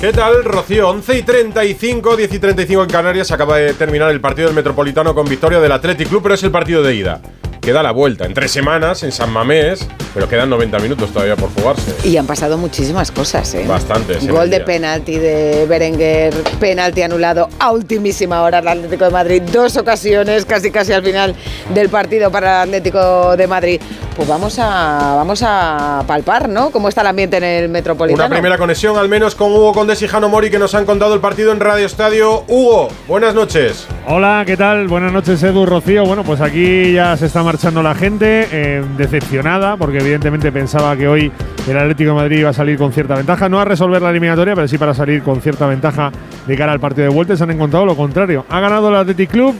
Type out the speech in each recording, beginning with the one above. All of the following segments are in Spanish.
¿Qué tal, Rocío? 11 y 35, 10 y 35 en Canarias. Acaba de terminar el partido del Metropolitano con victoria del Athletic Club, pero es el partido de ida. Queda la vuelta en tres semanas en San Mamés, pero quedan 90 minutos todavía por jugarse. Y han pasado muchísimas cosas, ¿eh? Bastantes. en Gol de penalti de Berenguer, penalti anulado a ultimísima hora al Atlético de Madrid, dos ocasiones, casi casi al final del partido para el Atlético de Madrid. Pues vamos a vamos a palpar, ¿no? Cómo está el ambiente en el Metropolitano. Una primera conexión al menos con Hugo Condés y Jano Mori que nos han contado el partido en Radio Estadio. Hugo, buenas noches. Hola, ¿qué tal? Buenas noches, Edu, Rocío. Bueno, pues aquí ya se está marchando la gente, eh, decepcionada, porque evidentemente pensaba que hoy el Atlético de Madrid iba a salir con cierta ventaja, no a resolver la eliminatoria, pero sí para salir con cierta ventaja de cara al partido de vuelta. Se han encontrado lo contrario. Ha ganado el Athletic Club.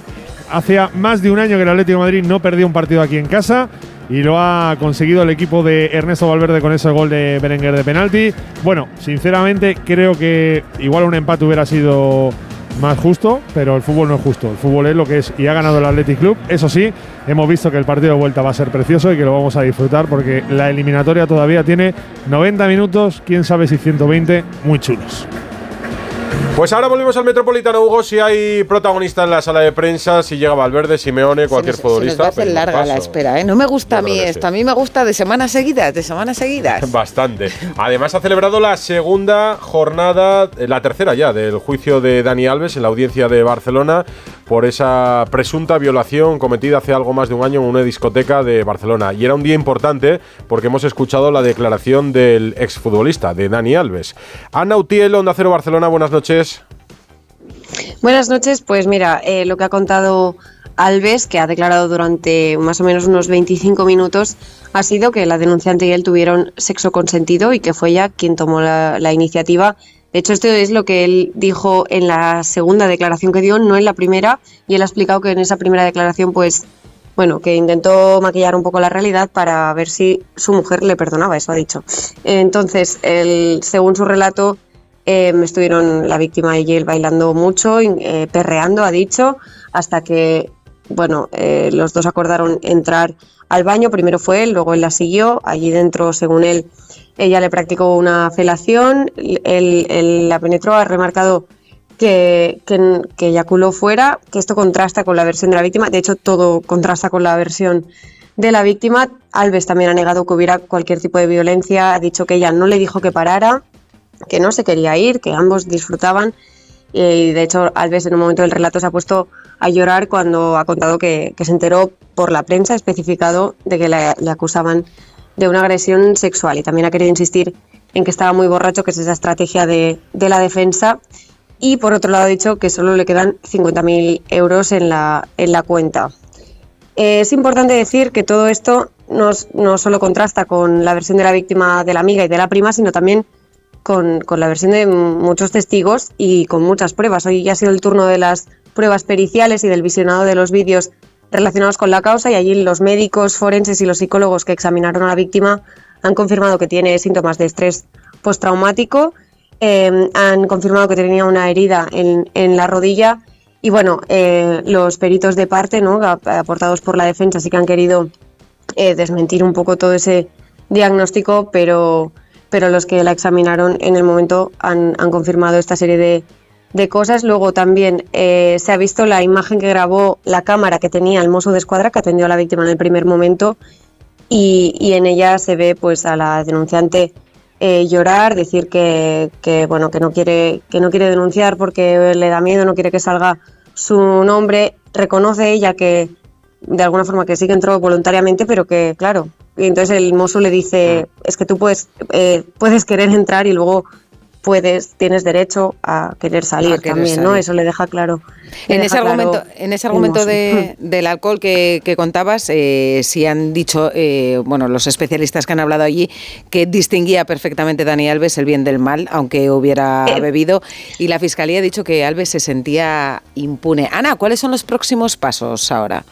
Hacía más de un año que el Atlético de Madrid no perdía un partido aquí en casa y lo ha conseguido el equipo de Ernesto Valverde con ese gol de Berenguer de penalti. Bueno, sinceramente creo que igual un empate hubiera sido más justo, pero el fútbol no es justo. El fútbol es lo que es y ha ganado el Athletic Club. Eso sí, hemos visto que el partido de vuelta va a ser precioso y que lo vamos a disfrutar porque la eliminatoria todavía tiene 90 minutos, quién sabe si 120, muy chulos. Pues ahora volvemos al Metropolitano, Hugo. Si hay protagonista en la sala de prensa, si llega Valverde, Simeone, cualquier se nos, futbolista. Se nos va a hacer pedimos larga la espera, ¿eh? No me gusta Yo a mí esto. sí. A mí me gusta de semanas seguidas, de semanas seguidas. Bastante. Además ha celebrado la segunda jornada, eh, la tercera ya, del juicio de Dani Alves en la audiencia de Barcelona por esa presunta violación cometida hace algo más de un año en una discoteca de Barcelona. Y era un día importante porque hemos escuchado la declaración del exfutbolista, de Dani Alves. Ana Utiel, Onda Cero Barcelona, buenas noches. Buenas noches, pues mira, eh, lo que ha contado Alves, que ha declarado durante más o menos unos 25 minutos, ha sido que la denunciante y él tuvieron sexo consentido y que fue ella quien tomó la, la iniciativa. De hecho, esto es lo que él dijo en la segunda declaración que dio, no en la primera, y él ha explicado que en esa primera declaración, pues, bueno, que intentó maquillar un poco la realidad para ver si su mujer le perdonaba, eso ha dicho. Entonces, él, según su relato, eh, estuvieron la víctima y él bailando mucho, eh, perreando, ha dicho, hasta que, bueno, eh, los dos acordaron entrar al baño. Primero fue él, luego él la siguió. Allí dentro, según él, ella le practicó una felación, él, la penetró, ha remarcado que, que, eyaculó fuera, que esto contrasta con la versión de la víctima. De hecho, todo contrasta con la versión de la víctima. Alves también ha negado que hubiera cualquier tipo de violencia, ha dicho que ella no le dijo que parara, que no se quería ir, que ambos disfrutaban. Y de hecho, Alves en un momento del relato se ha puesto a llorar cuando ha contado que, se enteró por la prensa, especificado de que le, acusaban de una agresión sexual. Y también ha querido insistir en que estaba muy borracho, que es esa estrategia de, de la defensa. Y por otro lado ha dicho que solo le quedan 50.000 euros en la, en la cuenta. Eh, es importante decir que todo esto no, no solo contrasta con la versión de la víctima de la amiga y de la prima, sino también con, con, la versión de muchos testigos y con muchas pruebas. Hoy ya ha sido el turno de las pruebas periciales y del visionado de los vídeos relacionados con la causa y allí los médicos forenses y los psicólogos que examinaron a la víctima han confirmado que tiene síntomas de estrés postraumático, eh, han confirmado que tenía una herida en, en la rodilla y bueno, eh, los peritos de parte, ¿no? aportados por la defensa, sí que han querido eh, desmentir un poco todo ese diagnóstico, pero pero los que la examinaron en el momento han, han confirmado esta serie de, de, cosas. Luego también eh, se ha visto la imagen que grabó la cámara que tenía el mozo de escuadra que atendió a la víctima en el primer momento y, y en ella se ve pues a la denunciante eh, llorar, decir que, que, bueno que no quiere que no quiere denunciar porque le da miedo, no quiere que salga su nombre. Reconoce ella que de alguna forma que sí que entró voluntariamente, pero que claro, y entonces el mozo le dice, es que tú puedes, eh, puedes querer entrar y luego puedes, tienes derecho a querer salir A querer también, ¿no? Eso le deja claro. le En deja ese, claro argumento, en ese argumento Hermoso. de- del alcohol que, que contabas, eh, sí han dicho, eh, bueno, los especialistas que han hablado allí, que distinguía perfectamente Dani Alves el bien del mal, aunque hubiera Eh. bebido, y la fiscalía ha dicho que Alves se sentía impune. Ana, ¿cuáles son los próximos pasos ahora?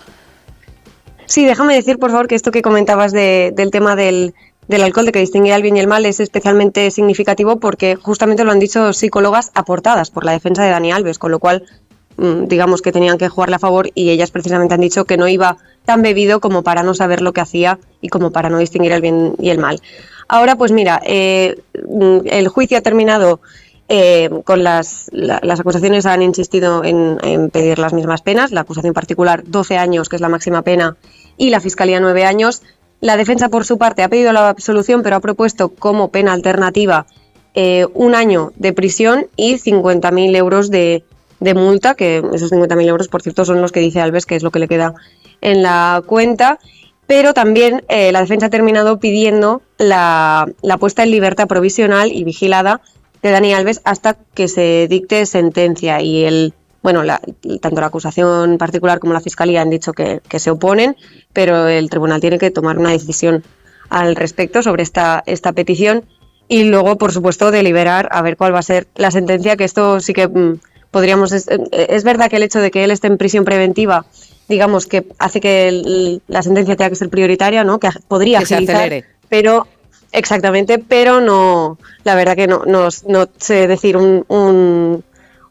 Sí, déjame decir, por favor, que esto que comentabas de- del tema del, del alcohol, de que distingue al bien y el mal, es especialmente significativo porque justamente lo han dicho psicólogas aportadas por la defensa de Dani Alves, con lo cual, mm, digamos que tenían que jugarle a favor y ellas precisamente han dicho que no iba tan bebido como para no saber lo que hacía y como para no distinguir el bien y el mal. Ahora, pues mira, eh, mm, el juicio ha terminado eh, con las, la- las acusaciones han insistido en, en pedir las mismas penas, la acusación particular 12 años, que es la máxima pena, y la fiscalía 9 años. La defensa, por su parte, ha pedido la absolución, pero ha propuesto como pena alternativa eh, un año de prisión y 50.000 euros de, de multa, que esos 50.000 euros, por cierto, son los que dice Alves, que es lo que le queda en la cuenta. Pero también eh, la defensa ha terminado pidiendo la, la puesta en libertad provisional y vigilada de Dani Alves hasta que se dicte sentencia y el bueno la- tanto la acusación particular como la fiscalía han dicho que, que se oponen pero el tribunal tiene que tomar una decisión al respecto sobre esta esta petición y luego por supuesto deliberar a ver cuál va a ser la sentencia que esto sí que mm, podríamos es, es verdad que el hecho de que él esté en prisión preventiva digamos que hace que el- la sentencia tenga que ser prioritaria no que podría Que se acelere. pero exactamente, pero no, la verdad que no, no, no sé decir un, un,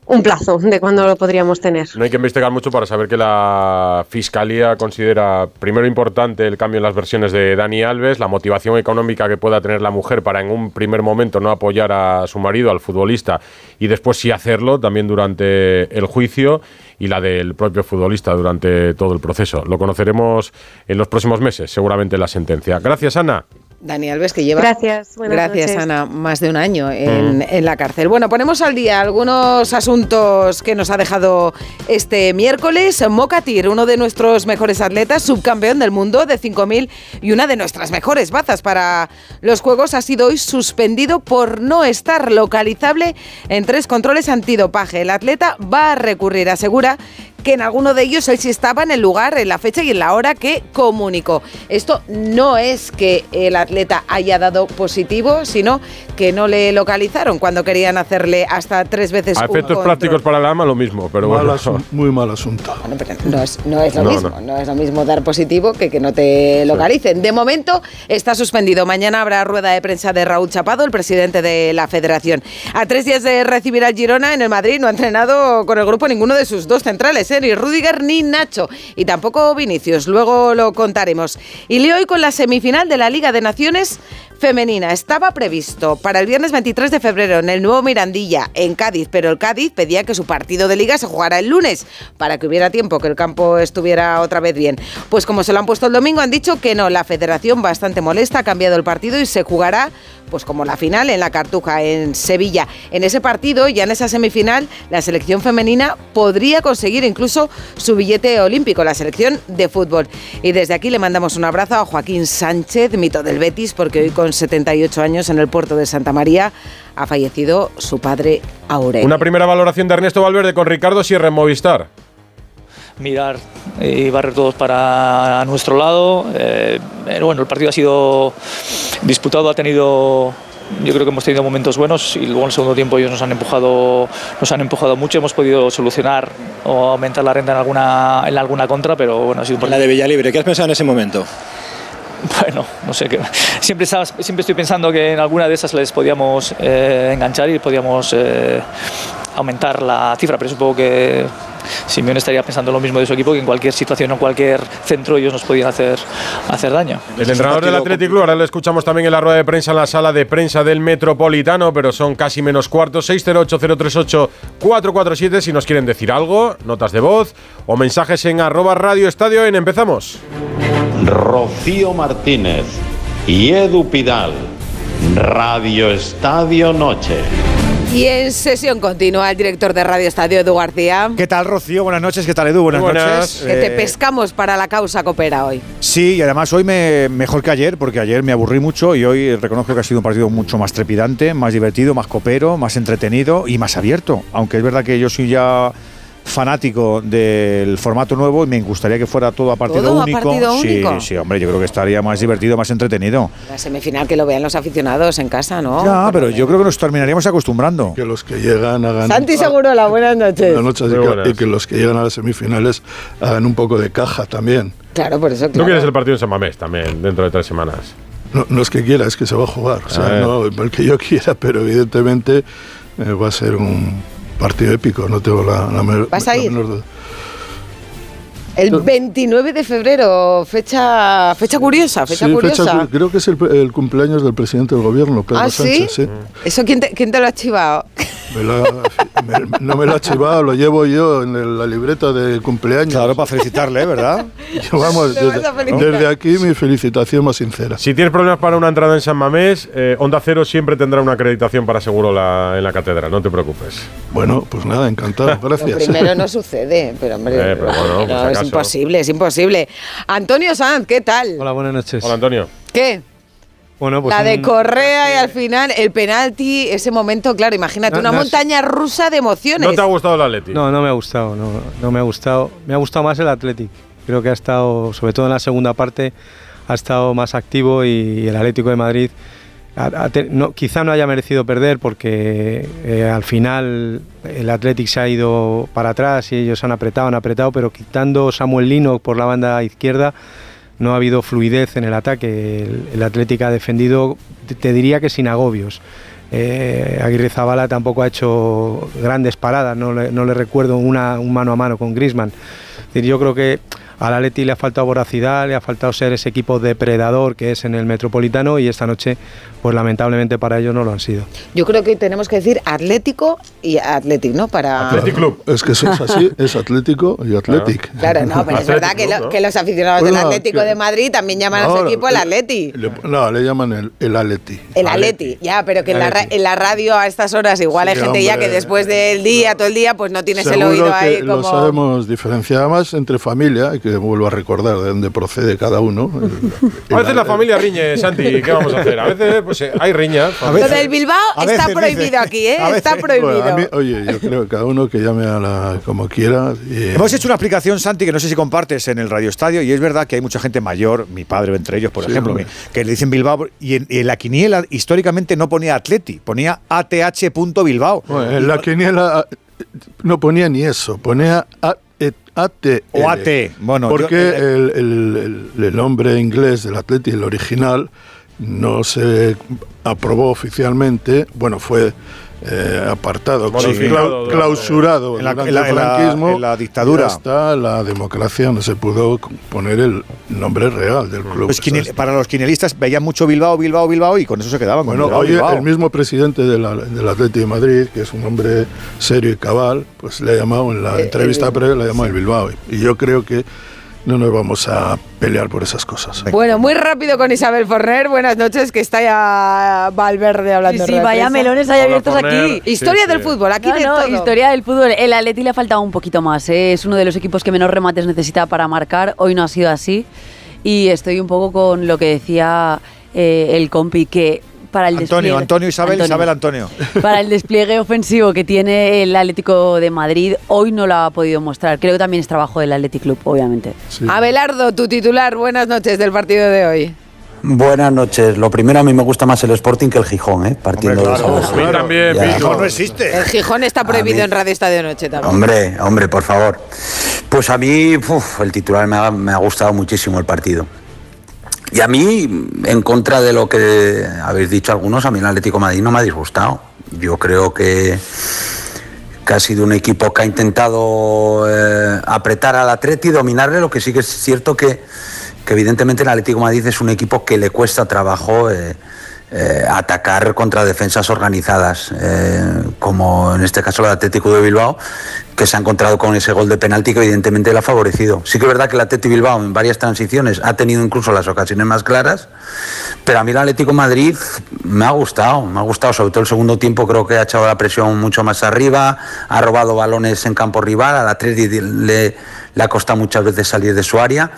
un plazo de cuándo lo podríamos tener. No hay que investigar mucho para saber que la Fiscalía considera primero importante el cambio en las versiones de Dani Alves, la motivación económica que pueda tener la mujer para en un primer momento no apoyar a su marido, al futbolista, y después sí hacerlo también durante el juicio y la del propio futbolista durante todo el proceso. Lo conoceremos en los próximos meses, seguramente la sentencia. Gracias, Ana. Dani Alves, que lleva. Gracias, buenas Gracias, noches. Ana. Más de un año en, en la cárcel. Bueno, ponemos al día algunos asuntos que nos ha dejado este miércoles. Mokatir, uno de nuestros mejores atletas, subcampeón del mundo de 5.000 y una de nuestras mejores bazas para los Juegos, ha sido hoy suspendido por no estar localizable en tres controles antidopaje. El atleta va a recurrir, asegura que en alguno de ellos él sí estaba en el lugar, en la fecha y en la hora que comunicó. Esto no es que el atleta haya dado positivo, sino que no le localizaron cuando querían hacerle hasta tres veces A un efectos control. prácticos para la ama lo mismo, pero Mal bueno. muy mal asunto. Bueno, pero no es, no es lo No, mismo, no. no. es lo mismo dar positivo que que no te localicen. De momento está suspendido. Mañana habrá rueda de prensa de Raúl Chapado, el presidente de la Federación. A tres días de recibir al Girona en el Madrid no ha entrenado con el grupo ninguno de sus dos centrales, ¿eh? Ni Rudiger ni Nacho, y tampoco Vinicius. Luego lo contaremos. Y leo hoy con la semifinal de la Liga de Naciones femenina. Estaba previsto para el viernes 23 de febrero en el nuevo Mirandilla, en Cádiz, pero el Cádiz pedía que su partido de liga se jugara el lunes para que hubiera tiempo, que el campo estuviera otra vez bien. Pues como se lo han puesto el domingo, han dicho que no. La federación, bastante molesta, ha cambiado el partido y se jugará, pues como la final en la Cartuja, en Sevilla. En ese partido, ya en esa semifinal, la selección femenina podría conseguir incluso su billete olímpico, la selección de fútbol. Y desde aquí le mandamos un abrazo a Joaquín Sánchez, mito del Betis, porque hoy con 78 años en el puerto de Santa María ha fallecido su padre Aurelio. Una primera valoración de Ernesto Valverde con Ricardo Sierra en Movistar. mirar y barrer todos para nuestro lado. Eh, eh, bueno, el partido ha sido disputado, ha tenido yo creo que hemos tenido momentos buenos y luego en el segundo tiempo ellos nos han empujado nos han empujado mucho hemos podido solucionar o aumentar la renta en alguna en alguna contra pero bueno ha sido un La de Villalibre, ¿qué has pensado en ese momento? bueno, no sé qué. Siempre, siempre estoy pensando que en alguna de esas les podíamos eh, enganchar y podíamos eh, aumentar la cifra, pero supongo que Simeone estaría pensando lo mismo de su equipo, que en cualquier situación o cualquier centro ellos nos podían hacer, hacer daño. El entrenador del Athletic Club, ahora le escuchamos también en la rueda de prensa en la sala de prensa del Metropolitano, pero son casi menos cuartos, 608-038-447 si nos quieren decir algo, notas de voz o mensajes en arroba radio estadio en Empezamos. Rocío Martínez y Edu Pidal. Radio Estadio Noche. Y en sesión continua el director de Radio Estadio, Edu García. ¿Qué tal, Rocío? Buenas noches. ¿Qué tal, Edu? Buenas, Buenas. noches. Que te Eh, pescamos para la causa coopera hoy. Sí, y además hoy me, mejor que ayer, porque ayer me aburrí mucho y hoy reconozco que ha sido un partido mucho más trepidante, más divertido, más copero, más entretenido y más abierto. Aunque es verdad que yo soy ya fanático del formato nuevo y me gustaría que fuera todo a partido ¿Todo a único. partido sí, único? sí, hombre, yo creo que estaría más divertido, más entretenido. La semifinal que lo vean los aficionados en casa, ¿no? ya, pero yo creo que nos terminaríamos acostumbrando. Que los que llegan hagan. Santi Segurola, buenas noches. Buenas noches, y que, y que los que llegan a las semifinales hagan un poco de caja también. Claro, por eso, ¿Tú claro. quieres el partido en San Mamés también, dentro de tres semanas? No, no es que quiera, es que se va a jugar. O A sea, ver. no el que yo quiera, pero evidentemente eh, va a ser un partido épico, no tengo la, la, menor- ¿Vas a la ir? menor duda. El 29 de febrero, fecha fecha curiosa, fecha Sí, curiosa. fecha- creo que es el, el cumpleaños del presidente del gobierno, Pedro ¿Ah, sí? Sánchez. sí. ¿Eso quién te, quién te lo ha chivado? Me la- me- no me lo ha chivado, lo llevo yo en el- la libreta de cumpleaños. Claro, para felicitarle, ¿verdad? Yo, vamos, desde, desde aquí mi felicitación más sincera. Si tienes problemas para una entrada en San Mamés, eh, Onda Cero siempre tendrá una acreditación para seguro la, en la catedral, no te preocupes. Bueno, pues nada, encantado, Lo gracias. primero no sucede, pero hombre, Eh, pero bueno, no, por si es imposible, es imposible. Antonio Sanz, ¿qué tal? Hola, buenas noches. Hola, Antonio. ¿Qué? Bueno, pues la de un- Correa y al final el penalti, ese momento, claro, imagínate, No, una no es- montaña rusa de emociones. ¿No te ha gustado el Atleti? No, no me ha gustado, no, no me ha gustado. Me ha gustado más el Athletic. Creo que ha estado, sobre todo en la segunda parte, ha estado más activo y el Atlético de Madrid te- no, quizá no haya merecido perder porque eh, al final el Athletic se ha ido para atrás y ellos han apretado, han apretado, pero quitando Samuel Lino por la banda izquierda no ha habido fluidez en el ataque. El, Athletic ha defendido, te, diría que sin agobios. Eh, Aguirre Zabala tampoco ha hecho grandes paradas, no le, no le recuerdo una, un mano a mano con Grisman. Yo creo que al Atleti le ha faltado voracidad, le ha faltado ser ese equipo depredador que es en el Metropolitano y esta noche, pues lamentablemente para ellos no lo han sido. Yo creo que tenemos que decir Atlético y Athletic, ¿no? Para... Athletic Club. Es que eso es así, es Atlético y Atlétic. Claro, no, pero es Athletic verdad que, Club, lo- ¿no? que los aficionados del Atlético que- de Madrid también llaman a su equipo el le- Atleti. le- no, le llaman el, el Atleti. El Atleti, ya, pero que en la, ra- en la radio a estas horas igual hay Sí, gente ya hombre. que después del día, todo el día, pues no tienes el oído que ahí lo como... sabemos diferenciar además entre familia, y que vuelvo a recordar de dónde procede cada uno. A veces la familia riñe, Santi, ¿qué vamos a hacer? A veces pues, eh, hay riñas. A Lo del Bilbao está veces, prohibido dice. aquí, ¿eh? Está prohibido. Bueno, a mí- oye, yo creo que cada uno que llame a la como quiera. y- Hemos hecho una aplicación, Santi, que no sé si compartes en el Radio Estadio, y es verdad que hay mucha gente mayor, mi padre entre ellos, por Sí, ejemplo, hombre. que le dicen Bilbao, y en, y en la quiniela históricamente no ponía Atleti, ponía ATH.bilbao. Bueno, en la quiniela eh, no ponía ni eso, ponía A- eh, AT. O AT, bueno, Porque yo- eh, el, el- el- el nombre inglés del Atleti, el original, no se aprobó oficialmente. Bueno, fue eh, apartado, Modificado clau- durante- clausurado en la- durante en la- el en la- franquismo. en la dictadura. Hasta la democracia no se pudo poner el nombre real del club. Los quine- para los quinielistas veían mucho Bilbao, Bilbao, Bilbao, y con eso se quedaban. con Bueno, Bilbao, hoy Bilbao. el mismo presidente de del Atlético de Madrid, que es un hombre serio y cabal, pues le ha llamado en la Eh, entrevista previa, le ha llamado el Bilbao. Y yo creo que no nos vamos a pelear por esas cosas. Bueno, muy rápido con Isabel Forner. Buenas noches, que está ya Valverde hablando. Sí, sí, vaya melones hay abiertos Forner. aquí. Historia Sí, del sí. fútbol, aquí No, de no, todo. historia del fútbol. El Atleti le ha faltado un poquito más. ¿eh? Es uno de los equipos que menos remates necesita para marcar. Hoy no ha sido así. Y estoy un poco con lo que decía eh, el compi, que para el Antonio, despliegue- Antonio, Isabel, Isabel, Antonio. Para el despliegue ofensivo que tiene el Atlético de Madrid, hoy no lo ha podido mostrar. Creo que también es trabajo del Athletic Club, obviamente. Sí. Abelardo, tu titular, buenas noches del partido de hoy. Buenas noches. Lo primero, a mí me gusta más el Sporting que el Gijón, ¿eh? Partiendo Hombre, de claro. esa también. Pico. Gijón no existe. El Gijón está prohibido mí- en Radio Estadio Noche también. Hombre, hombre, por favor. Pues a mí, uf, el titular me ha, me ha gustado muchísimo el partido. Y a mí, en contra de lo que habéis dicho algunos, a mí el Atlético Madrid no me ha disgustado. Yo creo que, ha sido un equipo que ha intentado eh, apretar al Atleti, dominarle, lo que sí que es cierto que, que evidentemente el Atlético Madrid es un equipo que le cuesta trabajo eh, eh, atacar contra defensas organizadas, como en este caso el Atlético de Bilbao, que se ha encontrado con ese gol de penalti que evidentemente le ha favorecido. Sí que es verdad que el Atleti Bilbao en varias transiciones ha tenido incluso las ocasiones más claras, pero a mí el Atlético Madrid me ha gustado, me ha gustado, sobre todo el segundo tiempo creo que ha echado la presión mucho más arriba, ha robado balones en campo rival, al Atleti le, le ha costado muchas veces salir de su área,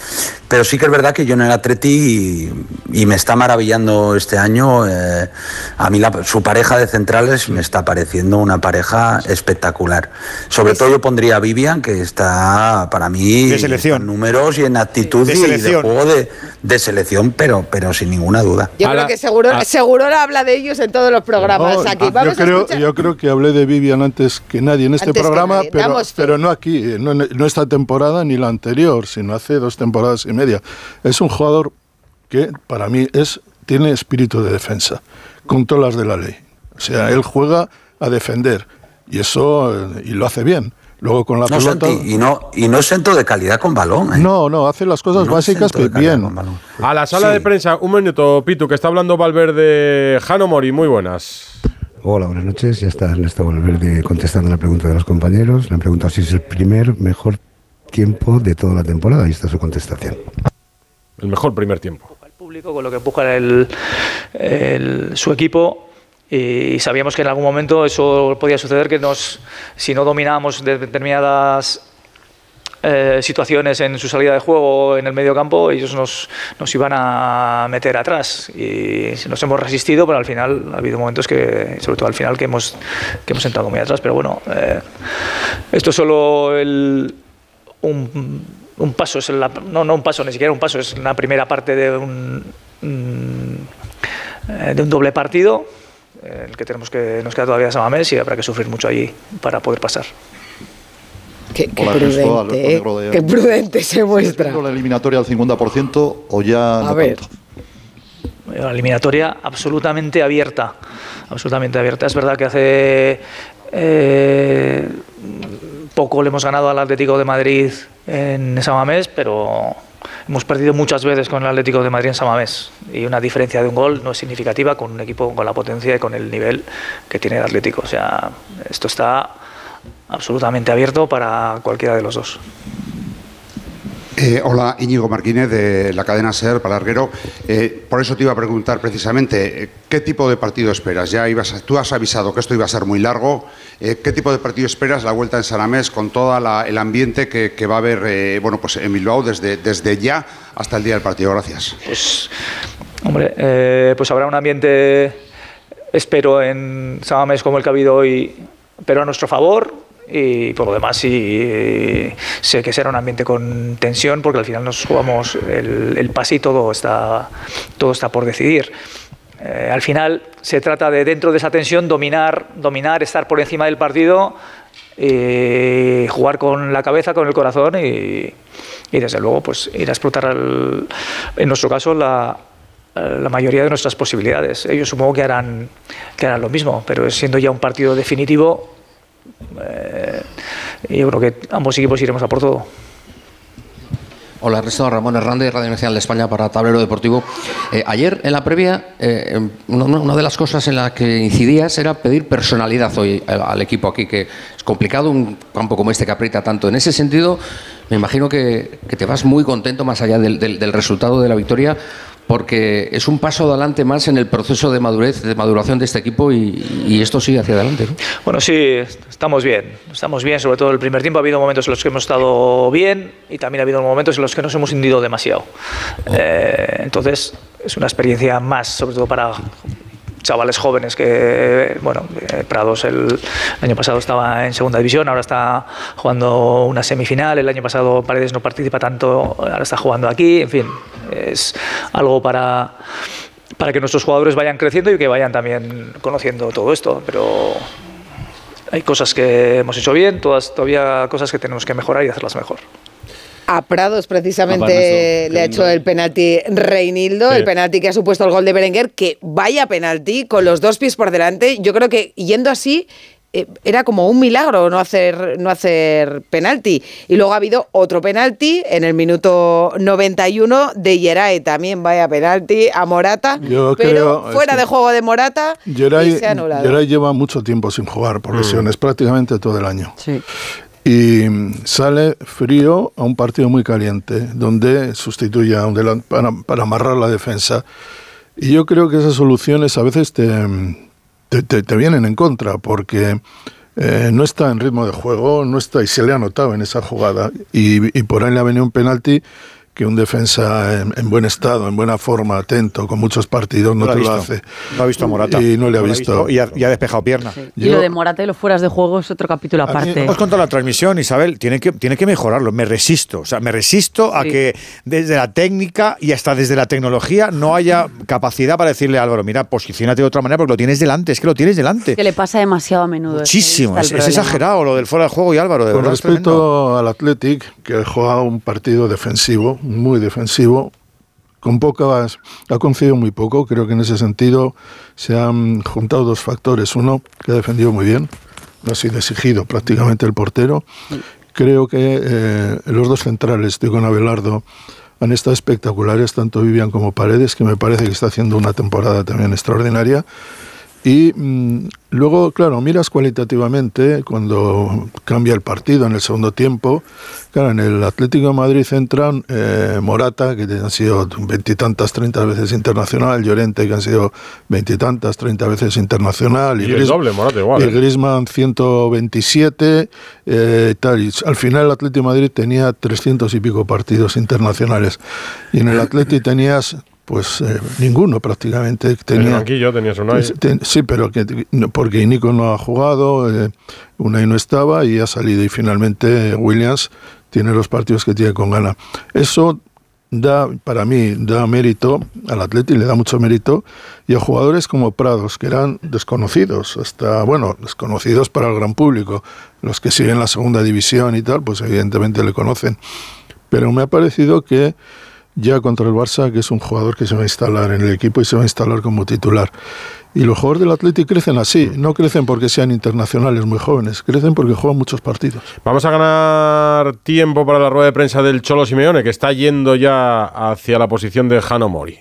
pero sí que es verdad que yo en el Atleti y, y me está maravillando este año, eh, a mí la- su pareja de centrales me está pareciendo una pareja espectacular. Sobre todo yo pondría a Vivian, que está para mí De selección. en números y en actitud De y de selección. juego de, de selección, pero, pero sin ninguna duda. Yo creo que seguro, seguro habla de ellos en todos los programas No, aquí. yo, Vamos a creo, yo creo que hablé de Vivian antes que nadie en este Antes programa, pero, pero no aquí, eh, no, no esta temporada ni la anterior, sino hace dos temporadas y media. Es un jugador que para mí es tiene espíritu de defensa, con todas las de la ley. O sea, él juega a defender y eso eh, y lo hace bien. Luego con la No, pelota. Santi, y no, y no es centro de calidad con balón. ¿eh? No, no, hace las cosas No básicas que bien. A la sala Sí. de prensa, un minuto, Pitu, que está hablando Valverde Jano Mori. Muy buenas. Hola, buenas noches. Ya está Ernesto Valverde contestando la pregunta de los compañeros. Le han preguntado si es el primer mejor tiempo de toda la temporada. Ahí está su contestación. El mejor primer tiempo. público, con lo que empuja el, el- su equipo. Y sabíamos que en algún momento eso podía suceder, que nos, si no dominábamos de- determinadas eh, situaciones en su salida de juego en el medio campo, ellos nos, nos iban a meter atrás. Y nos hemos resistido, pero al final ha habido momentos que, sobre todo al final, que hemos, que hemos entrado muy atrás. Pero bueno, eh, esto es solo el, un, un paso, es la- no, no un paso, ni siquiera un paso, es la primera parte de un, mm, de un doble partido, el que tenemos que nos queda todavía Samamés y habrá que sufrir mucho allí para poder pasar. Qué, qué Hola, Ernesto, Alberto prudente, ¿eh? Qué prudente se muestra. ¿La eliminatoria al 50% o ya A no ver. tanto? La eliminatoria absolutamente abierta, absolutamente abierta. Es verdad que hace eh, poco le hemos ganado al Atlético de Madrid en Samamés, pero hemos perdido muchas veces con el Atlético de Madrid en Samamés y una diferencia de un gol no es significativa con un equipo con la potencia y con el nivel que tiene el Atlético. O sea, esto está absolutamente abierto para cualquiera de los dos. Eh, hola, Íñigo Martínez de la cadena SER para Larguero. Eh, por eso te iba a preguntar precisamente, eh, ¿qué tipo de partido esperas? Ya ibas tú has avisado que esto iba a ser muy largo. ¿Qué tipo de partido esperas la vuelta en Saramés con todo el ambiente que, va a haber bueno, pues en Bilbao desde, ya hasta el día del partido? Gracias. Pues, hombre, pues habrá un ambiente, espero, en Samamés como el que ha habido hoy, pero a nuestro favor. Y por lo demás, sí, sé que será un ambiente con tensión, porque al final nos jugamos el, el pase y todo está, todo está por decidir. Eh, al final se trata de, dentro de esa tensión, dominar, dominar, estar por encima del partido, y jugar con la cabeza, con el corazón y, y desde luego pues ir a explotar, en nuestro caso, la, la mayoría de nuestras posibilidades. Ellos supongo que harán, que harán lo mismo, pero siendo ya un partido definitivo, eh, yo creo que ambos equipos iremos a por todo. Hola, Ernesto Ramón Hernández, Radio Nacional de España para Tablero Deportivo. Eh, ayer en la previa, eh, una, una de las cosas en las que incidías era pedir personalidad hoy al equipo aquí, que es complicado un campo como este que aprieta tanto. En ese sentido, me imagino que, que te vas muy contento más allá del, del- del resultado de la victoria, porque es un paso adelante más en el proceso de madurez, de maduración de este equipo y, y esto sigue hacia adelante. ¿no? Bueno, sí, estamos bien. Estamos bien, sobre todo el primer tiempo. Ha habido momentos en los que hemos estado bien y también ha habido momentos en los que nos hemos hundido demasiado. Eh, entonces, es una experiencia más, sobre todo para chavales jóvenes que, bueno, eh, Prados el año pasado estaba en segunda división, ahora está jugando una semifinal, el año pasado Paredes no participa tanto, ahora está jugando aquí, en fin, es algo para, para que nuestros jugadores vayan creciendo y que vayan también conociendo todo esto, pero hay cosas que hemos hecho bien, todas todavía cosas que tenemos que mejorar y hacerlas mejor. A Prados precisamente Ah, le ha hecho el penalti Reinildo, Sí. el penalti que ha supuesto el gol de Berenguer, que vaya penalti con los dos pies por delante. Yo creo que yendo así eh, era como un milagro no hacer, no hacer penalti. Y luego ha habido otro penalti en el minuto 91 de Yeray, también vaya penalti a Morata, Yo pero creo, fuera de juego de Morata y Geray, se ha anulado. Lleva mucho tiempo sin jugar por lesiones, prácticamente todo el año. Sí. Y mm, sale frío a un partido muy caliente, donde sustituye a un delan- para, amarrar la defensa. Y yo creo que esas soluciones a veces te, te, te- vienen en contra, porque eh, no está en ritmo de juego, no está, y se le ha notado en esa jugada. Y por ahí le ha venido un penalti que un defensa en, en buen estado, en buena forma, atento, con muchos partidos, no, No lo te ha lo visto. hace. No ha visto a Morata. Y no le ha No lo visto. Y ha, y ha despejado pierna. Y lo de Morata y los fueras de juego es otro capítulo aparte. Hemos contado la transmisión, Isabel, tiene que, tiene que mejorarlo. Me resisto. O sea, me resisto a Sí. que desde la técnica y hasta desde la tecnología no haya capacidad para decirle a Álvaro, mira, posicionate de otra manera porque lo tienes delante, es que lo tienes delante. Que le pasa demasiado a menudo. Muchísimo, es, es exagerado lo del fuera de juego y Álvaro, de Con verdad. tremendo. respecto al Athletic, que juega un partido defensivo, muy defensivo, con pocas, ha concedido muy poco. Creo que en ese sentido se han juntado dos factores. Uno, que ha defendido muy bien, no ha sido exigido prácticamente el portero. Creo que eh, los dos centrales, estoy con Abelardo, han estado espectaculares, tanto Vivian como Paredes, que me parece que está haciendo una temporada también extraordinaria. Y mm, luego, claro, miras cualitativamente cuando cambia el partido en el segundo tiempo. Claro, en el Atlético de Madrid entran eh, Morata, que han sido veintitantas, treinta veces internacional, Llorente, que han sido veintitantas, treinta veces internacional. Y el Gris- doble, Morata igual, Y ¿eh? Griezmann 127, eh, tal. Y al final el Atlético de Madrid tenía 300 y pico partidos internacionales. Y en el Atlético tenías pues eh, ninguno prácticamente. En el Tenía, banquillo tenías un pues, ten- sí, pero que, porque Nico no ha jugado, eh, Unai no estaba y ha salido. Y finalmente Williams tiene los partidos que tiene con gana. Eso da, para mí, da mérito al Atleti, le da mucho mérito, y a jugadores como Prados, que eran desconocidos, hasta, bueno, desconocidos para el gran público. Los que siguen la segunda división y tal, pues evidentemente le conocen. Pero me ha parecido que ya contra el Barça, que es un jugador que se va a instalar en el equipo y se va a instalar como titular. Y los jugadores del Atlético crecen así, no crecen porque sean internacionales muy jóvenes, crecen porque juegan muchos partidos. Vamos a ganar tiempo para la rueda de prensa del Cholo Simeone, que está yendo ya hacia la posición de Jano Mori.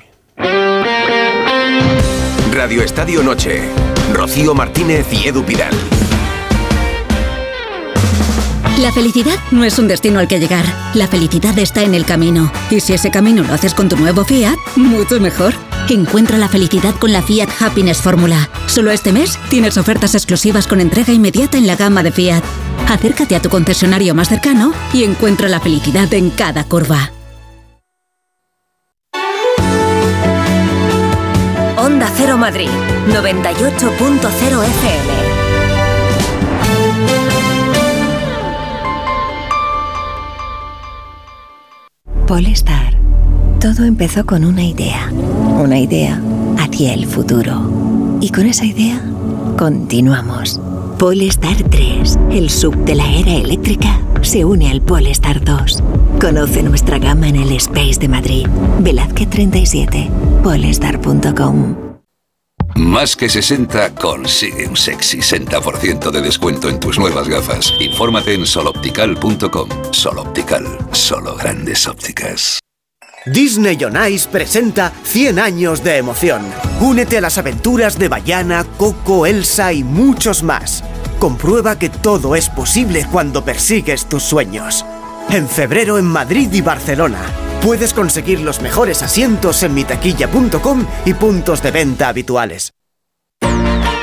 Radio Estadio Noche. Rocío Martínez y Edu Pidal. La felicidad no es un destino al que llegar, la felicidad está en el camino. Y si ese camino lo haces con tu nuevo Fiat, mucho mejor. Encuentra la felicidad con la Fiat Happiness Fórmula. Solo este mes tienes ofertas exclusivas con entrega inmediata en la gama de Fiat. Acércate a tu concesionario más cercano y encuentra la felicidad en cada curva. Onda Cero Madrid, 98.0 FM. Polestar. Todo empezó con una idea. Una idea hacia el futuro. Y con esa idea, continuamos. Polestar 3, el sub de la era eléctrica, se une al Polestar 2. Conoce nuestra gama en el Space de Madrid. Velázquez 37, polestar.com. Más que 60 consigue un sexy 60% de descuento en tus nuevas gafas. Infórmate en soloptical.com. Soloptical, solo grandes ópticas. Disney on Ice presenta 100 años de emoción. Únete a las aventuras de Bayana, Coco, Elsa y muchos más. Comprueba que todo es posible cuando persigues tus sueños. En febrero en Madrid y Barcelona. Puedes conseguir los mejores asientos en mitaquilla.com y puntos de venta habituales.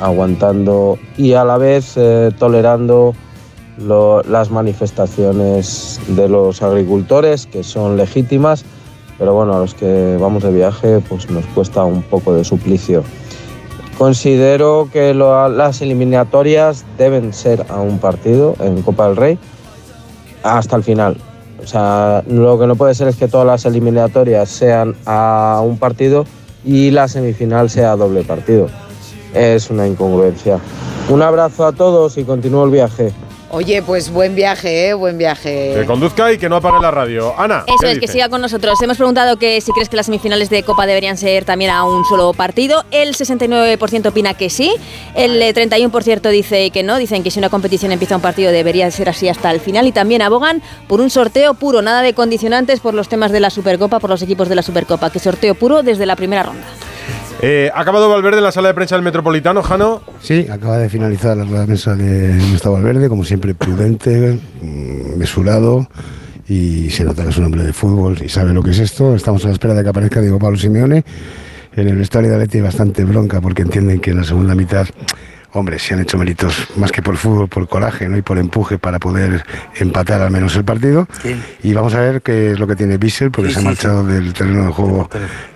aguantando y a la vez eh, tolerando las manifestaciones de los agricultores, que son legítimas, pero bueno, a los que vamos de viaje pues nos cuesta un poco de suplicio. Considero que las eliminatorias deben ser a un partido en Copa del Rey hasta el final. O sea, lo que no puede ser es que todas las eliminatorias sean a un partido y la semifinal sea a doble partido. Es una incongruencia. Un abrazo a todos y continúo el viaje. Oye, pues buen viaje, ¿eh? Buen viaje. Que conduzca y que no apague la radio. Ana. Eso ¿qué es, que siga con nosotros. Hemos preguntado que si crees que las semifinales de Copa deberían ser también a un solo partido. El 69% opina que sí. El eh, 31% dice que no. Dicen que si una competición empieza un partido debería ser así hasta el final. Y también abogan por un sorteo puro, nada de condicionantes por los temas de la Supercopa, por los equipos de la Supercopa. Que sorteo puro desde la primera ronda. Eh, ¿Ha acabado Valverde en la sala de prensa del Metropolitano, Jano? Sí, acaba de finalizar la rueda de prensa Gustavo Valverde, como siempre prudente, mm, mesurado y se nota que es un hombre de fútbol y sabe lo que es esto. Estamos a la espera de que aparezca Diego Pablo Simeone. En el vestuario de Atleti bastante bronca porque entienden que en la segunda mitad, hombre, se han hecho méritos más que por fútbol, por coraje ¿no? y por empuje para poder empatar al menos el partido. Y vamos a ver qué es lo que tiene Bissell porque Sí, se ha sí, marchado del terreno de juego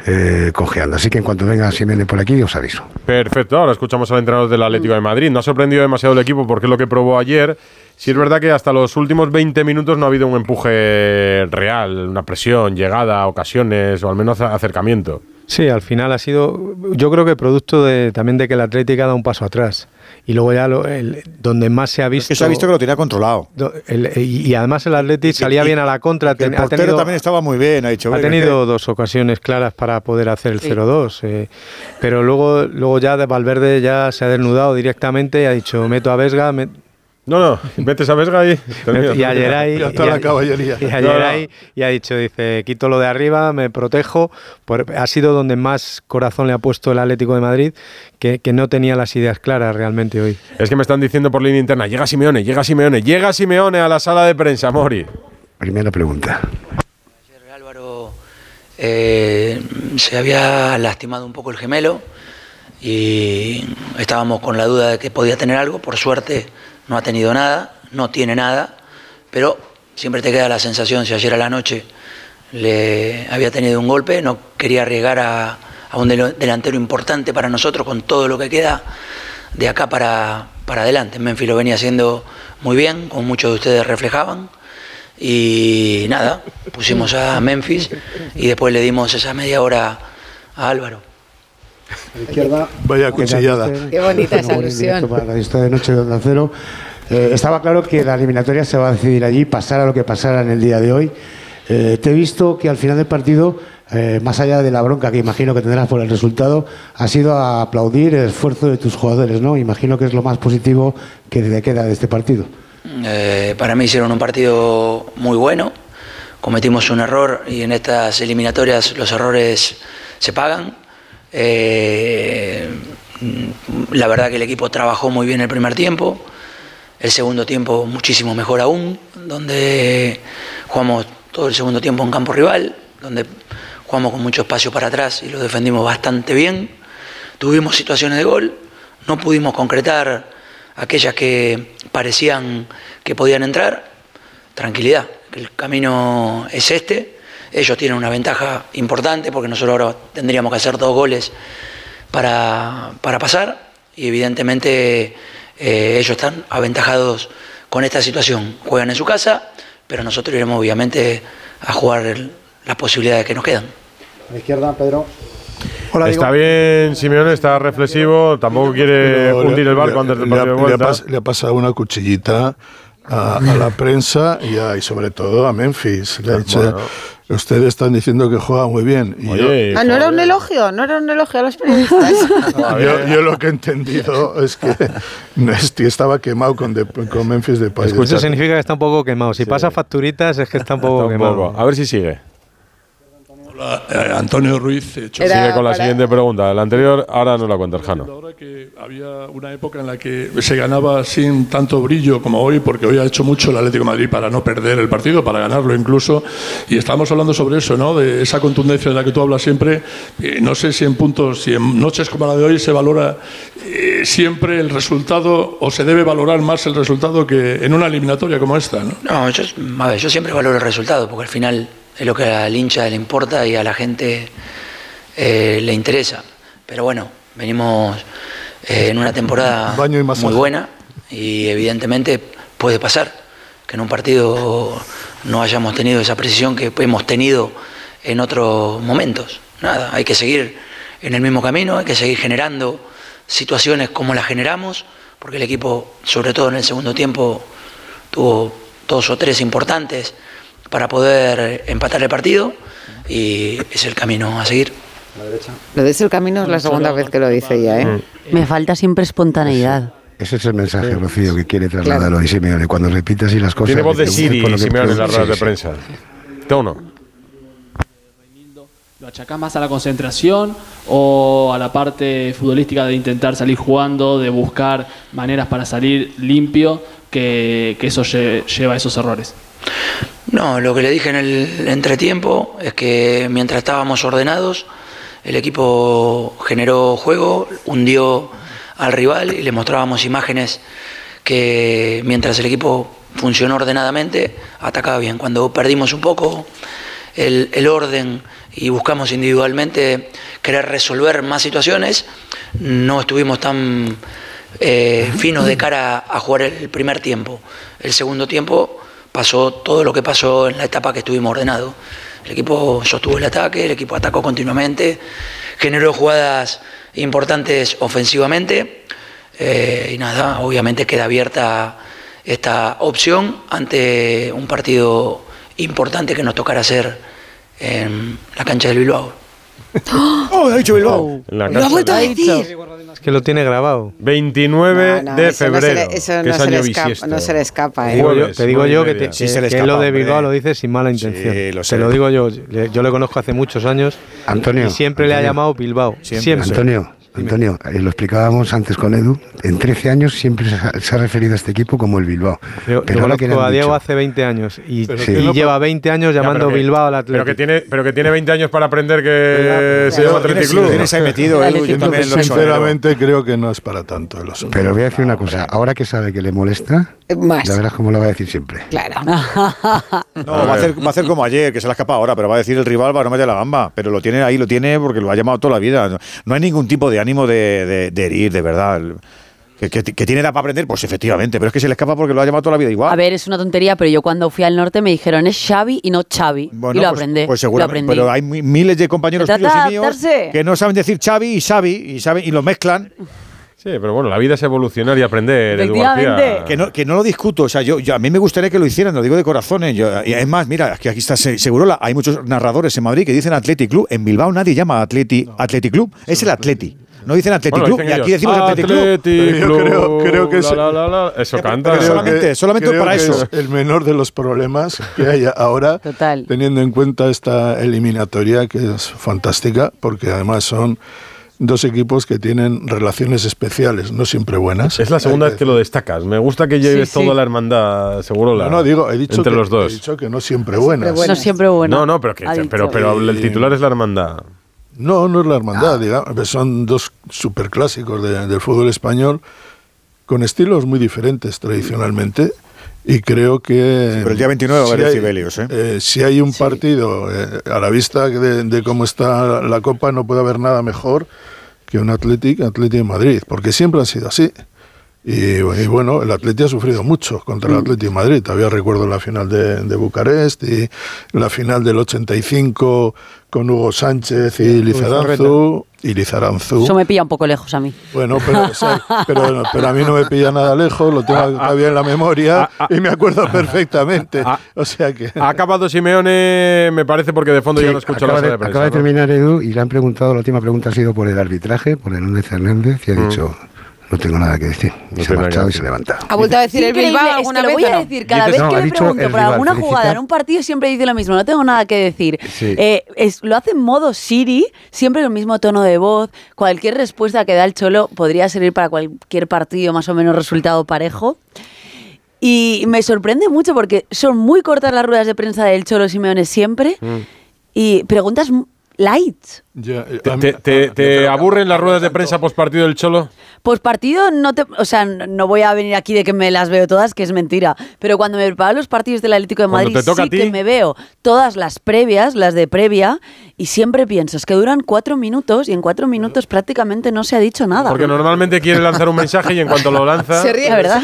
eh, cojeando. Así que en cuanto venga Simeone por aquí, os aviso. Perfecto, ahora escuchamos al entrenador del Atlético de Madrid. No ha sorprendido demasiado el equipo porque es lo que probó ayer. Sí es verdad que hasta los últimos 20 minutos no ha habido un empuje real, una presión, llegada, ocasiones o al menos acercamiento. Sí, al final ha sido, yo creo que producto de, también de que el Atlético ha dado un paso atrás. Y luego ya lo- el- donde más se ha visto... que se ha visto que lo tenía controlado. do- el- y, y además el Atlético salía y- bien a la contra. el ten- ha portero tenido- también estaba muy bien, ha dicho. Ha "Venga, tenido dos ocasiones claras para poder hacer el Sí. 0-2, eh, pero luego, luego ya de Valverde ya se ha desnudado directamente y ha dicho meto a Vesga, No, no, metes a Vesga ahí. y ayer ahí, Ya está y, la caballería. y ayer No, no. ahí, y ha dicho, dice, quito lo de arriba, me protejo. Por- ha sido donde más corazón le ha puesto el Atlético de Madrid, que, que no tenía las ideas claras realmente hoy. Es que me están diciendo por línea interna, llega Simeone, llega Simeone, llega Simeone a la sala de prensa, Mori. Primera pregunta. Eh, se había lastimado un poco el gemelo y estábamos con la duda de que podía tener algo. Por suerte no ha tenido nada, no tiene nada, pero siempre te queda la sensación, si ayer a la noche le había tenido un golpe, no quería arriesgar a, un del- delantero importante para nosotros con todo lo que queda de acá para, para adelante. Memphis lo venía haciendo muy bien, como muchos de ustedes reflejaban. Y nada, pusimos a Memphis y después le dimos esa media hora a Álvaro. Izquierda. Vaya cuchillada. Qué bonita esa alusión. Para la lista de noche de Onda Cero. Eh, estaba claro que la eliminatoria se va a decidir allí, pasara lo que pasara en el día de hoy. Eh, te he visto que al final del partido, eh, más allá de la bronca que imagino que tendrás por el resultado, ha sido a aplaudir el esfuerzo de tus jugadores, ¿no? Imagino que es lo más positivo que te queda de este partido. Eh, para mí hicieron un partido muy bueno. Cometimos un error y en estas eliminatorias los errores se pagan. Eh, la verdad que el equipo trabajó muy bien el primer tiempo. El segundo tiempo muchísimo mejor aún, donde jugamos todo el segundo tiempo en campo rival, donde jugamos con mucho espacio para atrás y lo defendimos bastante bien. Tuvimos situaciones de gol, no pudimos concretar aquellas que parecían que podían entrar. Tranquilidad, el camino es este. Ellos tienen una ventaja importante porque nosotros ahora tendríamos que hacer dos goles para, para pasar y evidentemente eh, ellos están aventajados con esta situación. Juegan en su casa, pero nosotros iremos obviamente a jugar el- las posibilidades que nos quedan. A la izquierda, Pedro. está bien, Simeone, está reflexivo, tampoco quiere hundir el barco le- antes del partido de vuelta. Le ha pasado una cuchillita a, a la prensa y, a- y sobre todo a Memphis. Le ha dicho, Bueno. Ustedes están diciendo que juega muy bien. Y Oye, Ah, ¿no era un elogio? ¿No era un elogio a los periodistas? yo, lo que he entendido es que Nesti estaba quemado con, de- con Memphis de. Eso significa que está un poco quemado. Si pasa facturitas es que está un poco Está un quemado. poco. A ver si sigue. Eh, Antonio Ruiz. eh, Sigue con la siguiente pregunta. La anterior, ahora nos la cuenta el Jano. Había una época en la que se ganaba sin tanto brillo como hoy, porque hoy ha hecho mucho el Atlético de Madrid para no perder el partido, para ganarlo incluso. Y estábamos hablando sobre eso, ¿no? De esa contundencia de la que tú hablas siempre. Eh, no sé si en puntos, si en noches como la de hoy se valora eh, siempre el resultado o se debe valorar más el resultado que en una eliminatoria como esta, ¿no? No, yo, a ver, yo siempre valoro el resultado, porque al final es lo que al hincha le importa y a la gente eh, le interesa. Pero bueno, venimos eh, en una temporada Baño y masaje. muy buena y evidentemente puede pasar que en un partido no hayamos tenido esa precisión que hemos tenido en otros momentos. Nada, hay que seguir en el mismo camino, hay que seguir generando situaciones como las generamos, porque el equipo, sobre todo en el segundo tiempo, tuvo dos o tres importantes para poder empatar el partido y es el camino a seguir. Lo de ese camino es la segunda vez que lo dice ella, ¿eh? Me falta siempre espontaneidad. Ese es el mensaje, Rocío, que quiere trasladar hoy Simeone. Cuando repite así las cosas... Tiene voz de dice, "Uf, por Siri, Simeone, en las produce". ruedas de Sí, sí. prensa. Tono. ¿Lo achacás más a la concentración o a la parte futbolística de intentar salir jugando, de buscar maneras para salir limpio, que, que eso lle- lleva a esos errores? No, lo que le dije en el entretiempo es que mientras estábamos ordenados, el equipo generó juego, hundió al rival y le mostrábamos imágenes que mientras el equipo funcionó ordenadamente, atacaba bien. Cuando perdimos un poco el, orden y buscamos individualmente querer resolver más situaciones, no estuvimos tan eh, finos de cara a jugar el primer tiempo. El segundo tiempo pasó todo lo que pasó en la etapa que estuvimos ordenados. El equipo sostuvo el ataque, el equipo atacó continuamente, generó jugadas importantes ofensivamente eh, y nada, obviamente queda abierta esta opción ante un partido importante que nos tocará hacer en la cancha del Bilbao. ¡Oh, ha dicho Bilbao! Lo ha vuelto a de- decir. Es que lo tiene grabado. 29 No, no, de eso no se febrero. le- eso que no es se le escapa- no se le escapa, Te ¿eh? digo yo, Jueves, te digo yo que, te- Sí, se le que escapa, lo de. Bilbao lo dice sin mala intención. lo sé. Te lo digo yo. Yo le conozco hace muchos años. Antonio, Y siempre le ha llamado Bilbao. Siempre. Antonio, Antonio, eh, lo explicábamos antes con Edu, en 13 años siempre se ha, se ha referido a este equipo como el Bilbao. Yo, yo ahora que le conozco a Diego dicho- hace 20 años y, Pero y lleva puede- 20 años Ya, llamando pero que- Bilbao al Pero Atlético. que, tiene, pero que tiene 20 años para aprender que se llama Athletic Lo Club. tienes ahí metido, Edu, yo también lo. Sinceramente creo que no es para tanto el asunto. Pero voy a decir una cosa, ahora que sabe que le molesta, Más. ya verás cómo lo va a decir siempre. Claro. No, va a, hacer, va a hacer como ayer, que se la ha escapado ahora, pero va a decir el rival, va a no meter la gamba. Pero lo tiene ahí, lo tiene porque lo ha llamado toda la vida. No, no hay ningún tipo de ánimo de, de- de herir, de verdad. Que, que- que tiene edad para aprender, pues efectivamente, pero es que se le escapa porque lo ha llamado toda la vida igual. A ver, es una tontería, pero yo cuando fui al norte me dijeron es Xavi y no Xavi. Bueno, y lo pues- aprendí. Pues seguramente, aprendí. pero hay mi- miles de compañeros tuyos y míos que no saben decir Xavi y Xavi y saben y lo mezclan. Sí, pero bueno, la vida es evolucionar y aprender. Efectivamente. Que no, que no lo discuto, o sea, yo, yo- a mí me gustaría que lo hicieran, lo digo de corazón. ¿eh? Yo- y es más, mira, que aquí está se- seguro, la- hay muchos narradores en Madrid que dicen Athletic Club. En Bilbao nadie llama Atleti, Athletic Club, es el Atleti. No dicen Athletic Bueno, Club, dicen y aquí decimos Athletic Club. Yo Club, creo- creo que la, es- la, la, la. Eso canta. pero solamente- que- solamente creo para que eso. es el menor de los problemas que hay ahora, Total. teniendo en cuenta esta eliminatoria que es fantástica, porque además son dos equipos que tienen relaciones especiales, no siempre buenas. Es la segunda vez que lo destacas. Me gusta que lleves Sí, sí. toda la hermandad, seguro la. No, no, digo, he dicho, entre que, los dos. he dicho que no siempre buenas. No siempre bueno. No, no, pero, que, pero, pero el titular es la hermandad. No, no es la Ah. hermandad, digamos, son dos superclásicos de- del fútbol español con estilos muy diferentes tradicionalmente y creo que... Pero el día 29 va a si haber decibelios, ¿eh? eh, si hay un partido eh, a la vista de, de cómo está la Copa, no puede haber nada mejor que un Athletic, Athletic de Madrid, porque siempre ha sido así. Y, y bueno, el Atleti ha sufrido mucho contra el Atleti de Madrid. Todavía recuerdo la final de, de Bucarest y la final del 85 con Hugo Sánchez y Lizaranzu. Y Lizaranzu. Eso me pilla un poco lejos a mí. Bueno, pero, o sea, pero, pero a mí no me pilla nada lejos, lo tengo todavía en la memoria y me acuerdo perfectamente. O sea que. Ha acabado Simeone, me parece, porque de fondo Sí, ya no escucho la de, de prensa. acaba de terminar Edu y le han preguntado, la última pregunta ha sido por el arbitraje, por el Núñez Hernández, y ha Mm. ticho, no tengo nada que decir. Y se ha marchado y se levanta. ¿Ha vuelto a decir el Bilbao es alguna que lo vez voy a no? decir, cada Dices- vez no, que le pregunto por rival, alguna felicita- jugada en un partido siempre dice lo mismo, no tengo nada que decir. Sí. Eh, es- lo hace en modo Siri, siempre el mismo tono de voz, cualquier respuesta que da el Cholo podría servir para cualquier partido más o menos resultado parejo. Y me sorprende mucho porque son muy cortas las ruedas de prensa del Cholo Simeone siempre Mm. y preguntas light. ¿Te, aburren las ruedas de prensa post partido del Cholo? Post partido no te. O sea, no voy a venir aquí de que me las veo todas, que es mentira. Pero cuando me preparo los partidos del Atlético de Madrid, sí que me veo todas las previas, las de previa, y siempre piensas que duran cuatro minutos y en cuatro minutos prácticamente no se ha dicho nada. Porque normalmente quiere lanzar un mensaje y en cuanto lo lanza. Se ríe, ¿verdad?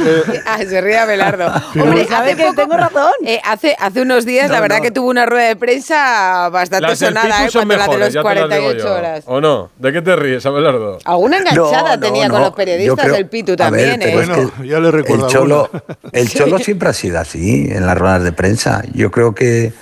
Se ríe ah, Abelardo. Hombre, hace que poco, tengo razón. Eh, hace, hace unos días, la verdad que tuvo una rueda de prensa bastante sonada, eh, cuando la de los 40 yo. Horas. ¿O no? ¿De qué te ríes, Abelardo? Alguna enganchada no, no, tenía no. con los periodistas creo, del Pitu también, ver, ¿eh? Bueno, es que ya le recuerdo. El Cholo, el Cholo siempre ha sido así en las ruedas de prensa. Yo creo que.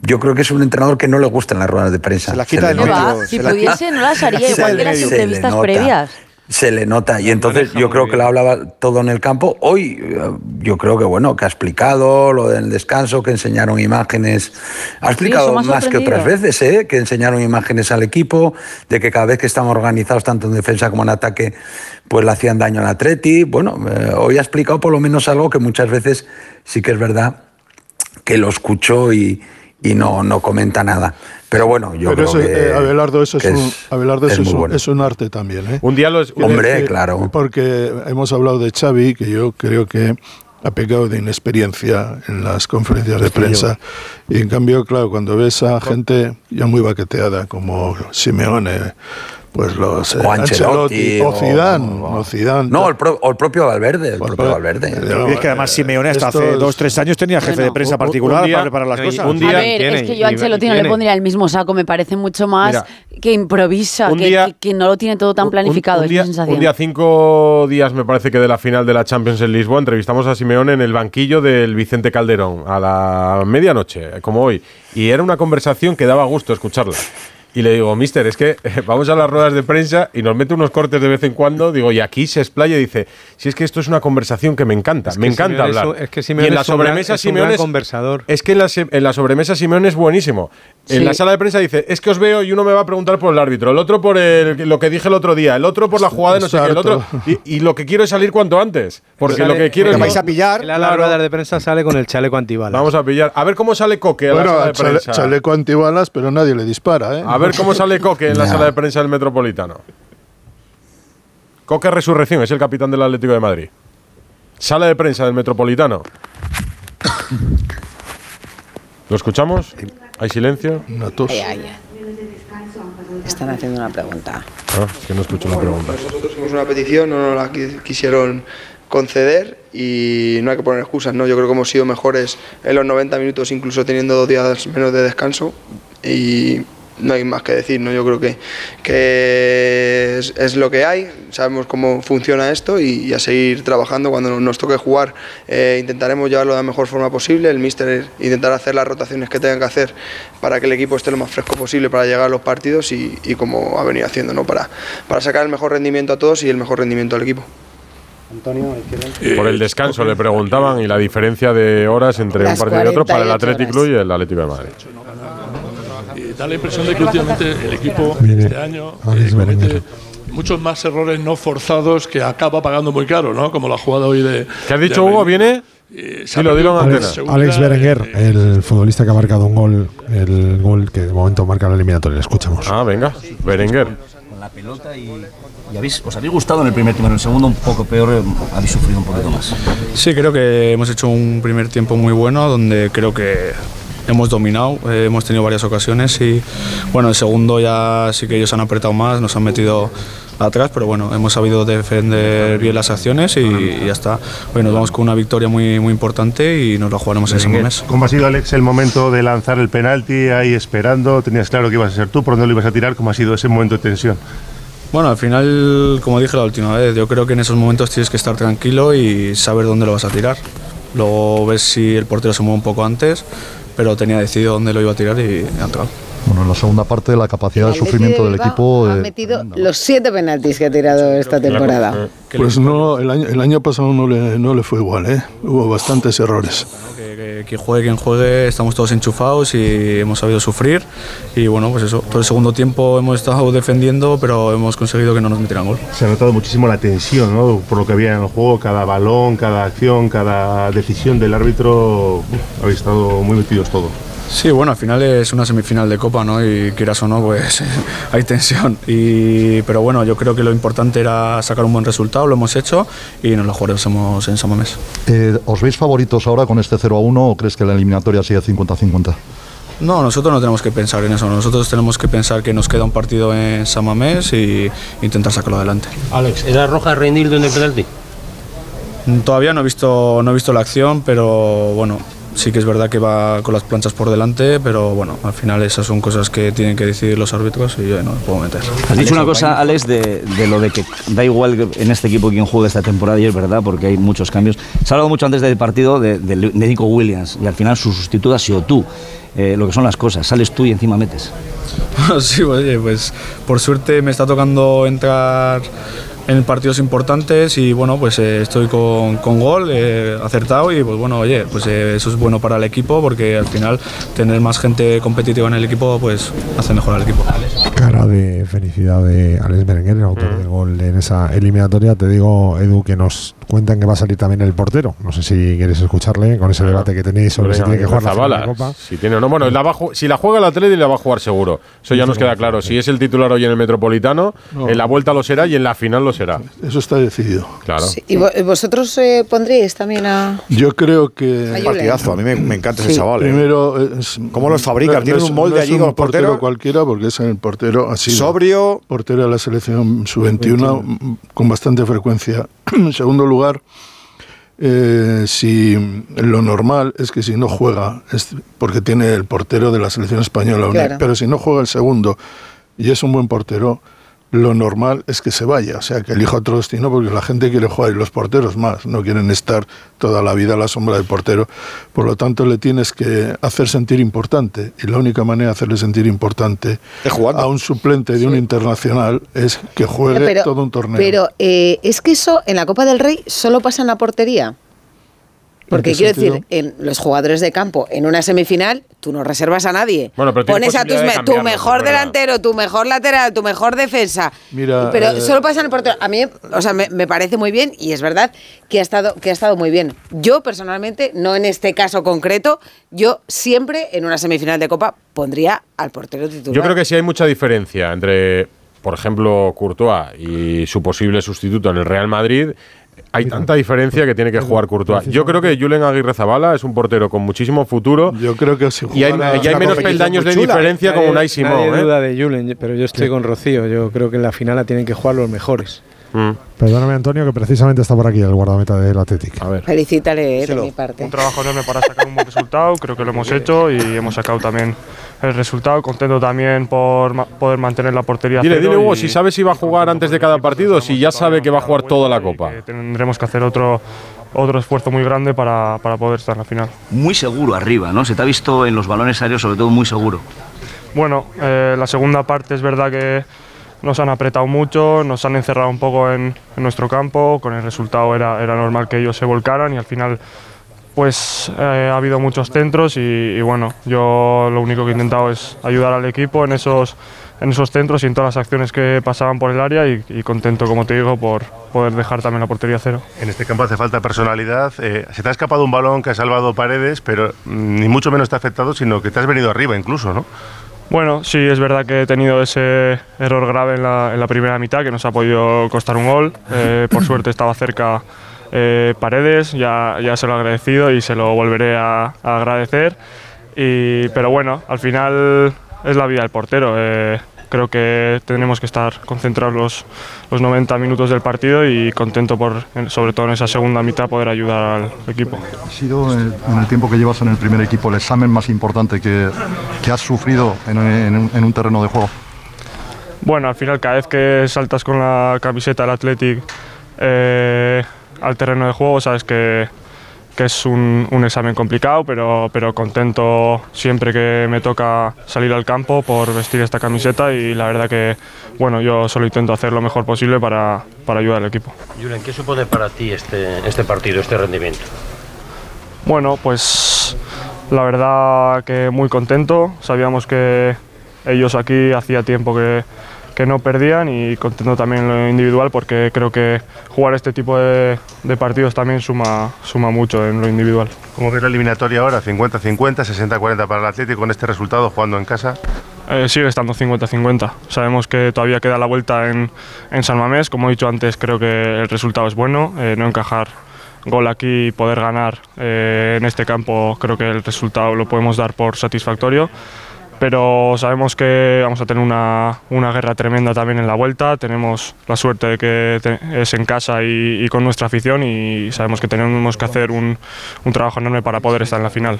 Yo creo que es un entrenador que no le gustan las ruedas de prensa. Se las quita se de. Si pudiese, no las haría, igual que las entrevistas previas. Se le nota y entonces yo creo que lo hablaba todo en el campo. Hoy eh, yo creo que bueno, que ha explicado lo del descanso, que enseñaron imágenes. Ha explicado más que otras veces, ¿eh? que enseñaron imágenes al equipo, de que cada vez que estamos organizados tanto en defensa como en ataque, pues le hacían daño al Atleti. Bueno, eh, hoy ha explicado por lo menos algo que muchas veces sí que es verdad que lo escucho y, y no, no comenta nada. Pero bueno, yo Pero creo eso, que, eh, Abelardo, eso es, que un, Abelardo, eso muy es, un, bueno. es un arte también. ¿eh? Un día lo es- Quiero Hombre, decir, claro. Porque hemos hablado de Xavi, que yo creo que ha pecado de inexperiencia en las conferencias de prensa. Y en cambio, claro, cuando ves a gente ya muy baqueteada, como Simeone, pues los eh, O Ancelotti, o o- Zidane, o Zidane, No, el, pro- o el propio Valverde. El propio Valverde. Eh, Y es que además Simeone hasta hace dos tres años tenía jefe de prensa un- particular un día- para preparar las cosas. un día- A ver, tiene, es que yo a Ancelotti no le pondría el mismo saco, me parece mucho más Mira, que improvisa, un que, día- que- que no lo tiene todo tan Un- planificado, Un, es día, un día, cinco días, me parece que de la final de la Champions en Lisboa, entrevistamos a Simeone en el banquillo del Vicente Calderón a la medianoche, como hoy. Y era una conversación que daba gusto escucharla. Y le digo, mister, es que vamos a las ruedas de prensa y nos mete unos cortes de vez en cuando. Digo, y aquí se explaya y dice, si es que esto es una conversación que me encanta, me que encanta Simeone hablar. es que y Simeone en la sobremesa es Simeone es- conversador. Es que en la, en la sobremesa Simeone es buenísimo. En Sí. la sala de prensa dice, es que os veo y uno me va a preguntar por el árbitro, el otro por el- lo que dije el otro día, el otro por la jugada de no sé qué, el otro... Y, y lo que quiero es salir cuanto antes, porque lo que quiero es... pillar. Él a las ruedas de prensa sale con el chaleco antibalas. Vamos a pillar. A ver cómo sale Coque la Bueno, sala de chale- prensa. chaleco antibalas, pero nadie le dispara. ¿eh? A ver cómo sale Coque en la sala de prensa del Metropolitano. Coque Resurrección es el capitán del Atlético de Madrid. Sala de prensa del Metropolitano. ¿Lo escuchamos? ¿Hay silencio? Ay, ay, ay. Están haciendo una pregunta. Ah, es que no escucho la pregunta. Nosotros hicimos una petición, no nos la qui- quisieron conceder y no hay que poner excusas, ¿no? Yo creo que hemos sido mejores en los 90 minutos, incluso teniendo dos días menos de descanso y no hay más que decir, ¿no? Yo creo que, que es, es lo que hay, sabemos cómo funciona esto y, y a seguir trabajando. Cuando nos, toque jugar eh, intentaremos llevarlo de la mejor forma posible, el míster intentará hacer las rotaciones que tengan que hacer para que el equipo esté lo más fresco posible para llegar a los partidos y, y como ha venido haciendo, ¿no? Para, para sacar el mejor rendimiento a todos y el mejor rendimiento al equipo. Antonio, Por el descanso le preguntaban y la diferencia de horas entre Las un partido y otro para el 48 Athletic Club y el Atlético de Madrid. Da la impresión de que últimamente el equipo este año eh, Alex comete muchos más errores no forzados que acaba pagando muy caro, ¿no? Como la jugada hoy de. ¿Qué has dicho, Hugo? ¿Viene? Eh, se ha Dilo, en segunda, Alex Berenguer, el futbolista que ha marcado un gol, el gol que de momento marca la eliminatoria. Escuchamos. Ah, venga, Berenguer. con la pelota y, y habéis, os habéis gustado en el primer tiempo, en el segundo un poco peor, eh, habéis sufrido un poquito más. Sí, creo que hemos hecho un primer tiempo muy bueno donde creo que hemos dominado, eh, hemos tenido varias ocasiones y bueno, el segundo ya sí que ellos han apretado más, nos han metido atrás, pero bueno, hemos sabido defender bien las acciones y, y ya está. Hoy nos vamos con una victoria muy, muy importante y nos la jugaremos en ese mes. ¿Cómo ha sido, Alex, el momento de lanzar el penalti ahí esperando? ¿Tenías claro que ibas a ser tú? ¿Por dónde lo ibas a tirar? ¿Cómo ha sido ese momento de tensión? Bueno, al final, como dije la última vez, yo creo que en esos momentos tienes que estar tranquilo y saber dónde lo vas a tirar. Luego ves si el portero se mueve un poco antes, pero tenía decidido dónde lo iba a tirar y ha entrado. Bueno, en la segunda parte la capacidad de sufrimiento de del equipo... Ha eh, metido los siete penaltis que ha tirado esta temporada. Pues no, el año, el año pasado no le, no le fue igual, ¿eh? Hubo bastantes errores. Que quien juegue, quien juegue, estamos todos enchufados y hemos sabido sufrir. Y bueno, pues eso, todo el segundo tiempo hemos estado defendiendo, pero hemos conseguido que no nos metieran gol. Se ha notado muchísimo la tensión, ¿no? Por lo que había en el juego, cada balón, cada acción, cada decisión del árbitro, habéis estado muy metidos todos. Sí, bueno, al final es una semifinal de Copa, ¿no? Y quieras o no, pues hay tensión. Y, pero bueno, yo creo que lo importante era sacar un buen resultado, lo hemos hecho y nos lo jugaremos en San Mamés. eh, ¿Os veis favoritos ahora con este 0 a 1 o crees que la eliminatoria sigue 50-50? No, nosotros no tenemos que pensar en eso, nosotros tenemos que pensar que nos queda un partido en San Mamés y intentar sacarlo adelante. Alex, ¿era roja Reindildo en el penalti? Todavía no he visto, no he visto la acción, pero bueno, sí que es verdad que va con las planchas por delante, pero bueno, al final esas son cosas que tienen que decidir los árbitros y yo no me puedo meter. Has dicho una cosa, Alex, de, de lo de que da igual en este equipo quién juegue esta temporada, y es verdad, porque hay muchos cambios. Se ha hablado mucho antes del partido de, de, de Nico Williams, y al final su sustituto ha sido tú. Eh, lo que son las cosas, sales tú y encima metes. sí, oye, pues por suerte me está tocando entrar en partidos importantes y bueno, pues eh, estoy con, con gol, eh, acertado y pues bueno, oye, pues eh, eso es bueno para el equipo porque al final tener más gente competitiva en el equipo pues hace mejor al equipo. Cara de felicidad de Alex Berenguer, el autor del gol en esa eliminatoria. Te digo, Edu, que nos cuentan que va a salir también el portero. No sé si quieres escucharle con ese debate que tenéis sobre si tiene que jugar la final de Zabala, Copa. Si tiene o no, bueno, la va si la juega el Atleti la va a jugar seguro. Eso ya nos queda claro. Si es el titular hoy en el Metropolitano, No. en la vuelta lo será y en la final lo será. Eso está decidido. Claro. ¿Y vo- vosotros eh, pondríais también a.? Yo creo que. Ayulen. Partidazo, a mí me, me encanta Sí, ese chaval. ¿eh? Primero, es- ¿Cómo los fabrican? no- Tienen no es- un molde no allí un con el portero. cualquiera porque es el portero así. Sobrio. Portero de la selección sub-21 mm, con bastante frecuencia. en segundo lugar, eh, si lo normal es que si no juega, es porque tiene el portero de la selección española, Claro. pero si no juega el segundo y es un buen portero, lo normal es que se vaya, o sea, que elija otro destino porque la gente quiere jugar y los porteros más, no quieren estar toda la vida a la sombra del portero. Por lo tanto, le tienes que hacer sentir importante y la única manera de hacerle sentir importante a un suplente de un internacional es que juegue pero, todo un torneo. pero eh, es que eso en la Copa del Rey solo pasa en la portería. Porque quiero sentido? decir, en los jugadores de campo, en una semifinal, tú no reservas a nadie. Bueno, pero Pones a tus me- tu mejor delantero, tu mejor lateral, tu mejor defensa. Mira, pero eh, solo pasa en el portero. A mí, o sea, me, me parece muy bien y es verdad que ha estado que ha estado muy bien. Yo personalmente, no en este caso concreto, yo siempre en una semifinal de Copa pondría al portero titular. Yo creo que sí hay mucha diferencia entre, por ejemplo, Courtois y su posible sustituto en el Real Madrid. Hay tanta diferencia que tiene que jugar Courtois. Yo creo que Julen Aguirre Zabala es un portero con muchísimo futuro. Yo creo que si y hay, y hay una menos peldaños de diferencia como Unai Simón. Nadie ¿eh? duda de Julen, pero yo estoy con Rocío. Yo creo que en la final la tienen que jugar los mejores. Mm. Perdóname, Antonio, que precisamente está por aquí el guardameta del Athletic. A ver. Felicítale eh, de mi parte. Un trabajo enorme para sacar un buen resultado, creo que lo hemos hecho y hemos sacado también el resultado. Contento también por ma- poder mantener la portería. Dile, cero dile, Hugo, si sabe si va a jugar antes de cada partido, si ya sabe que va a jugar toda la Copa. que tendremos que hacer otro, otro esfuerzo muy grande para, para poder estar en la final. Muy seguro arriba, ¿no? Se te ha visto en los balones aéreos, sobre todo muy seguro. Bueno, eh, la segunda parte es verdad que nos han apretado mucho, nos han encerrado un poco en, nuestro campo, con el resultado era, normal que ellos se volcaran y al final pues eh, ha habido muchos centros y, bueno, yo lo único que he intentado es ayudar al equipo en esos, en esos centros y en todas las acciones que pasaban por el área y, y contento, como te digo, por poder dejar también la portería cero. En este campo hace falta personalidad. Eh, se te ha escapado un balón que ha salvado paredes, pero mm, ni mucho menos te ha afectado, sino que te has venido arriba incluso, ¿no? Bueno, sí, es verdad que he tenido ese error grave en la, en la primera mitad que nos ha podido costar un gol. Eh, por suerte estaba cerca eh, Paredes, ya, ya se lo he agradecido y se lo volveré a, a agradecer. Y, pero bueno, al final es la vida del portero. eh, creo que tenemos que estar concentrados los, los 90 minutos del partido y contento por, sobre todo en esa segunda mitad, poder ayudar al equipo. ¿Ha sido en el tiempo que llevas en el primer equipo el examen más importante que, que has sufrido en, en un- en un terreno de juego? Bueno, al final cada vez que saltas con la camiseta del Athletic eh, al terreno de juego sabes que, que es un, un examen complicado, pero, pero contento siempre que me toca salir al campo por vestir esta camiseta y la verdad que bueno, yo solo intento hacer lo mejor posible para, para ayudar al equipo. Julen, ¿qué supone para ti este, este partido, este rendimiento? Bueno, pues la verdad que muy contento. Sabíamos que ellos aquí hacía tiempo que, que no perdían y contento también en lo individual porque creo que jugar este tipo de, de partidos también suma, suma mucho en lo individual. ¿Cómo ves la eliminatoria ahora? 50-50, 60-40 para el Atlético con este resultado jugando en casa. Eh, sigue estando 50-50. Sabemos que todavía queda la vuelta en, en San Mamés. Como he dicho antes, creo que el resultado es bueno. Eh, no encajar gol aquí y poder ganar eh, en este campo, creo que el resultado lo podemos dar por satisfactorio. Pero sabemos que vamos a tener una, una guerra tremenda también en la vuelta. Tenemos la suerte de que te- es en casa y, y con nuestra afición y sabemos que tenemos que hacer un, un trabajo enorme para poder estar en la final.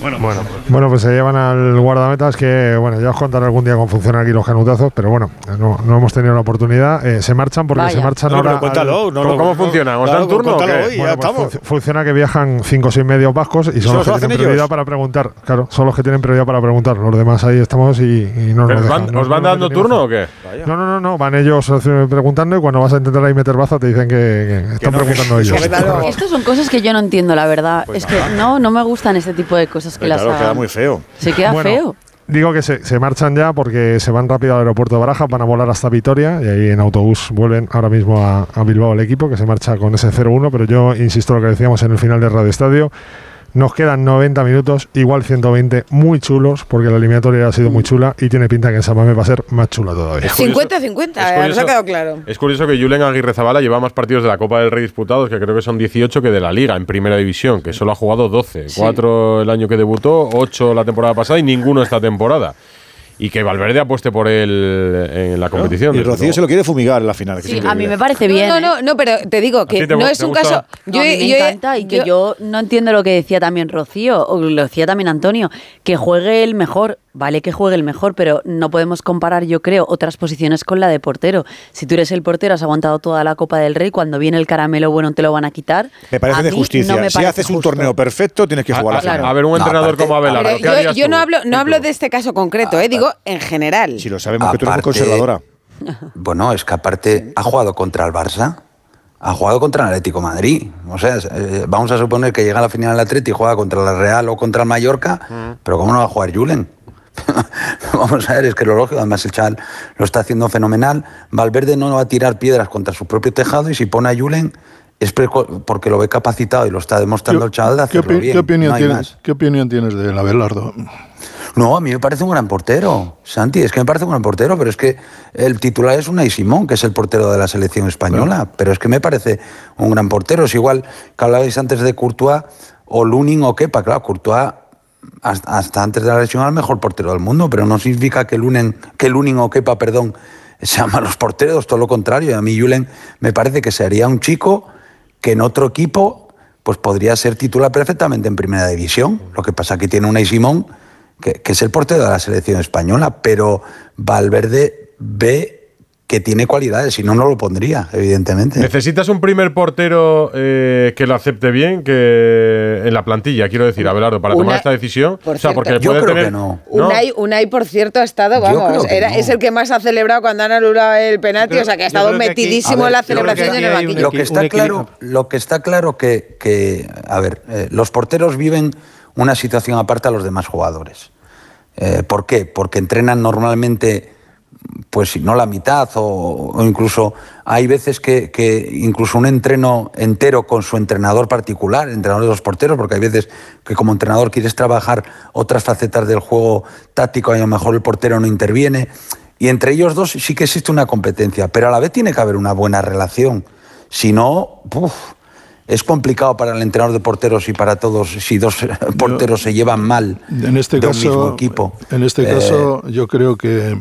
Bueno, bueno. Bueno, pues se llevan al guardametas que, bueno, ya os contaré algún día cómo funcionan aquí los canutazos, pero bueno, no, no hemos tenido la oportunidad. Eh, se marchan porque Vaya. se marchan No, pero ahora. cuéntalo, al- no, ¿Cómo- no, cómo no, funciona? ¿Os dan turno ya pues funciona que viajan 5 o 6 medios vascos y ¿Y son los lo que tienen ellos? prioridad para preguntar. Claro, son los que tienen prioridad para preguntar. Los demás ahí estamos y, y no ¿Pero nos os van, dejan, no- os van no dando dejan turno o qué? No, no, no, no, van ellos preguntando y cuando vas a intentar ahí meter baza te dicen que, que están preguntando ellos. Estas son cosas que yo no entiendo, la verdad. Pues es que no, no me gustan este tipo de cosas que las Claro, queda hagan. muy feo. Se queda Bueno, feo. Digo que se, se marchan ya porque se van rápido al aeropuerto de Baraja, van a volar hasta Vitoria y ahí en autobús vuelven ahora mismo a, a Bilbao el equipo que se marcha con ese 0-1, pero yo insisto lo que decíamos en el final del Radio Estadio. Nos quedan 90 minutos, igual 120, muy chulos, porque la eliminatoria ha sido muy chula y tiene pinta que en San Mamés va a ser más chula todavía. 50-50, eh, nos ha quedado claro. Es curioso que Julen Aguirre Zabala lleva más partidos de la Copa del Rey disputados, que creo que son 18, que de la Liga en Primera División, que solo ha jugado 12. Sí. 4 el año que debutó, 8 la temporada pasada y ninguno esta temporada. Y que Valverde apueste por él en la competición. Y Rocío se lo quiere fumigar en la final. que Sí, a mí me parece bien. No, ¿eh? no, no, pero te digo que no es un caso. No, a mí me yo he- encanta y que yo no entiendo lo que decía también Rocío, o lo decía también Antonio, que juegue el mejor, vale que juegue el mejor, pero no podemos comparar, yo creo, otras posiciones con la de portero. Si tú eres el portero, has aguantado toda la Copa del Rey, cuando viene el caramelo bueno te lo van a quitar. Me parece A de justicia. no me si haces un torneo perfecto, tienes que jugar a la final. a ver, un entrenador como Abelardo, Pero ¿qué yo, yo no hablo, no hablo de este caso concreto, eh, digo en general. Si lo sabemos que tú eres conservadora. Bueno, es que aparte ha jugado contra el Barça, ha jugado contra el Atlético de Madrid. O sea, eh, vamos a suponer que llega a la final del Atlético y juega contra la Real o contra el Mallorca, pero ¿cómo no va a jugar Julen? vamos a ver, es que lo lógico, además el chaval lo está haciendo fenomenal. Valverde no va a tirar piedras contra su propio tejado y si pone a Julen es porque lo ve capacitado y lo está demostrando el chaval de ¿Qué, hacerlo opi- bien. qué opinión no tienes. ¿Qué opinión tienes de Abelardo? No, a mí me parece un gran portero, Santi, es que me parece un gran portero, pero es que el titular es Unai Simón, que es el portero de la selección española, pero es que me parece un gran portero. Es igual que hablabais antes de Courtois o Lunin o Kepa, claro, Courtois hasta, antes de la lesión el mejor portero del mundo, pero no significa que Lunin, que Lunin o Kepa, perdón, sean malos porteros, todo lo contrario. A mí Julen me parece que sería un chico que en otro equipo pues podría ser titular perfectamente en primera división. Lo que pasa que tiene Unai Simón que, que es el portero de la selección española, pero Valverde ve que tiene cualidades, si no, no lo pondría, evidentemente. ¿Necesitas un primer portero eh, que lo acepte bien que en la plantilla, quiero decir, Abelardo, para Una- tomar esta decisión? por o sea, porque cierto- puede Yo creo tener. que no. Unai, Unai, por cierto, ha estado, vamos, era, no. es el que más ha celebrado cuando han anulado el penalti, Yo o sea que ha estado yo aquí- metidísimo a en la yo celebración en el banquillo. Lo que está claro, lo que está claro que, que a ver, eh, los porteros viven una situación aparte a los demás jugadores. Eh, ¿Por qué? Porque entrenan normalmente, pues si no la mitad o, o incluso hay veces que, que incluso un entreno entero con su entrenador particular, entrenador de los porteros, porque hay veces que como entrenador quieres trabajar otras facetas del juego táctico y a lo mejor el portero no interviene. Y entre ellos dos sí que existe una competencia, pero a la vez tiene que haber una buena relación. Si no, uf, es complicado para el entrenador de porteros y para todos si dos porteros se llevan mal En este de un caso, mismo equipo. En este Eh, caso, yo creo que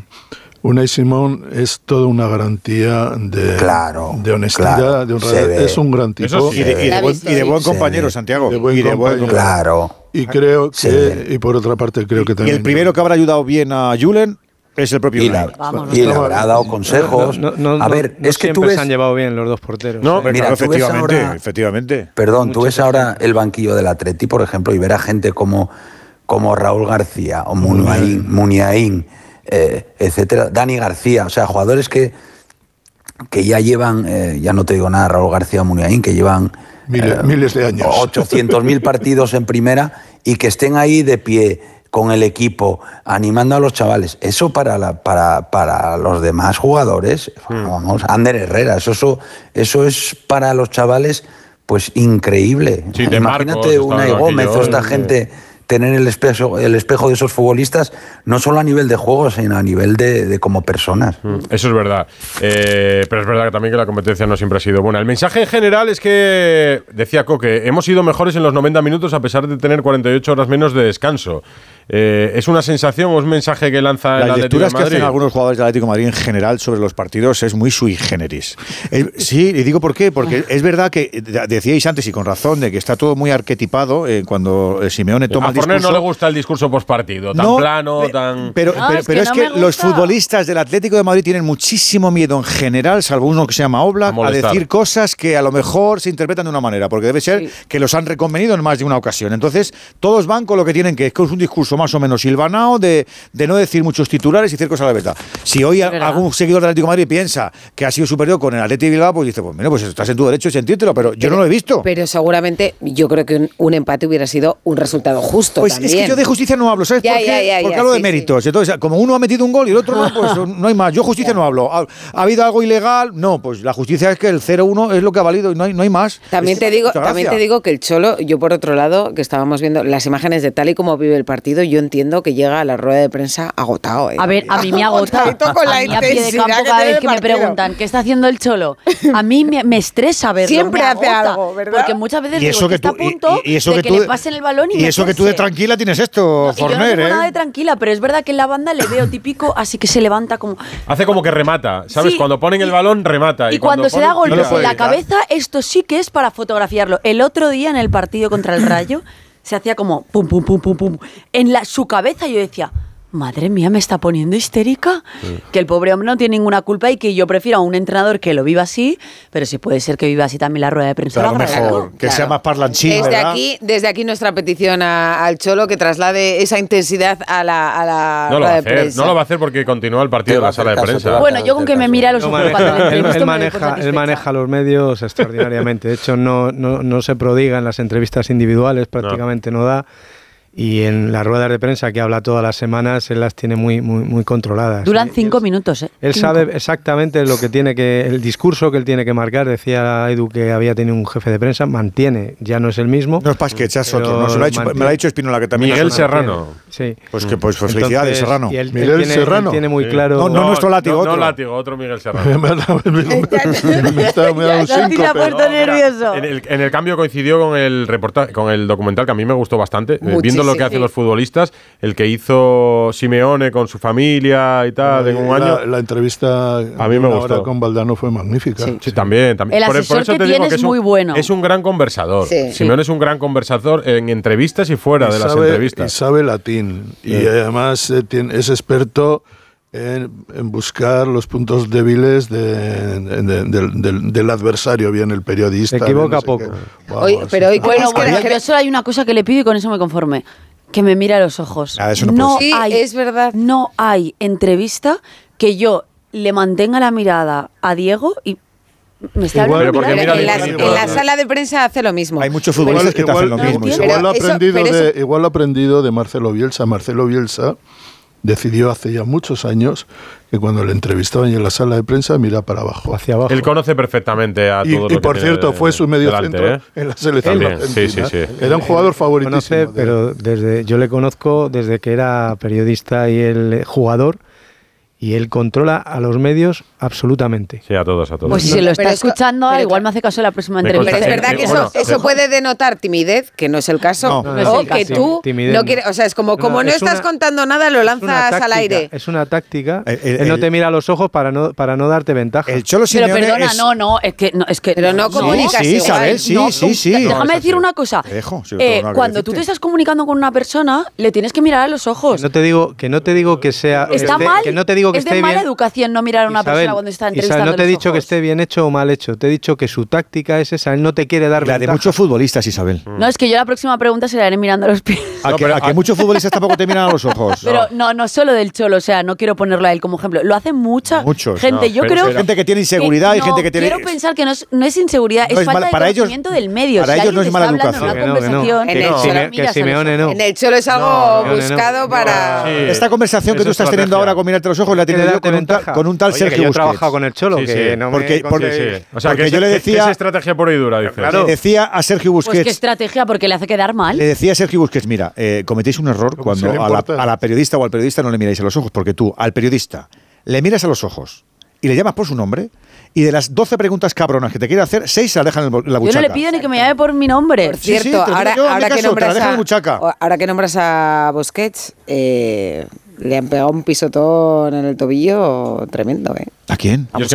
Unai Simón es toda una garantía de, de honestidad, claro, de honradez. Es un gran tipo. Sí. Y de- y de buen- y de buen compañero. Santiago. De buen Y de buen compañero. compañero. Claro. Y creo Se que, y por otra parte, creo que Y también. el primero que habrá ayudado bien a Julen es el propio Y la- y le habrá dado consejos. No, no, a no- ver, no es que tú ves. se han llevado bien los dos porteros. No, ¿eh? mira, tú ves ahora- efectivamente. Perdón, tú ves ahora el banquillo del Atleti, por ejemplo, y ver a gente como, como Raúl García o Muniain, Muniain eh, etcétera, Dani García, o sea, jugadores que, que ya llevan, eh, ya no te digo nada, Raúl García Muniain, que llevan Miles- miles de años. 800.000 partidos en primera y que estén ahí de pie con el equipo, animando a los chavales. Eso para, la, para, para los demás jugadores, vamos, Ander Herrera, eso, eso, eso es para los chavales pues increíble. Sí, Marcos Imagínate estaba una Gómez o esta eh. gente tener el espejo, el espejo de esos futbolistas, no solo a nivel de juego, sino a nivel de, de como personas. Eso es verdad. Eh, pero es verdad que también que la competencia no siempre ha sido buena. El mensaje en general es que, decía Coque, hemos sido mejores en los 90 minutos a pesar de tener 48 horas menos de descanso. Eh, ¿Es una sensación o es un mensaje que lanza el Las Atlético de lecturas que Madrid? hacen algunos jugadores del Atlético de Madrid en general sobre los partidos es muy sui generis. Eh, sí, y digo por qué, porque es verdad que decíais antes y con razón de que está todo muy arquetipado eh, cuando eh, Simeone toma a el Forner discurso. no le gusta el discurso postpartido, tan No, plano, tan... Pero, pero, pero es que, los futbolistas del Atlético de Madrid tienen muchísimo miedo en general, salvo uno que se llama Oblak, A a, decir cosas que a lo mejor se interpretan de una manera, porque debe ser que los han reconvenido en más de una ocasión. Entonces, todos van con lo que tienen que es que es un discurso más o menos silvanao de, de no decir muchos titulares y decir cosas a la verdad. Si hoy algún seguidor del Atlético de Madrid piensa que ha sido superior con el Atlético de Bilbao, pues dice, pues bueno, pues estás en tu derecho de sentírtelo, pero yo no lo he visto. Pero seguramente yo creo que un, un empate hubiera sido un resultado justo Pues también. es que yo de justicia no hablo, ¿sabes Ya, por qué? ya, ya, Porque hablo de sí, méritos. Entonces, como uno ha metido un gol y el otro no, pues no hay más. Yo justicia no hablo. ¿Ha, ha habido algo ilegal? No, pues la justicia es que el 0-1 es lo que ha valido y no hay, no hay más. También Es- te digo, también te digo que el Cholo, yo por otro lado, que estábamos viendo las imágenes de tal y como vive el partido, yo entiendo que llega a la rueda de prensa agotado. ¿eh? A ver, a mí me agota. Con la a mí a pie de campo que cada vez que me preguntan qué está haciendo el cholo. A mí me, me estresa verlo. Siempre me hace agota, algo, ¿verdad? Porque muchas veces Y digo eso que, que tú- está a punto y- y eso de que que, tú le pasen el balón y, Y eso que tú de tranquila tienes esto, Y yo no Forner, tengo ¿eh? nada de tranquila, pero es verdad que en la banda le veo típico, así que se levanta como. Hace como que remata, ¿sabes? Sí, Cuando ponen el balón, remata. Y cuando, se da tira. en la cabeza, esto sí que es para fotografiarlo. El otro día en el partido contra el Rayo se hacía como pum, pum, pum, pum, pum. En la, su cabeza yo decía, madre mía, me está poniendo histérica. Que el pobre hombre no tiene ninguna culpa y que yo prefiero a un entrenador que lo viva así, pero si puede ser que viva así también la rueda de prensa. Claro, mejor. Que sea más parlanchín, Desde ¿verdad? aquí, desde aquí nuestra petición a- al Cholo que traslade esa intensidad a la, a la No lo va rueda a de hacer, prensa. no lo va a hacer porque continúa el partido en la sala de prensa. Bueno, yo con que me mire a los No ojos maneja- él, maneja, él maneja los medios extraordinariamente. De hecho, no, no, no se prodiga en las entrevistas individuales, prácticamente no, da. Y en las ruedas de prensa que habla todas las semanas, él las tiene muy, muy, muy controladas. Duran cinco minutos, ¿eh? Él Cinco. sabe exactamente lo que tiene que, el discurso que él tiene que marcar. Decía Edu que había tenido un jefe de prensa, mantiene, ya no es el mismo. No es Pasquet, ya es otro. No, se lo ha dicho- me lo ha dicho Espinola, que también Miguel Serrano. Sí. Pues que pues, pues felicidades, Entonces, Serrano. él- él Miguel tiene- Serrano. él tiene muy Sí. claro- No, no, nuestro látigo, no, otro. No látigo, otro Miguel Serrano. me está- me un nervioso. En el, en el cambio coincidió con el reportaje, con el documental que a mí me gustó bastante, eh, viendo Muchísimo. Lo que hacen Sí. los futbolistas, el que hizo Simeone con su familia y tal, en un La- año. La, entrevista A mí de me gustó. con Valdano fue magnífica. Sí, también, también. El asesor que te digo tiene es es un, muy bueno. Es un gran conversador. Sí. Simeone es un gran conversador en entrevistas y fuera Y de las sabe- entrevistas. Y sabe latín. Y además eh, tiene- es experto en, en buscar los puntos débiles de- de- de- del, del- del adversario, bien el periodista. Se equivoca no sé poco. Hoy- Vamos, pero hoy Bueno, es que- bueno, yo solo hay una cosa que le pido y con eso me conforme. Que me mire a los ojos. Ah, eso no puede ser. Sí, hay, es verdad. No hay entrevista que yo le mantenga la mirada a Diego y me está Igual- porque mira en, la, diferente. en la sala de prensa hace lo mismo. Hay muchos futbolistas que te hacen lo mismo. igual lo eso- aprendido de, igual lo aprendido de Marcelo Bielsa. Marcelo Bielsa decidió hace ya muchos años que cuando le entrevistaban en la sala de prensa mira para abajo. Hacia abajo. Él conoce perfectamente a Y, todo y lo que por tiene cierto, fue su medio delante, centro ¿eh? en la selección También, sí, argentina. sí, sí. Era un jugador favoritísimo. conoce, de- pero desde yo le conozco desde que era periodista y el jugador y él controla a los medios absolutamente. Sí, a todos, a todos. Pues si se lo está escuchando, es, igual me hace caso en la próxima entrevista. Pero es verdad eh, que eso, eso puede denotar timidez, que no es el caso, no, no, no, o que tú no quieres, o sea, es como como no, estás contando nada, lo lanzas al aire. Es una táctica. Él no te mira a los ojos para no para no darte ventaja. El Cholo Simeone Pero perdona, no, no, es que no es que Pero no comunicas sí. Sí, sí, Déjame decir una cosa. Dejo, eh, cuando tú te estás comunicando con una persona, le tienes que mirar a los ojos. No te digo que no te digo que sea Está este, mal. no te digo es de mala educación no mirar a una persona cuando está entrevistando. Isabel, no te he dicho que esté bien hecho o mal hecho, te he dicho que su táctica es esa, él no te quiere dar La de muchos futbolistas, Isabel. No, es que yo la próxima pregunta se la haré mirando a los pies. A, que, muchos futbolistas tampoco te miran a los ojos. Pero no, no solo del Cholo, o sea, no quiero ponerlo a él como ejemplo. Lo hace mucha gente, yo creo. Gente que tiene inseguridad y gente que tiene. Quiero pensar que no es, inseguridad, es, falta de conocimiento del medio. Para ellos no es mala educación. En el Cholo es algo buscado para. Esta conversación que tú estás teniendo ahora con mirarte a los ojos la he tenido yo con un, tal, con un, tal Oye, Sergio que yo he trabajado con el Cholo, sí, que sí. no porque, me... Porque, sí, o sea, porque que yo le decía... Estrategia por ahí dura, dice. Claro. Le decía a Sergio Busquets... Pues qué estrategia, porque le hace quedar mal. Le decía a Sergio Busquets, mira, eh, cometéis un error cuando a la, a la periodista o al periodista no le miráis a los ojos, porque tú, al periodista, le miras a los ojos y le llamas por su nombre, y de las 12 preguntas cabronas que te quiere hacer, 6 se las dejan en la buchaca. Yo no le pido ni que me llame por mi nombre. Por cierto, sí, sí, ahora, ahora, que caso, nombras a, ahora que nombras a Busquets, eh, le han pegado un pisotón en el tobillo tremendo, ¿eh? ¿A quién? ¿A Yo.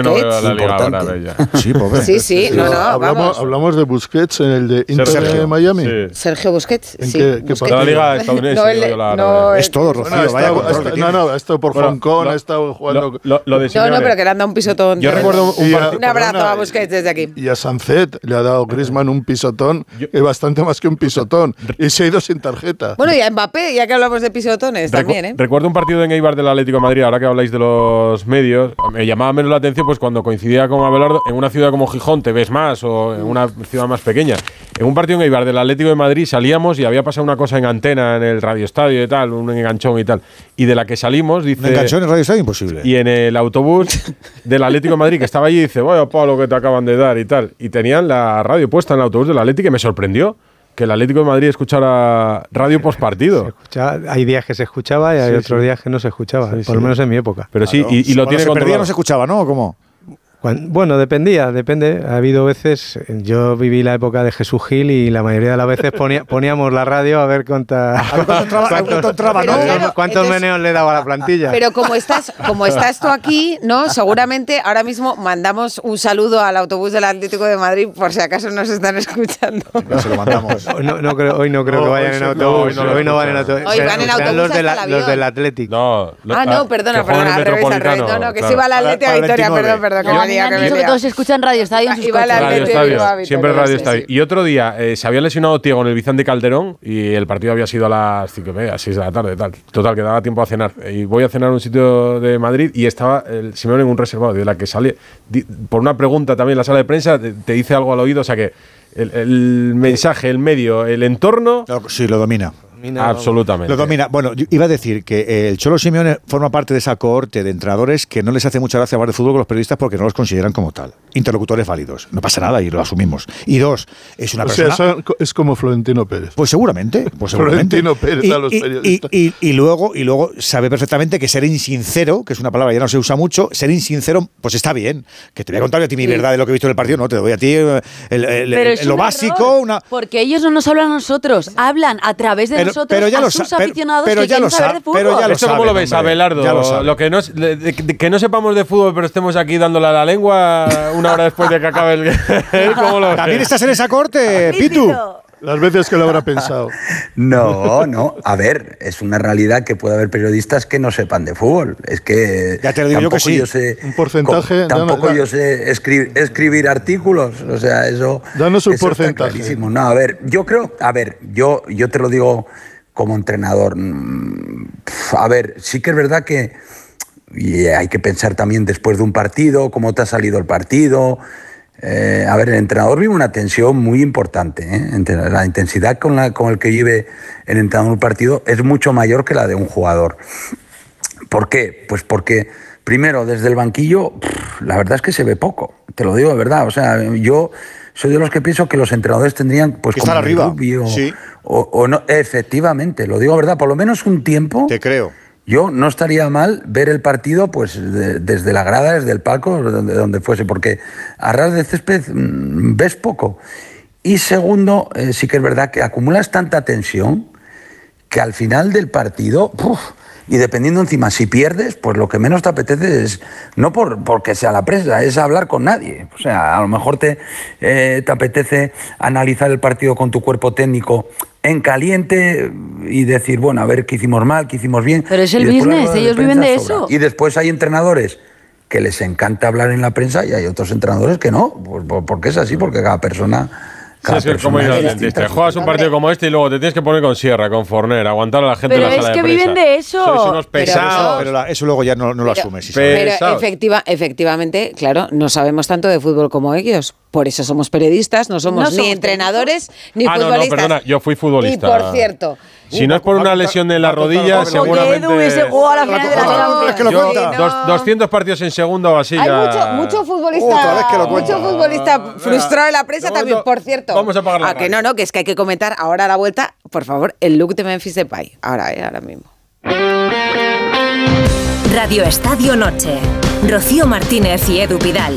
Sí, pobre. Sí, sí, no, no, hablamos, de Busquets en el de Inter Sergio. de Miami. Sí. Sergio Busquets, sí. Qué, Busquets. No, no, es Rocío, No, no, ha estado por bueno, Hong Kong, ha estado jugando… Lo, lo de no, no, pero que le han dado un pisotón. Yo recuerdo un, un abrazo a Busquets desde aquí. Y a Sancet le ha dado Griezmann un pisotón, que bastante más que un pisotón, y se ha ido sin tarjeta. Bueno, y a Mbappé, ya que hablamos de pisotones también. ¿eh? Recuerdo un partido en Eibar del Atlético de Madrid, ahora que habláis de los medios, me llamaba menos la atención pues cuando coincidía con Abelardo, en una ciudad como Gijón te ves más o en una ciudad más pequeña. En un partido en Eibar del Atlético de Madrid salíamos y había pasado una cosa en antena en el Radio Estadio y tal, un enganchón y tal. Y de la que salimos, dice. Un enganchón en el Radio Estadio imposible. Y en el autobús del Atlético de Madrid que estaba allí, dice, vaya palo que te acaban de dar y tal. Y tenían la radio puesta en el autobús del Atlético que me sorprendió que el Atlético de Madrid escuchara radio post partido. hay días que se escuchaba y hay otros días que no se escuchaba, por lo menos en mi época. Pero sí, y, lo Cuando tiene se no se escuchaba, ¿no? Cómo? Cuando, bueno, dependía, depende. Ha habido veces, yo viví la época de Jesús Gil y la mayoría de las veces ponía, poníamos la radio a ver cuántos, cuántos, cuántos meneos le daba a la plantilla. Pero como estás, como estás tú aquí, ¿no? Seguramente ahora mismo mandamos un saludo al autobús del Atlético de Madrid por si acaso nos están escuchando. No se lo mandamos. No, no creo, hoy no creo que vayan en autobús. hoy no van en autobús. Hoy van en autobús. Los, los del Atlético. No, ah, no, perdona, perdona, al revés, al revés. No, no, que claro. sí al Atlético a Victoria, perdón, perdón tenía que Radio Estadio. En Siempre Radio Estadio. Y otro día eh, se había lesionado Tiago en el Vicente Calderón y el partido había sido a las 5 y media, 6 de la tarde, tal. Total, que daba tiempo a cenar. Eh, y voy a cenar a un sitio de Madrid y estaba el Simeone en un reservado de la que sale. Por una pregunta también en la sala de prensa te, dice algo al oído, o sea que el, el mensaje, el medio, el entorno. Sí, lo domina. Absolutamente. Lo domina. Bueno, iba a decir que eh, el Cholo Simeone forma parte de esa cohorte de entrenadores que no les hace mucha gracia hablar de fútbol con los periodistas porque no los consideran como tal. Interlocutores válidos. No pasa nada y lo asumimos. Y dos, es una o persona. Sea, es como Florentino Pérez. Pues seguramente. Pues Florentino Pérez y, a los periodistas. Y, luego, y luego sabe perfectamente que ser insincero, que es una palabra que ya no se usa mucho, ser insincero, pues está bien. Que te voy a contar a ti mi verdad de lo que he visto en el partido, no, te doy a ti eh, lo básico. Una... Porque ellos no nos hablan a nosotros, hablan a través de pero, pero ya a sus lo aficionados pero, pero que ya lo saber de. Pero ya lo ¿Esto saben, cómo lo ves, hombre, Abelardo? Lo, lo que, no es, de, de, de, que no sepamos de fútbol, pero estemos aquí dándole a la lengua una hora después de que acabe el... ¿Cómo lo ves? También estás en esa corte, Pitu. Las veces que lo habrá pensado. No, no. A ver, es una realidad que puede haber periodistas que no sepan de fútbol. Es que. Ya yo sé, un porcentaje. tampoco yo sé escribir, artículos. O sea, eso. Danos un porcentaje. No, a ver, yo creo. A ver, yo, yo te lo digo como entrenador. Mm, a ver, sí que es verdad que. Hay que pensar también después de un partido, cómo te ha salido el partido. Eh, a ver, el entrenador vive una tensión muy importante. ¿eh? La intensidad con la con el que vive el entrenador un partido es mucho mayor que la de un jugador. ¿Por qué? Pues porque, primero, desde el banquillo, la verdad es que se ve poco. Te lo digo de verdad. O sea, yo soy de los que pienso que los entrenadores tendrían pues que como estar arriba. O, sí. o, no, efectivamente, lo digo de verdad, por lo menos un tiempo. Te creo yo no estaría mal ver el partido pues de- desde la grada, desde el palco, donde, donde fuese, porque a ras de césped mm, ves poco. Y segundo, eh, sí que es verdad que acumulas tanta tensión que al final del partido, y dependiendo encima, si pierdes, pues lo que menos te apetece es, no por, porque sea la prensa, es hablar con nadie. O sea, a lo mejor te, eh, te apetece analizar el partido con tu cuerpo técnico en caliente y decir, bueno, a ver qué hicimos mal, qué hicimos bien. Pero es el business, ellos viven de sobra. eso. Y después hay entrenadores que les encanta hablar en la prensa y hay otros entrenadores que no, pues, por- porque es así, porque cada persona... Sí, Cada es que es como ir persona al es dentista. distinta. Juegas un partido como este y luego te tienes que poner con sierra, con Forner, aguantar a la gente Pero en la es sala que de prensa. viven de eso. Sois unos Pero pesados. Pero la- eso luego ya no, no lo Pero- asumes. Pero Pesados. efectiva, efectivamente, claro, no sabemos tanto de fútbol como ellos. Por eso somos periodistas, no somos No ni somos entrenadores ni ah, no, no, futbolistas. perdona, yo fui futbolista. Y por cierto, Si no es por una lesión en la rodilla, seguramente. Edu hubiese jugado a la final de la Champions. que lo Yo, cuenta. dos- 200 partidos en segundo o así hay ya. mucho, mucho futbolista, Otra vez que lo mucho futbolista frustrado en la prensa también, por cierto. vamos a apagar la Ah, que radio. no, no, que es que hay que comentar ahora a la vuelta, por favor, el look de Memphis Depay. Ahora, eh, ahora mismo. Radio Estadio Noche. Rocío Martínez y Edu Vidal.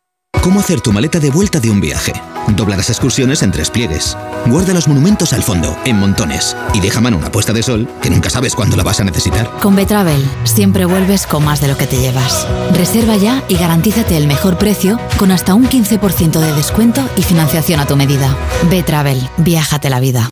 ¿Cómo hacer tu maleta de vuelta de un viaje? Dobla las excursiones en tres pliegues. Guarda los monumentos al fondo, en montones. Y deja mano una puesta de sol que nunca sabes cuándo la vas a necesitar. Con Betravel siempre vuelves con más de lo que te llevas. Reserva ya y garantízate el mejor precio con hasta un 15% de descuento y financiación a tu medida. Betravel, viájate la vida.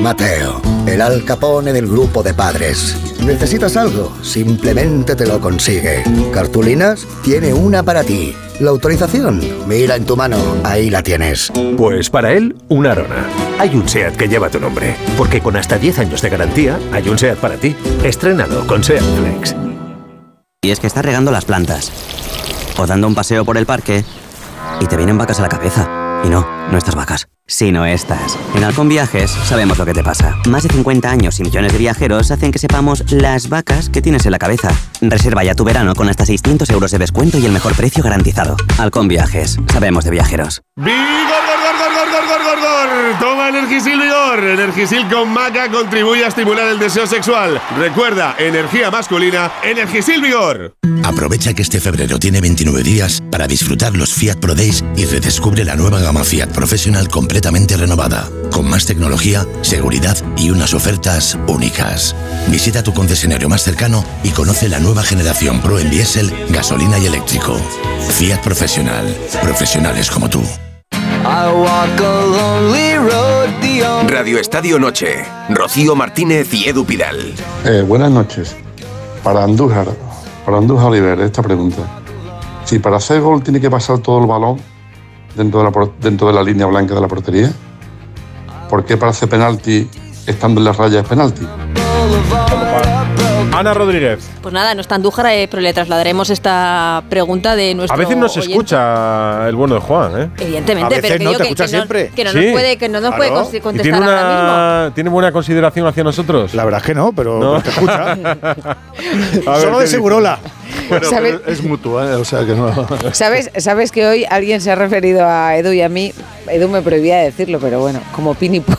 Mateo, el Al Capone del grupo de padres. ¿Necesitas algo? Simplemente te lo consigue. ¿Cartulinas? Tiene una para ti. La autorización, mira en tu mano, ahí la tienes. Pues para él, una Arona. Hay un SEAT que lleva tu nombre. Porque con hasta 10 años de garantía, hay un SEAT para ti. Estrénalo con SEAT Flex. Y es que estás regando las plantas. O dando un paseo por el parque. Y te vienen vacas a la cabeza. Y no, no estas vacas. Sino estas. En Halcón Viajes sabemos lo que te pasa. Más de 50 años y millones de viajeros hacen que sepamos las vacas que tienes en la cabeza. Reserva ya tu verano con hasta 600 euros de descuento y el mejor precio garantizado. Halcón Viajes. Sabemos de viajeros. ¡Vigor, Toma Energisil Vigor. Energisil con maca contribuye a estimular el deseo sexual. Recuerda, energía masculina, Energisil Vigor. Aprovecha que este febrero tiene 29 días para disfrutar los Fiat Pro Days y redescubre la nueva gama Fiat Professional completamente renovada, con más tecnología, seguridad y unas ofertas únicas. Visita tu concesionario más cercano y conoce la nueva generación Pro en diésel, gasolina y eléctrico. Fiat Professional. Profesionales como tú. Radio Estadio Noche. Rocío Martínez y Edu Pidal. Eh, buenas noches. Para Andújar, para Andújar Oliver, esta pregunta. Si para hacer gol tiene que pasar todo el balón dentro de la, por- dentro de la línea blanca de la portería, ¿por qué para hacer penalti estando en la raya es penalti? Ana Rodríguez. Pues nada, no está Andújar, eh, pero le trasladaremos esta pregunta de nuestro A veces no se oyente. escucha el bueno de Juan, ¿eh? Evidentemente, pero que, que, no, que no Sí. nos puede, que no nos puede Claro. consi- ¿Y contestar tiene ahora mismo. ¿Tiene buena consideración hacia nosotros? La verdad es que no, pero No. te escucha. A ver Solo de. Segurola. Bueno, ¿Sabes? pero es mutua, ¿eh? o sea que no. ¿Sabes, ¿Sabes que hoy alguien se ha referido a Edu y a mí? Edu me prohibía decirlo, pero bueno, como Pinipo.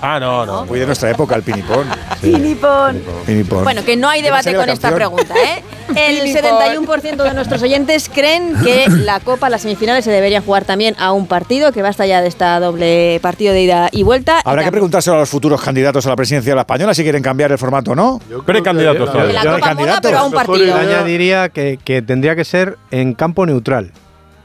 Ah, no, no. Muy de nuestra época, el pinipón. Pinipón. Pinipón. Bueno, que no hay debate la con esta pregunta, ¿eh? El 71% de nuestros oyentes creen que la Copa, las semifinales, se deberían jugar también a un partido, que basta ya de esta doble partido de ida y vuelta. Habrá que preguntárselo a los futuros candidatos a la presidencia de la española si quieren cambiar el formato o no. Precandidatos. La yo de Copa mola, pero a un Yo partido. añadiría que, que tendría que ser en campo neutral.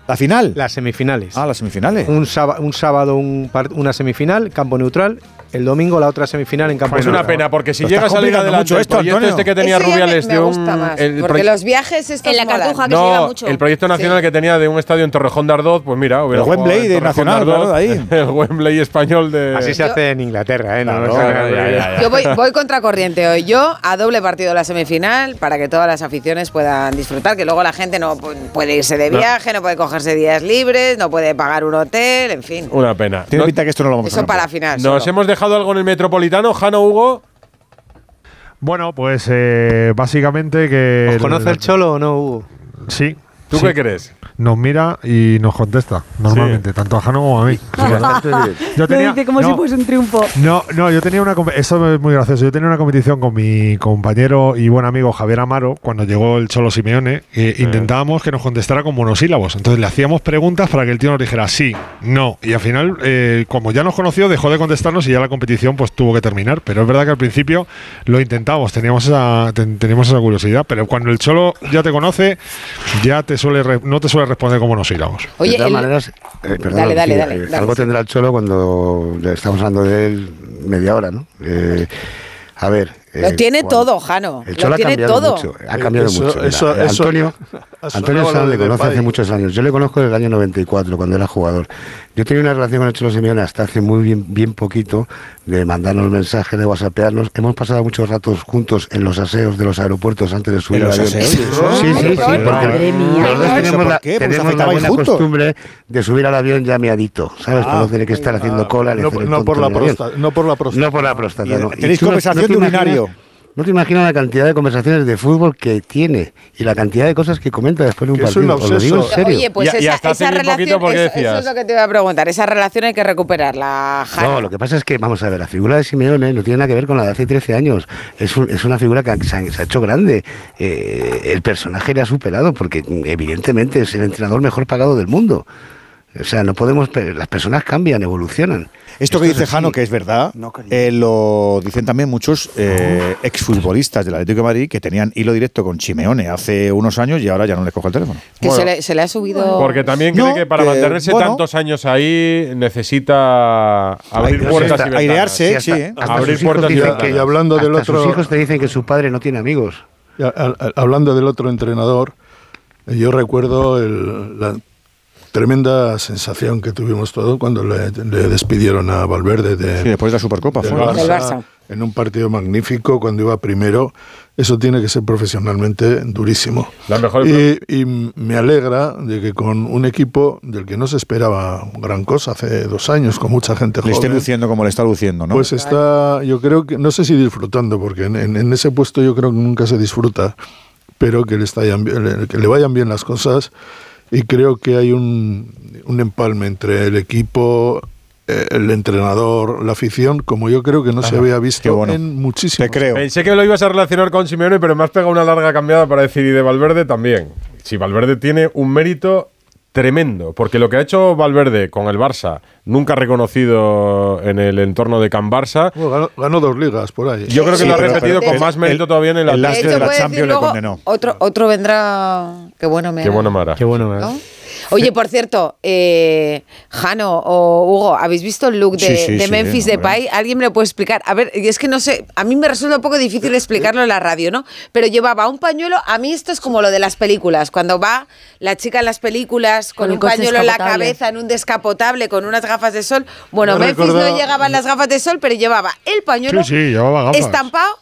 ¿La final? Las semifinales. Ah, las semifinales. Un, un sábado un una semifinal, campo neutral. El domingo la otra semifinal en campo Pues neutral. una pena, porque si llegas a salir complicando adelante mucho el esto, proyecto Antonio. este que tenía Rubiales me, de un... gusta más, el porque los viajes estos En la. Cartuja, que se lleva mucho. el proyecto nacional que tenía de un estadio en Torrejón de Ardoz, pues mira, El Wembley de Nacional, Ardoz, claro, ahí. El Wembley español de... Así se hace en Inglaterra, ¿eh? No, no ya, ya, ya. Yo voy, voy contracorriente hoy. Yo a doble partido la semifinal para que todas las aficiones puedan disfrutar, que luego la gente no pu- puede irse de viaje, no puede cogerse días libres, no puede pagar un hotel, en fin. Una pena. Tiene pinta que esto no lo vamos a Eso para la final. Nos hemos dejado algo en el Metropolitano, Jano Hugo. Bueno, pues eh, básicamente que. ¿Os conoce el Cholo o no, Hugo? Sí. ¿Tú sí. qué crees? Nos mira y nos contesta, normalmente, tanto a Jano como a mí. Yo tenía- no, un triunfo. No, no, yo tenía una. Eso es muy gracioso. Yo tenía una competición con mi compañero y buen amigo Javier Amaro cuando llegó el Cholo Simeone. e intentábamos que nos contestara con monosílabos. Entonces le hacíamos preguntas para que el tío nos dijera sí, no. Y al final, eh, como ya nos conoció, dejó de contestarnos y ya la competición pues tuvo que terminar. Pero es verdad que al principio lo intentábamos, teníamos esa, ten- teníamos esa curiosidad. Pero cuando el Cholo ya te conoce, ya te suele re- no te suele responder con monosílabos. Oye, de todas el- maneras, eh, perdón, Dale, dale, sí, dale, eh, dale, algo sí. tendrá el Cholo cuando le estamos hablando de él media hora, ¿no? Eh, a ver. Lo eh, tiene cuando- todo, Jano. El Cholo Lo ha tiene cambiado todo. mucho. Ha cambiado Eso- mucho. Mira, eso- eh, eso- Antonio, Antonio Sanz lo le conoce hace muchos años. Yo le conozco desde el año 94, cuando era jugador. Yo tenía una relación con el Cholo Simeone hasta hace muy bien, bien poquito, de mandarnos mensajes, de whatsappearnos. Hemos pasado muchos ratos juntos en los aseos de los aeropuertos antes de subir ¿En al los avión. Sí, sí, sí. Madre mía. ¿Eso tenemos la, tenemos buena juntos. costumbre de subir al avión ya meadito, ¿sabes? Ah. Para no tener que estar haciendo cola. ni No, no por la próstata, no por la próstata. No por la próstata, Tenéis conversación no te de urinario. No te imaginas la cantidad de conversaciones de fútbol que tiene y la cantidad de cosas que comenta después de un Que es un partido. Lo digo en obseso. serio. Oye, pues Y- y esa, hasta esa relación, ¿por qué eso, eso es lo que te iba a preguntar. Esa relación hay que recuperarla. No, lo que pasa es que, vamos a ver, la figura de Simeone no tiene nada que ver con la de hace 13 años. Es, un- es una figura que se ha, se ha hecho grande. Eh, el personaje le ha superado porque, evidentemente, es el entrenador mejor pagado del mundo. O sea, no podemos. Las personas cambian, evolucionan. Esto que dice. Jano, que es verdad, eh, lo dicen también muchos eh, exfutbolistas del Atlético de Madrid que tenían hilo directo con Chimeone hace unos años y ahora ya no les coge el teléfono. Que se, le, se le ha subido. Porque también No, cree que para que, mantenerse bueno. tantos años ahí necesita abrir Aire- puertas y airearse, hasta- sí, ¿eh? hasta Abrir puertas y ventanas. Y hablando del hasta otro- sus hijos te dicen que su padre no tiene amigos. Y a- a- hablando del otro entrenador, eh, yo recuerdo el- la tremenda sensación que tuvimos todos cuando le, le despidieron a Valverde de, Sí, después de la Supercopa. del fue. Barça, Del Barça. en un partido magnífico cuando iba primero. Eso tiene que ser profesionalmente durísimo. La mejor Y, y me alegra de que con un equipo del que no se esperaba gran cosa hace dos años, con mucha gente Le esté joven, luciendo como le está luciendo, ¿no? pues está, yo creo que, no sé si disfrutando, porque en, en- en ese puesto yo creo que nunca se disfruta, pero que le, estallan bien- le- que le vayan bien las cosas y creo que hay un, un empalme entre el equipo, eh, el entrenador, la afición, como yo creo que no se había visto bueno. en muchísimos Te creo. Pensé que lo ibas a relacionar con Simeone, pero me has pegado una larga cambiada para decir y de Valverde también. Si Valverde tiene un mérito tremendo, porque lo que ha hecho Valverde con el Barça, nunca reconocido en el entorno de Can Barça, Bueno, ganó, ganó dos ligas por ahí. yo creo que Sí, lo ha repetido pero con más mérito el- todavía en el De de la Champions le condenó. Otro, otro vendrá. Qué bueno me Qué bueno Mara. Qué bueno, ¿no? Oye, por cierto, eh, Jano o Hugo, ¿habéis visto el look de, Sí, sí, de Memphis. Depay? ¿Alguien me lo puede explicar? A ver, y es que no sé, a mí me resulta un poco difícil explicarlo en la radio, ¿no? Pero llevaba un pañuelo, a mí esto es como lo de las películas, cuando va la chica en las películas con, Con un pañuelo en la cabeza, en un descapotable, con unas gafas de sol. Bueno, Memphis recordado- no llegaban las gafas de sol, pero llevaba el pañuelo Sí, sí, llevaba gafas. estampado.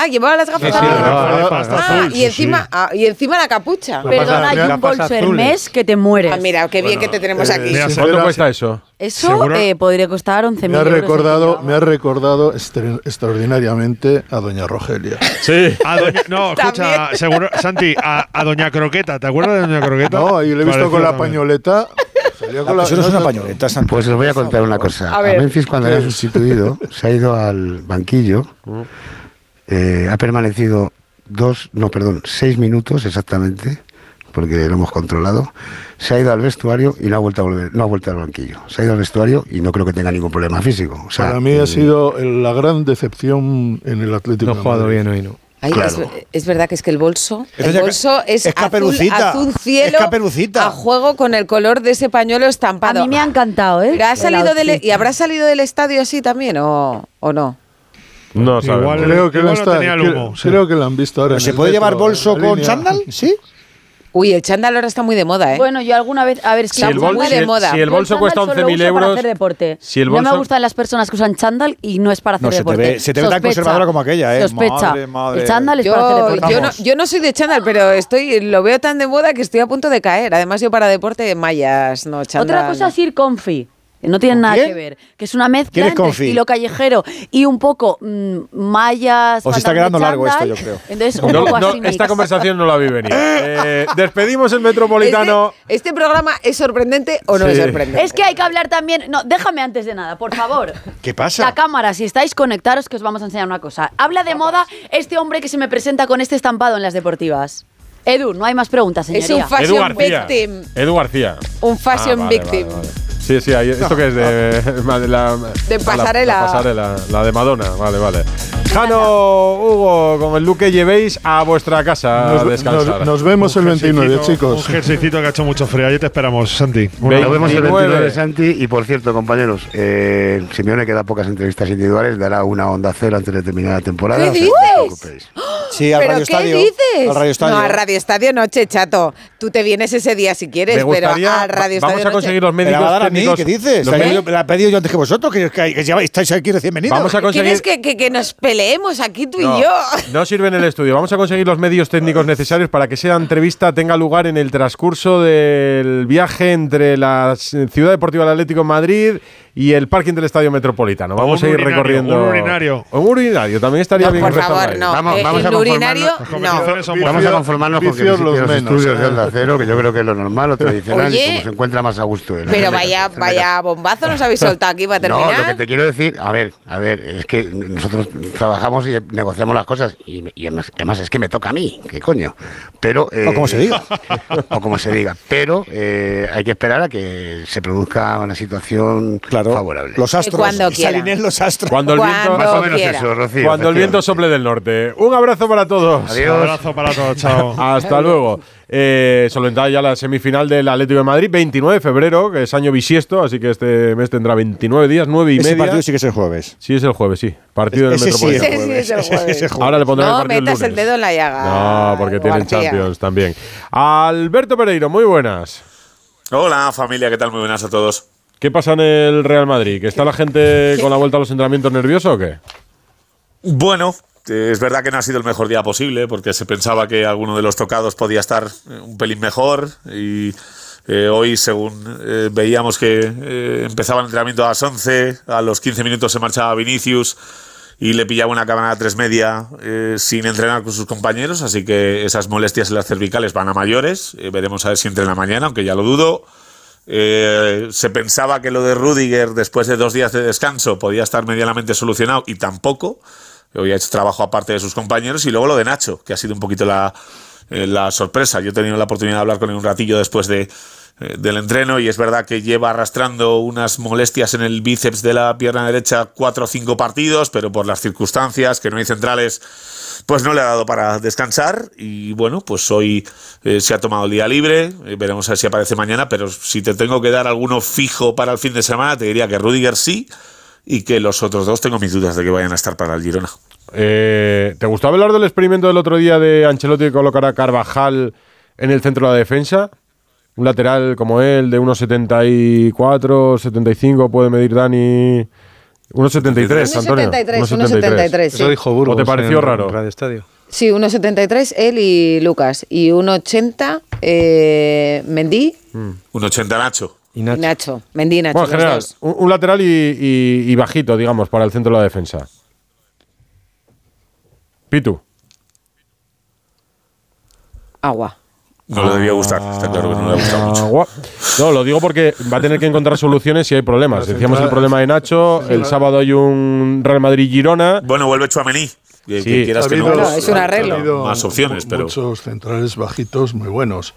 Ah, llevaba las gafas. Sí, sí, Ah, gafas, ah, azul, y encima, ah, y encima la capucha. Perdona, hay un bolso. Hermes que te mueres. Ah, mira, qué bien que te tenemos eh, aquí. mira, ¿Cuánto cuesta eso? Eso eh, podría costar 11.000 Me ha euros. recordado, me ha recordado extra- extraordinariamente a Doña Rogelia. Sí. A doña- no, escucha, seguro, Santi, a, a Doña Croqueta, ¿te acuerdas de Doña Croqueta? No, ahí le he visto con la también. pañoleta. Ah, Eso no es una pañoleta, Santi. Pues os voy a contar una cosa. A A. Memphis cuando ¿Qué era es? sustituido se ha ido al banquillo, eh, ha permanecido dos, no, perdón, seis minutos exactamente, porque lo hemos controlado. Se ha ido al vestuario y no ha vuelto a volver, no ha vuelto al banquillo. Se ha ido al vestuario y no creo que tenga ningún problema físico. O sea, Para mí ha mm, sido la gran decepción en el Atlético. No ha jugado bien hoy, ¿no? Ay, Claro. es, es verdad que es que el bolso, el bolso es, es azul, caperucita. azul cielo Es caperucita. a juego con el color de ese pañuelo estampado. A mí me ha encantado, ¿eh? Ha salido del, outfit. ¿Y habrá salido del estadio así también o, o no? No sabemos. creo que, igual no está- tenía el creo- humo, sí. creo que la han visto ahora. en ¿Se el puede llevar bolso con línea. chándal? ¿Sí? Uy, el chándal ahora está muy de moda, ¿eh? Bueno, yo alguna vez, a ver, es que Si el bol- chándal- si el- moda. si el Yo bolso chándal cuesta solo 11.000 uso para euros. hacer deporte. Si el No bolso. me gustan las personas que usan chándal y no es para hacer No, se te deporte. ve- se te ve tan conservadora como aquella, ¿eh? Sospecha. Madre, madre. El chándal es para hacer Yo, deporte. yo, no, yo no soy de chándal, pero estoy, lo veo tan de moda que estoy a punto de caer. Además, yo para deporte, mallas, no chándal. Otra cosa es ir comfy. Que No tiene nada quién? que ver. Que es una mezcla ¿Quién es entre estilo callejero y un poco mm, mallas. Os está pantalones quedando largo esto, yo creo. Entonces, un No, poco no, así mix. esta conversación no la vi venir. Eh, despedimos el metropolitano. Este, este programa es sorprendente o no Sí. es sorprendente. Es que hay que hablar también. No, déjame antes de nada, por favor. ¿Qué pasa? La cámara, si estáis conectados, que os vamos a enseñar una cosa. Habla de moda este hombre que se me presenta con este estampado en las deportivas. Edu, no hay más preguntas, Es señoría. un fashion Edu García. victim. Edu García. Un fashion Ah, vale, victim. vale, vale. Sí, sí, ahí- esto que es de, de la, De la- pasarela. La, pasarela, la de Madonna, vale, vale. Jano, Hugo, con el look que llevéis a vuestra casa a Nos, descansar. nos- nos vemos el 29, chicos. Un jerseycito que ha hecho mucho frío. Ahí te esperamos, Santi. Nos vemos el 29. 29 Santi y por cierto, compañeros, eh, Simeone queda pocas entrevistas individuales, dará una onda cero antes de terminar la temporada. ¿Qué dices? no. Sí, al ¿Pero Radio qué Estadio. dices? Al Radio Estadio. No, a Radio Estadio Noche, chato. Tú te vienes ese día si quieres, Me pero al Radio vamos Estadio a conseguir Noche. los ¿Me la médicos a a técnicos. ¿Qué dices? los La, he médicos- pedido- la he pedido yo antes que vosotros, que, que- que ya estáis aquí recién venidos. Vamos a conseguir. ¿Quieres que, que- que nos peleemos aquí tú No, y yo? no sirve en el estudio. Vamos a conseguir los medios técnicos necesarios para que esa entrevista tenga lugar en el transcurso del viaje entre la Ciudad Deportiva del Atlético de Madrid y el parking del Estadio Metropolitano. Vamos Un a ir urinario, recorriendo. un urinario. Un urinario también estaría No, bien por favor, no. Vamos- Eh, vamos a el urinario, conformarnos- no. Vamos a conformarnos con los los menos, estudios eh. de Onda Cero, que yo creo que es lo normal, lo tradicional, Oye, y como se encuentra más a gusto. él. Pero vaya, vaya bombazo nos habéis soltado aquí para No, lo que terminar. te quiero decir, a ver, a ver, es que nosotros trabajamos y negociamos las cosas y, y además, además es que me toca a mí, qué coño. Pero eh, O como se diga. o como se diga, pero eh, hay que esperar a que se produzca una situación Claro. favorable. Los astros. Cuando los astros. Cuando el viento, Cuando Más o menos quiera. eso, Rocío. cuando el viento sople del norte. Un abrazo para todos. Adiós. Un abrazo para todos. Chao. Hasta luego. Eh, solventada ya la semifinal del Atlético de Madrid, 29 de febrero, que es año bisiesto, así que este mes tendrá 29 días, 9 y Ese media. partido sí que es el jueves. Sí, es el jueves, sí. Partido del Metropolitano. sí es el Ese sí es el jueves. Ahora le pondrán el No partido el metas el lunes. dedo en la llaga. No, porque tienen García. Champions también. Alberto Pereiro, muy buenas. Hola familia, ¿qué tal? Muy buenas a todos. ¿Qué pasa en el Real Madrid? ¿Que está la gente con la vuelta a los entrenamientos nervioso o qué? Bueno, es verdad que no ha sido el mejor día posible porque se pensaba que alguno de los tocados podía estar eh, un pelín mejor y eh, hoy según eh, veíamos que eh, empezaba el entrenamiento a las 11, a los 15 minutos se marchaba Vinicius y le pillaba una cámara a tres media eh, sin entrenar con sus compañeros, así que esas molestias en las cervicales van a mayores, Eh, veremos a ver si entrena mañana, aunque ya lo dudo. Eh, se pensaba que lo de Rudiger después de dos días de descanso podía estar medianamente solucionado y tampoco. Hoy ha hecho trabajo aparte de sus compañeros. Y luego lo de Nacho, que ha sido un poquito la, eh, sorpresa. Yo he tenido la oportunidad de hablar con él un ratillo después de, eh, del entreno y es verdad que lleva arrastrando unas molestias en el bíceps de la pierna derecha cuatro o cinco partidos, pero por las circunstancias, que no hay centrales, pues no le ha dado para descansar y bueno, pues hoy eh, se ha tomado el día libre, veremos a ver si aparece mañana, pero si te tengo que dar alguno fijo para el fin de semana, te diría que Rudiger sí y que los otros dos tengo mis dudas de que vayan a estar para el Girona. Eh, ¿Te gustó hablar del experimento del otro día de Ancelotti de colocar a Carvajal en el centro de la defensa? Un lateral como él, de unos 74, 75, puede medir Dani. Unos 73, Antonio. 1,73, Unos 1,73, sí. Eso dijo Burgos. ¿O te pareció en raro? Radio Estadio. Sí, 1,73 él y Lucas. Y 1,80 eh, Mendy Un 80 Nacho. Y y Nacho. Nacho. Mendy y Nacho, Bueno, los general, dos. un, un lateral y, y- y bajito, digamos, para el centro de la defensa. Pitu. Agua. No le debía gustar, está claro que no le ha gustado mucho. Agua. No, lo digo porque va a tener que encontrar soluciones si hay problemas. Decíamos el problema de Nacho, el sábado hay un Real Madrid-Girona. Bueno, vuelve Chuamení. Que, Sí. que quieras Ha que no, es un arreglo. Más opciones, pero- Muchos centrales bajitos muy buenos.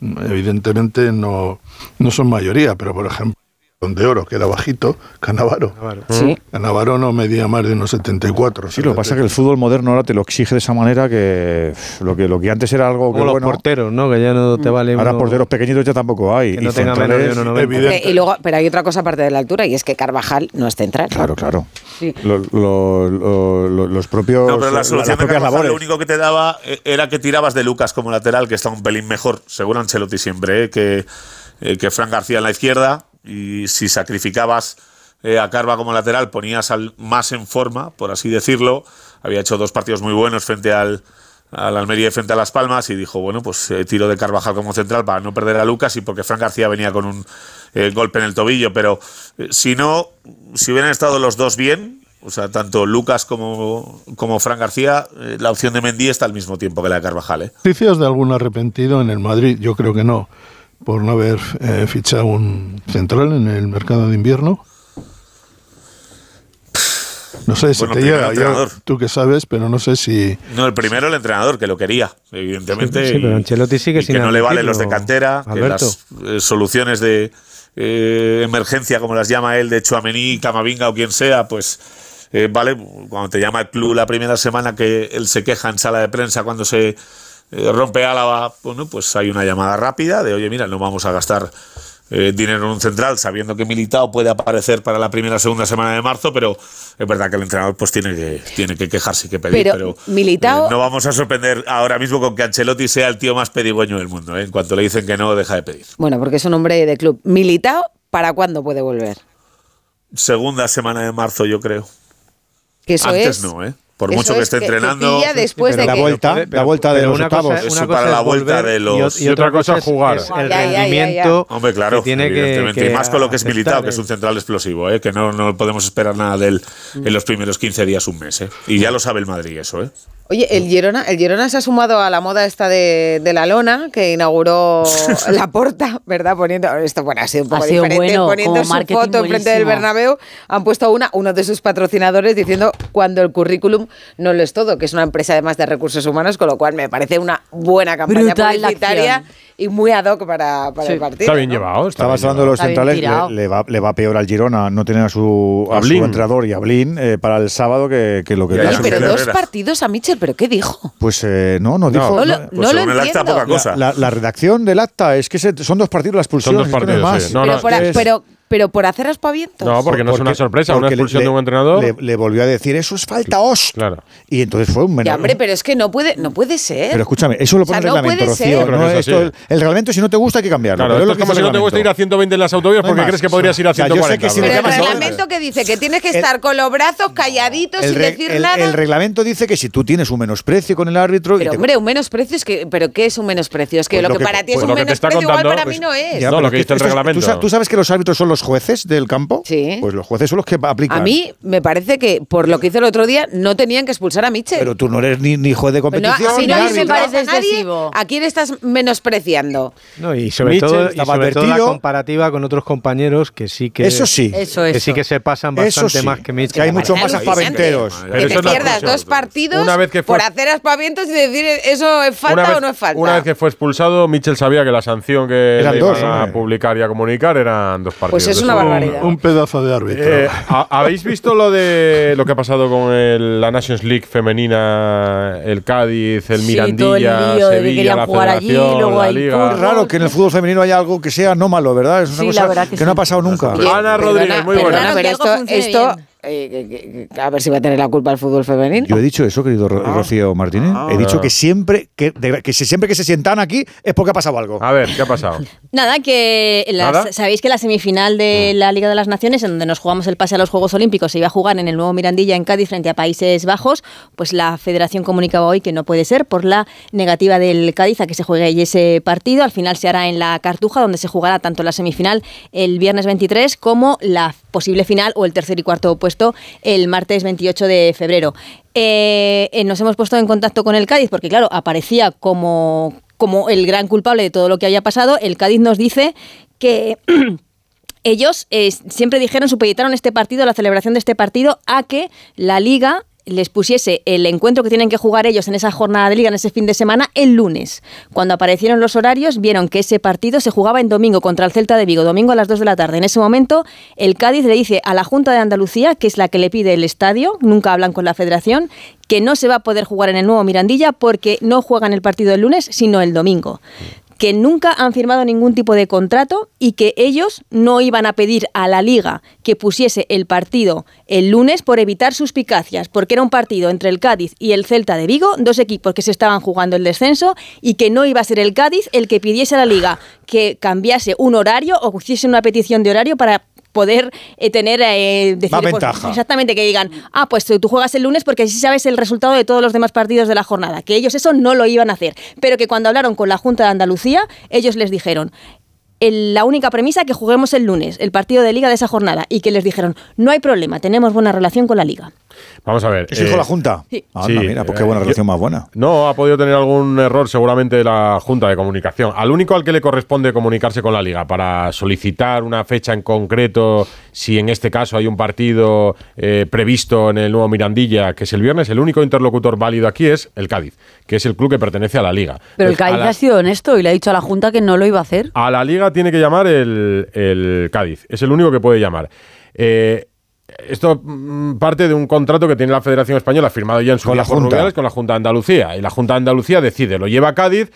Evidentemente no, no son mayoría, pero por ejemplo, de oro, que era bajito, Canavaro. Sí. Canavaro no medía más de unos 74. Sí, lo que pasa es que el fútbol moderno ahora te lo exige de esa manera que lo que, lo que antes era algo que los bueno, porteros, ¿no? Que ya no te vale ahora uno- porteros pequeñitos ya tampoco hay. Que no y tenga menos de centrales, 1,90. Eh, y luego, pero hay otra cosa aparte de la altura y es que Carvajal no es central. Claro, claro. Sí. Lo- lo- lo- lo- los propios No, pero la las solución de propias Carvajal labores. lo único que te daba eh, era que tirabas de Lucas como lateral, que está un pelín mejor, según Ancelotti siempre, eh, que, eh, que Fran García en la izquierda. Y si sacrificabas eh, a Carva como lateral, ponías más en forma, por así decirlo. Había hecho dos partidos muy buenos frente al, al Almería y frente a Las Palmas y dijo, bueno, pues eh, tiro de Carvajal como central para no perder a Lucas y porque Fran García venía con un eh, golpe en el tobillo. Pero si no, si hubieran estado los dos bien, o sea, tanto Lucas como, como Fran García, la opción de Mendy está al mismo tiempo que la de Carvajal. ¿eh? ¿Noticias de algún arrepentido en el Madrid? Yo creo que no, por no haber eh, fichado un central en el mercado de invierno. No sé si Bueno, te llega, entrenador. tú que sabes, pero no sé si... No, el primero el entrenador, que lo quería, evidentemente. Sí, pero y- Ancelotti sigue y sin que no le valen los de cantera, que Alberto. las eh, soluciones de eh, emergencia, como las llama él, de Chuamení, Camavinga o quien sea, pues eh, vale, cuando te llama el club la primera semana que él se queja en sala de prensa cuando se eh, rompe Álava, bueno, pues hay una llamada rápida de, oye, mira, no vamos a gastar eh, dinero en un central, sabiendo que Militao puede aparecer para la primera o segunda semana de marzo, pero es verdad que el entrenador pues tiene que, tiene que quejarse y que pedir. Pero Pero, Militao- eh, no vamos a sorprender ahora mismo con que Ancelotti sea el tío más pedigüeño del mundo. ¿eh? En cuanto le dicen que no, deja de pedir. Bueno, porque es un hombre de club. Militao, ¿para cuándo puede volver? Segunda semana de marzo, yo creo. Que eso Antes es. no, ¿eh? Por eso mucho que es esté que entrenando. después pero de la que- vuelta, Pero- la vuelta de los una cosa octavos. Eso una para cosa la vuelta de y los- ot- Y otra cosa es jugar. es el Ya, ya, ya, ya. rendimiento Hombre, claro, que tiene que, evidentemente. que y más con lo que es militado, que es un central explosivo, ¿eh? que no, no podemos esperar nada de él en los primeros 15 días, un mes. ¿eh? Y ya lo sabe el Madrid eso. ¿eh? Oye, el Girona, el Girona se ha sumado a la moda esta de, de la lona que inauguró la porta, ¿verdad? Poniendo esto, bueno, ha sido un poco Ha diferente, bueno, poniendo su foto enfrente del. Bernabéu, han puesto una, uno de sus patrocinadores diciendo cuando el currículum no lo es todo, que es una empresa además de recursos humanos, con lo cual me parece una buena campaña Brutal publicitaria. Y muy ad hoc para, para Sí. el partido. Está bien ¿no? llevado. Está Estabas hablando de los centrales, le, le va, le va peor al Girona no tener a su, a A su entrenador y a Blin eh, para el sábado que, que lo que Oye, pero dos Herrera. partidos a Michel, ¿pero qué dijo? Pues eh, no, no dijo. No lo, no- Pues no lo acta, entiendo. poca cosa. la, la redacción del acta es que se- son dos partidos la expulsión. Son dos partidos, más. sí. No, pero, no, por, es- pero, pero por hacer aspavientos. No, porque no es una sorpresa, una porque le- expulsión de un entrenador. Le, le volvió a decir, eso es falta os. Claro. Y entonces fue un Ya, menor. hombre, pero es que no puede, no puede ser. Pero escúchame, eso lo O sea, pone no el reglamento, puede Rocío. no es esto- el, el reglamento, si no te gusta, hay que cambiarlo. Claro, pero es esto lo es que como si el no te gusta ir a reglamento. 120 en las autovías No porque más. crees que podrías ir a O sea, yo sé 140. que si Pero el reglamento que dice que tienes que El- estar con los brazos calladitos El, sin decir el- nada. el reglamento dice que si tú tienes un menosprecio con el árbitro. y pero te- hombre, un menosprecio es que, pero ¿qué es un menosprecio? Es que Pues lo, que, para ti es pues un lo que te está menosprecio, igual para mí no es. Ya, No, lo que dice el reglamento. ¿tú, sa- tú sabes que los árbitros son los jueces del campo? Sí. Pues los jueces son los que aplican. A mí me parece que por lo que hizo el otro día no tenían que expulsar a Michel. Pero tú no eres ni, ni juez de Pero no, competición. si ni no árbitro. me parece a excesivo. ¿A quién estás menospreciando? No, y sobre todo, y sobre todo la comparativa con otros compañeros que sí que Eso sí. Eso, que eso. sí que se pasan Eso bastante sí, más que Mitchell. que hay mucho más aspaventeros. Pero Que te pierdas dos partidos Una vez que fue- por hacer aspavientos y decir eso es falta vez, o no es falta. una vez que fue expulsado, Mitchell sabía que la sanción que le dos, iban a publicar y a comunicar eran dos partidos. Pues es una barbaridad. Un pedazo de árbitro. Eh, ¿ha- ¿Habéis visto lo de lo que ha pasado con el- la Nations League femenina, el Cádiz, el Sí, todo el Mirandilla, que Sevilla, querían la jugar allí, Federación, luego la hay Liga? Es raro que en el fútbol femenino haya algo que sea anómalo, ¿verdad? Es una Sí, cosa la verdad que que no ha pasado nunca. Ana Rodríguez, muy buena. perdona, pero esto. Eh, a ver si va a tener la culpa el fútbol femenino. Yo he dicho eso, querido Ro- Ah. Rocío Martínez. He dicho que siempre que, de- que si- siempre que se sientan aquí es porque ha pasado algo. A ver, ¿qué ha pasado? Nada, que las- ¿Nada? sabéis que la semifinal de la Liga de las Naciones, en donde nos jugamos el pase a los Juegos Olímpicos, se iba a jugar en el nuevo Mirandilla en Cádiz frente a Países Bajos, pues la federación comunicaba hoy que no puede ser por la negativa del Cádiz a que se juegue ahí ese partido. Al final se hará en la Cartuja, donde se jugará tanto la semifinal el viernes 23 como la posible final o el tercer y cuarto puesto el martes 28 de febrero. Eh, eh, nos hemos puesto en contacto con el Cádiz porque, claro, aparecía como como el gran culpable de todo lo que haya pasado, el Cádiz nos dice que ellos eh, siempre dijeron, supeditaron este partido, la celebración de este partido, a que la liga les pusiese el encuentro que tienen que jugar ellos en esa jornada de liga, en ese fin de semana, el lunes. Cuando aparecieron los horarios, vieron que ese partido se jugaba en domingo contra el Celta de Vigo, domingo a las 2 de la tarde. En ese momento, el Cádiz le dice a la Junta de Andalucía, que es la que le pide el estadio, nunca hablan con la federación, que no se va a poder jugar en el nuevo Mirandilla porque no juegan el partido el lunes, sino el domingo que nunca han firmado ningún tipo de contrato y que ellos no iban a pedir a la liga que pusiese el partido el lunes por evitar suspicacias, porque era un partido entre el Cádiz y el Celta de Vigo, dos equipos que se estaban jugando el descenso y que no iba a ser el Cádiz el que pidiese a la liga que cambiase un horario o hiciese una petición de horario para poder eh, tener eh, decir, Más pues, ventaja. exactamente que digan ah pues tú juegas el lunes porque así sabes el resultado de todos los demás partidos de la jornada que ellos eso no lo iban a hacer pero que cuando hablaron con la Junta de Andalucía ellos les dijeron el- la única premisa que juguemos el lunes el partido de liga de esa jornada y que les dijeron no hay problema tenemos buena relación con la liga Vamos a ver. ¿Eso dijo eh, la Junta? Sí. Anda, Sí, mira, pues qué eh, buena relación más buena. No, ha podido tener algún error seguramente la Junta de Comunicación. Al único al que le corresponde comunicarse con la Liga para solicitar una fecha en concreto, si en este caso hay un partido eh, previsto en el nuevo Mirandilla, que es el viernes, el único interlocutor válido aquí es el Cádiz, que es el club que pertenece a la Liga. Pero el Cádiz la- ha sido honesto y le ha dicho a la Junta que no lo iba a hacer. a la liga tiene que llamar el, el Cádiz. Es el único que puede llamar. Eh, esto mm, parte de un contrato que tiene la Federación Española firmado ya en su Con la día por Junta. Rubiales con la Junta de Andalucía. Y la Junta de Andalucía decide, lo lleva a Cádiz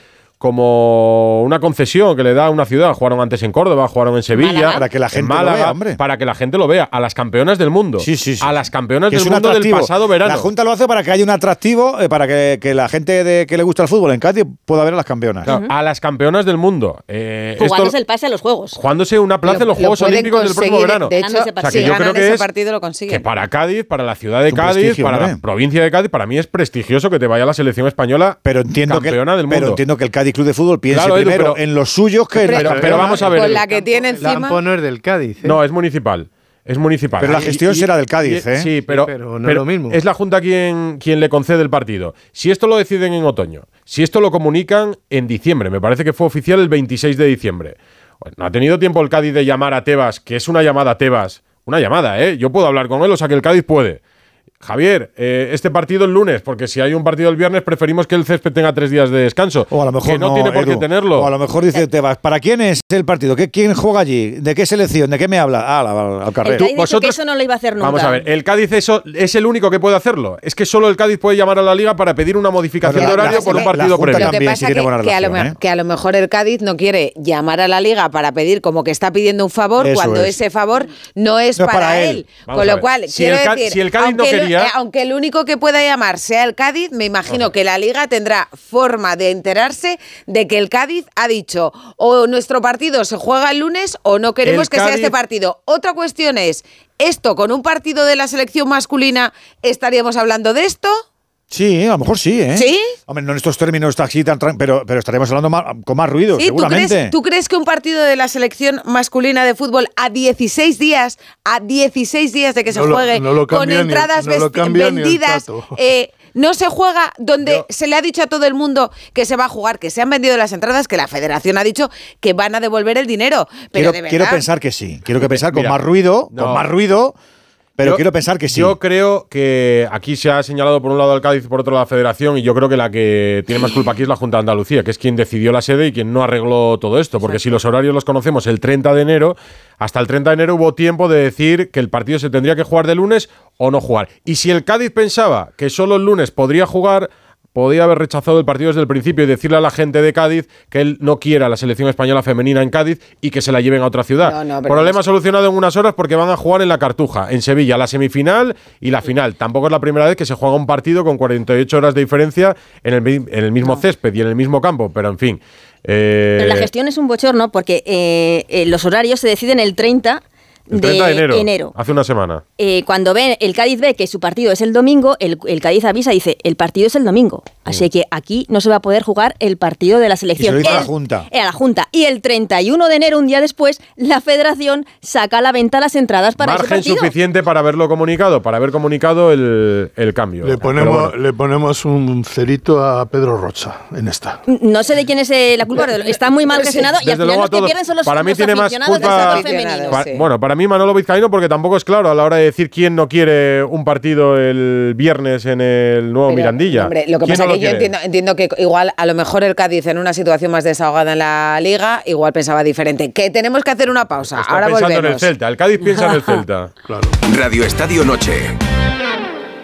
como una concesión que le da a una ciudad. Jugaron antes en Córdoba, jugaron en Sevilla, Málaga. Para que la en gente lo Málaga, vea, hombre. para que la gente lo vea. A las campeonas del mundo. Sí, sí, sí. A las campeonas Que del es un mundo del atractivo. pasado verano. La Junta lo hace para que haya un atractivo, eh, para que, que la gente de, que le gusta el fútbol en Cádiz pueda ver a las campeonas. Claro, A las campeonas del mundo. Eh, esto- jugándose el pase a los juegos jugándose una plaza en los Lo Juegos Olímpicos del próximo verano. De hecho, Ganándose O sea, si que yo creo que ese es partido lo que consiguen. para Cádiz, para la ciudad de Cádiz, para la provincia de Cádiz, para mí es prestigioso que te vaya la selección española Pero entiendo, que, campeona del mundo. pero entiendo que el Cádiz Club de Fútbol piense Claro, Edu, primero pero- en los suyos que en Pero- la pero, campeona. pero vamos a ver. con la que tiene El encima campo no es del Cádiz. ¿eh? No, es municipal. Es municipal. Pero la gestión y- será del Cádiz, y- ¿eh? Sí, pero, pero no es lo mismo. Es la Junta quien, quien le concede el partido. Si esto lo deciden en otoño, si esto lo comunican en diciembre, me parece que fue oficial el 26 de diciembre. Bueno, no ha tenido tiempo el Cádiz de llamar a Tebas, que es una llamada a Tebas. Una llamada, ¿eh? Yo puedo hablar con él, o sea que el Cádiz puede. Javier, eh, este partido el lunes, porque si hay un partido el viernes, preferimos que el césped tenga tres días de descanso. O a lo mejor que no, tiene por qué tenerlo. O a lo mejor dice Tebas, ¿para quién es el partido? ¿Qué, ¿Quién juega allí? ¿De qué selección? ¿De qué me habla? Ah, al, al el carrero. Cádiz que eso no lo iba a hacer nunca Vamos a ver, el Cádiz eso, es el único que puede hacerlo. Es que solo el Cádiz puede llamar a la liga para pedir una modificación de horario la- por un partido previo. Lo que también pasa sí que, buena que a lo, relación, ¿eh? que a lo mejor el Cádiz no quiere llamar a la liga para pedir como que está pidiendo un favor Eso cuando es. ese favor no es No es para, para él. Con lo cual, Si quiero el decir, si el Cádiz no el- quería- eh, aunque el único que pueda llamar sea el Cádiz, me imagino que la liga tendrá forma de enterarse de que el Cádiz ha dicho o nuestro partido se juega el lunes o no queremos El que sea este partido. Otra cuestión es, ¿esto con un partido de la selección masculina estaríamos hablando de esto? Sí, a lo mejor sí, ¿eh? ¿Sí? Hombre, no en estos términos así tan tran- pero, pero estaremos hablando más- con más ruido, Sí, ¿tú seguramente. crees, ¿tú crees que un partido de la selección masculina de fútbol a 16 días, a 16 días de que se No lo- juegue, no lo con ni- entradas no lo vendidas, eh, no se juega donde se le ha dicho a todo el mundo que se va a jugar, que se han vendido las entradas, que la federación ha dicho que van a devolver el dinero? Pero quiero, de verdad, quiero pensar que sí. Quiero que pensar con Mira, más ruido, no. con más ruido, pero Yo- quiero pensar que sí. Yo creo que aquí se ha señalado por un lado al Cádiz y por otro la Federación, y yo creo que la que tiene más culpa aquí es la Junta de Andalucía, que es quien decidió la sede y quien no arregló todo esto. Porque si los horarios los conocemos el 30 de enero, hasta el 30 de enero hubo tiempo de decir que el partido se tendría que jugar de lunes o no jugar. Y si el Cádiz pensaba que solo el lunes podría jugar. Podía haber rechazado el partido desde el principio y decirle a la gente de Cádiz que él no quiera la selección española femenina en Cádiz y que se la lleven a otra ciudad. No, Problema no- solucionado en unas horas porque van a jugar en la Cartuja, en Sevilla, la semifinal y la final. Tampoco es la primera vez que se juega un partido con 48 horas de diferencia en el, en el mismo césped y en el mismo campo, pero en fin. eh, Pero la gestión es un bochorno porque eh, eh, los horarios se deciden el 30 El de 30 de enero, enero. Hace una semana. Eh, cuando ve, el Cádiz ve que su partido es el domingo, el, el Cádiz avisa y dice, el partido es el domingo. Así que aquí no se va a poder jugar el partido de la Y se selección. lo dice a la El- Junta. eh, a la Junta. Y el 31 de enero, un día después, la federación saca a la venta las entradas para ese Margen partido. suficiente para haberlo comunicado, para haber comunicado el, el cambio. Le ponemos, bueno. le ponemos un cerito a Pedro Rocha en esta. No sé de quién es eh, la culpa, está muy mal gestionado y al final luego los a todos. que pierden son los, para mí los tiene más culpa. sector femenino. Pa- Bueno, para mí Manolo Vizcaíno porque tampoco es claro a la hora de decir quién no quiere un partido el viernes en el nuevo Pero, Mirandilla. Hombre, lo que ¿Quién pasa no es que yo entiendo, entiendo que igual a lo mejor el Cádiz en una situación más desahogada en la liga, igual pensaba diferente. Que tenemos que hacer una pausa. Está Ahora pensando volvemos. en el Celta. El Cádiz piensa en el Celta. Radio Estadio Noche.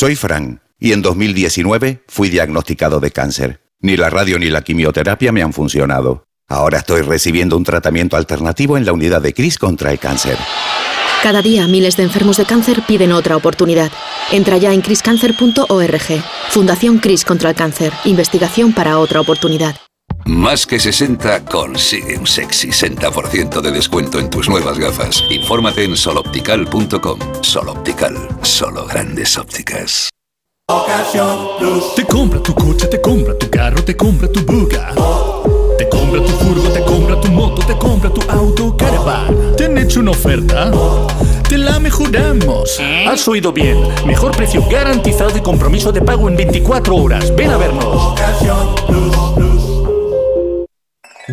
Soy Fran y en 2019 fui diagnosticado de cáncer. Ni la radio ni la quimioterapia me han funcionado. Ahora estoy recibiendo un tratamiento alternativo en la unidad de CRIS contra el cáncer. Cada día miles de enfermos de cáncer piden otra oportunidad. Entra ya en criscancer.org. Fundación Cris contra el cáncer. Investigación para otra oportunidad. Más que 60 consigue un sexy 60% de descuento en tus nuevas gafas. Infórmate en soloptical.com. Soloptical, solo grandes ópticas. Te compra tu coche, te compra tu carro, te compra tu buga. Te compra tu furgo, te compra tu moto, te compra tu auto, caravan. ¿Te han hecho una oferta? Te la mejoramos. Has oído bien. Mejor precio garantizado y compromiso de pago en 24 horas. Ven a vernos.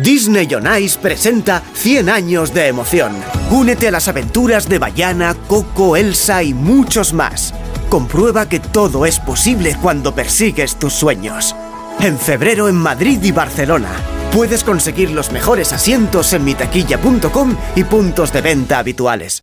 Disney on Ice presenta 100 años de emoción. Únete a las aventuras de Bayana, Coco, Elsa y muchos más. Comprueba que todo es posible cuando persigues tus sueños. En febrero en Madrid y Barcelona. Puedes conseguir los mejores asientos en mitaquilla.com y puntos de venta habituales.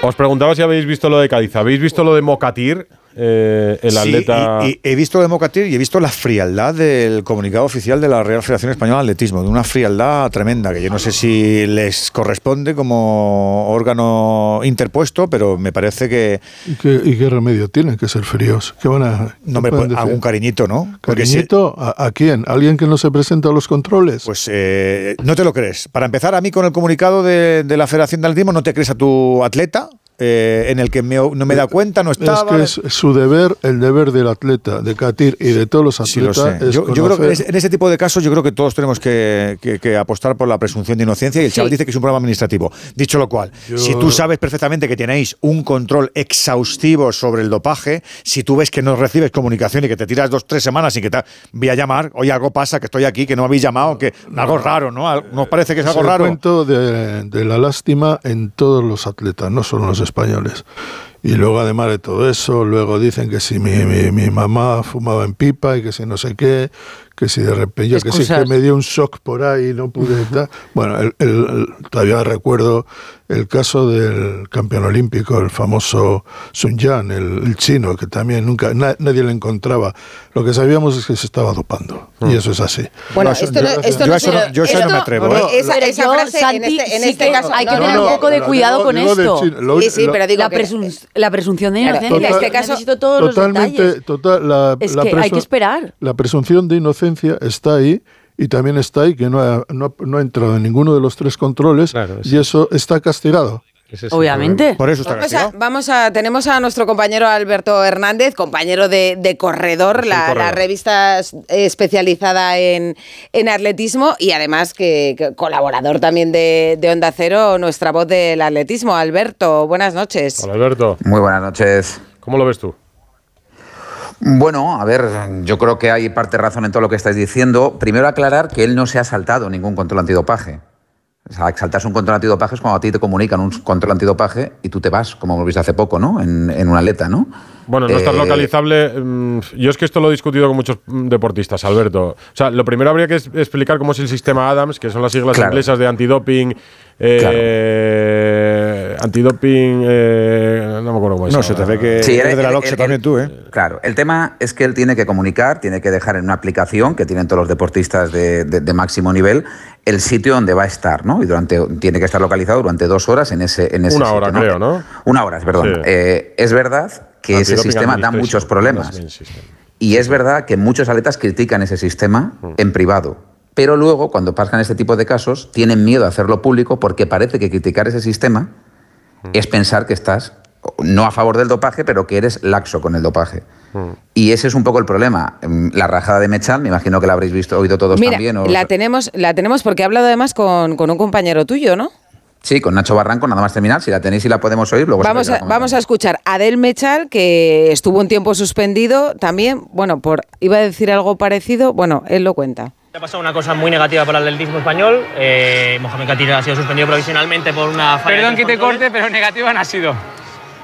Os preguntaba si habéis visto lo de Cádiz. ¿Habéis visto lo de Mocatir? Eh, el Sí, atleta. y, y he visto de Mocatir y he visto la frialdad del comunicado oficial de la Real Federación Española de Atletismo, de una frialdad tremenda, que yo no sé si les corresponde como órgano interpuesto, pero me parece que... ¿Y qué, y qué remedio tienen que ser fríos? ¿Qué van a.? No me pueden algún cariñito, ¿no? Porque si- ¿Cariñito? ¿A, a quién? ¿Alguien que no se presenta a los controles? Pues eh, no te lo crees. Para empezar, a mí con el comunicado de, de la Federación de Atletismo no te crees a tu atleta, eh, en el que me- no me da cuenta, no estaba. Es que es su deber, el deber del atleta, de Katir y de todos los Sí, lo atletas. sé. es Yo, yo creo que en ese, tipo de casos yo creo que todos tenemos que, que- que apostar por la presunción de inocencia y el Sí. chaval dice que es un problema administrativo. Dicho lo cual, Yo- si tú sabes perfectamente que tenéis un control exhaustivo sobre el dopaje, si tú ves que no recibes comunicación y que te tiras dos, tres semanas y que te voy a llamar, oye, algo pasa, que estoy aquí, que no me habéis llamado, que algo raro, ¿no? Al- ¿No os parece que es algo el raro? cuento de, de la lástima en todos los atletas, no solo en los españoles. Y luego, además de todo eso, luego dicen que si mi, mi, mi mamá fumaba en pipa y que si no sé qué, que si de repente, yo que sí, que me dio un shock por ahí y no pude tal. Bueno, el- el- el- todavía recuerdo el caso del campeón olímpico, el famoso Sun Yan, el, el chino, que también nunca, na- nadie le encontraba. Lo que sabíamos es que se estaba dopando, y eso es así. Bueno, esto no, esto no se- esto- Esa, Pero esa yo, frase Santi, en este, en sí este caso. hay que no, tener no, un poco de no, cuidado no, con esto. chino, lo- Sí, sí, lo- pero digo la, que- presun- la presunción de inocencia. en este caso- necesito todos los Totalmente, detalles. total, la, Es la que hay que esperar. La presunción de inocencia está ahí y también está ahí que no ha, no ha- no ha entrado en ninguno de los tres controles y eso está castigado. Obviamente. Por eso está Vamos a, vamos a- tenemos a nuestro compañero Alberto Hernández, compañero de, de Corredor, la, Corredor. la revista especializada en, en atletismo y además que, que colaborador también de, de Onda Cero, nuestra voz del atletismo. Alberto, buenas noches. Hola, Alberto. Muy buenas noches. ¿Cómo lo ves tú? Bueno, a ver, yo creo que hay parte de razón en todo lo que estáis diciendo. Primero aclarar que él no se ha saltado ningún control antidopaje. O sea, saltarse un control antidopaje es cuando a ti te comunican un control antidopaje y tú te vas, como hemos visto hace poco, ¿no? En, en una aleta, ¿no? Bueno, no estás Eh, localizable. mm, Yo es que esto lo he discutido con muchos mm, deportistas, Alberto. O sea, lo primero habría que explicar cómo es el sistema ADAMS, que son las siglas Claro. inglesas de antidoping. eh, Antidoping. eh, no me acuerdo cómo es. No, se te ve que Sí, eres el- de la LOXE el- también tú, ¿eh? Claro, el tema es que él tiene que comunicar, tiene que dejar en una aplicación que tienen todos los deportistas de, de- de máximo nivel el sitio donde va a estar, ¿no? Y durante tiene que estar localizado durante dos horas en ese, en ese Una sitio, hora, creo, ¿no? Una hora, perdón. Sí. Eh, es verdad que ese sistema da muchos problemas. Y es verdad que muchos atletas critican ese sistema en privado. Pero luego, cuando pasan este tipo de casos, tienen miedo a hacerlo público porque parece que criticar ese sistema es pensar que estás no a favor del dopaje, pero que eres laxo con el dopaje. Y ese es un poco el problema. Mm, La rajada de Mechal, me imagino que la habréis visto, oído todos Mira, también. o- la tenemos, la tenemos porque he hablado además con, con un compañero tuyo, ¿no? Sí, con Nacho Barranco, nada más terminar. Si la tenéis y la podemos oír, luego Vamos a, vamos a escuchar a Del Mechal, que estuvo un tiempo suspendido también, bueno, por iba a decir algo parecido, bueno, él lo cuenta. Ha pasado una cosa muy negativa para el atletismo español. Eh, Mohamed Katir ha sido suspendido provisionalmente por una falla Perdón de que te corte, pero negativa no ha sido.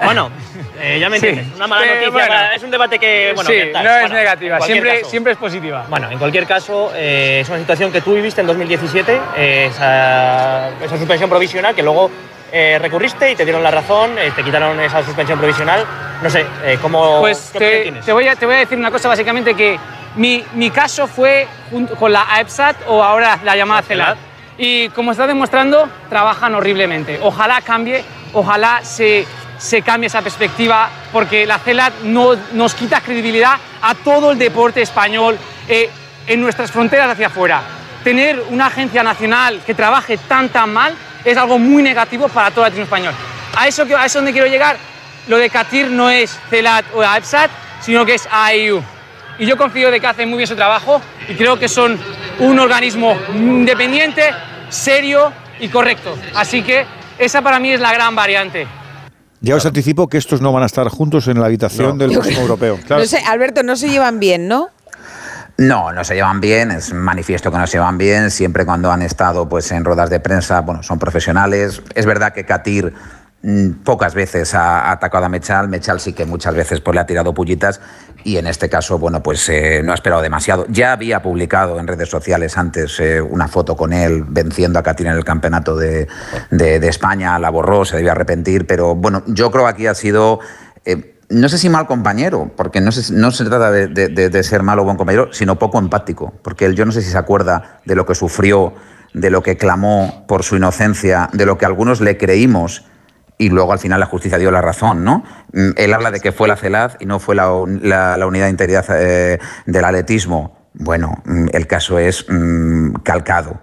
Bueno, eh, ya me Sí. entiendes. Una mala noticia. bueno. para- es un debate que. Bueno, sí, que tal, no es bueno, negativa, siempre, caso. siempre es positiva. Bueno, en cualquier caso, eh, es una situación que tú viviste en 2017, eh, esa, esa suspensión provisional, que luego eh, recurriste y te dieron la razón, eh, te quitaron esa suspensión provisional. No sé, eh, ¿cómo Pues qué te, tienes? te voy a, te voy a decir una cosa, básicamente que mi, mi caso fue junto con la AEPSAT o ahora la llamada CELAT. Y como está demostrando, trabajan horriblemente. Ojalá cambie, ojalá se, se cambie esa perspectiva, porque la CELAT no, nos quita credibilidad a todo el deporte español eh, en nuestras fronteras hacia afuera. Tener una agencia nacional que trabaje tan tan mal es algo muy negativo para todo el atletismo español. A eso, a eso donde quiero llegar, lo de Katir no es CELAT o AEPSAT, sino que es AEU. Y yo confío de que hacen muy bien su trabajo y creo que son un organismo independiente, serio y correcto. Así que esa para mí es la gran variante. Ya os anticipo que estos no van a estar juntos en la habitación del próximo europeo. No sé, Alberto, no se llevan bien, ¿no? No, no se llevan bien, es manifiesto que no se llevan bien, siempre cuando han estado pues, en ruedas de prensa, bueno, son profesionales. Es verdad que Katir pocas veces ha atacado a Mechal, Mechal sí que muchas veces pues, le ha tirado pullitas y en este caso, bueno, pues eh, no ha esperado demasiado. Ya había publicado en redes sociales antes eh, una foto con él venciendo a Katir en el campeonato de, de- España, la borró, se debió arrepentir, pero bueno, yo creo que aquí ha sido... eh, no sé si mal compañero, porque no se, no se trata de- de- de ser malo o buen compañero, sino poco empático, porque él yo no sé si se acuerda de lo que sufrió, de lo que clamó por su inocencia, de lo que algunos le creímos y luego al final la justicia dio la razón, ¿no? Mm, Él habla de que fue la CELAD y no fue la, la unidad de integridad eh, del atletismo. Bueno, mm, el caso es mm, calcado.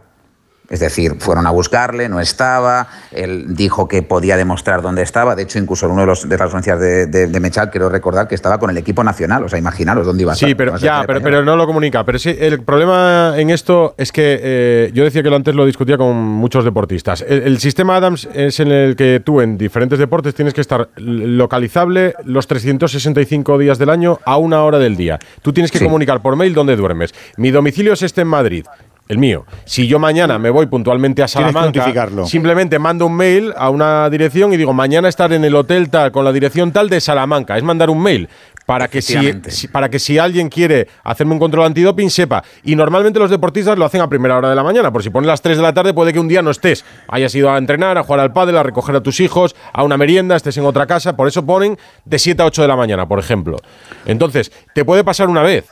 Es decir, fueron a buscarle, no estaba, él dijo que podía demostrar dónde estaba, de hecho incluso en uno de, los, de las audiencias de, de, de Mechal quiero recordar que estaba con el equipo nacional, o sea, imaginaros dónde iba a estar. Sí, pero ya, pero, no lo comunica. Pero sí, el problema en esto es que eh, yo decía que lo antes lo discutía con muchos deportistas. El, el sistema Adams es en el que tú en diferentes deportes tienes que estar localizable los 365 días del año a una hora del día. Tú tienes que Sí. comunicar por mail dónde duermes. Mi domicilio es este en Madrid. El mío. Si yo mañana me voy puntualmente a Salamanca, simplemente mando un mail a una dirección y digo, mañana estar en el hotel tal, con la dirección tal de Salamanca. Es mandar un mail. Para que, si, para que si alguien quiere hacerme un control antidoping sepa. Y normalmente los deportistas lo hacen a primera hora de la mañana. Por si pones las 3 de la tarde, puede que un día no estés. Hayas ido a entrenar, a jugar al pádel, a recoger a tus hijos, a una merienda, estés en otra casa. Por eso ponen de 7 a 8 de la mañana, por ejemplo. Entonces, te puede pasar una vez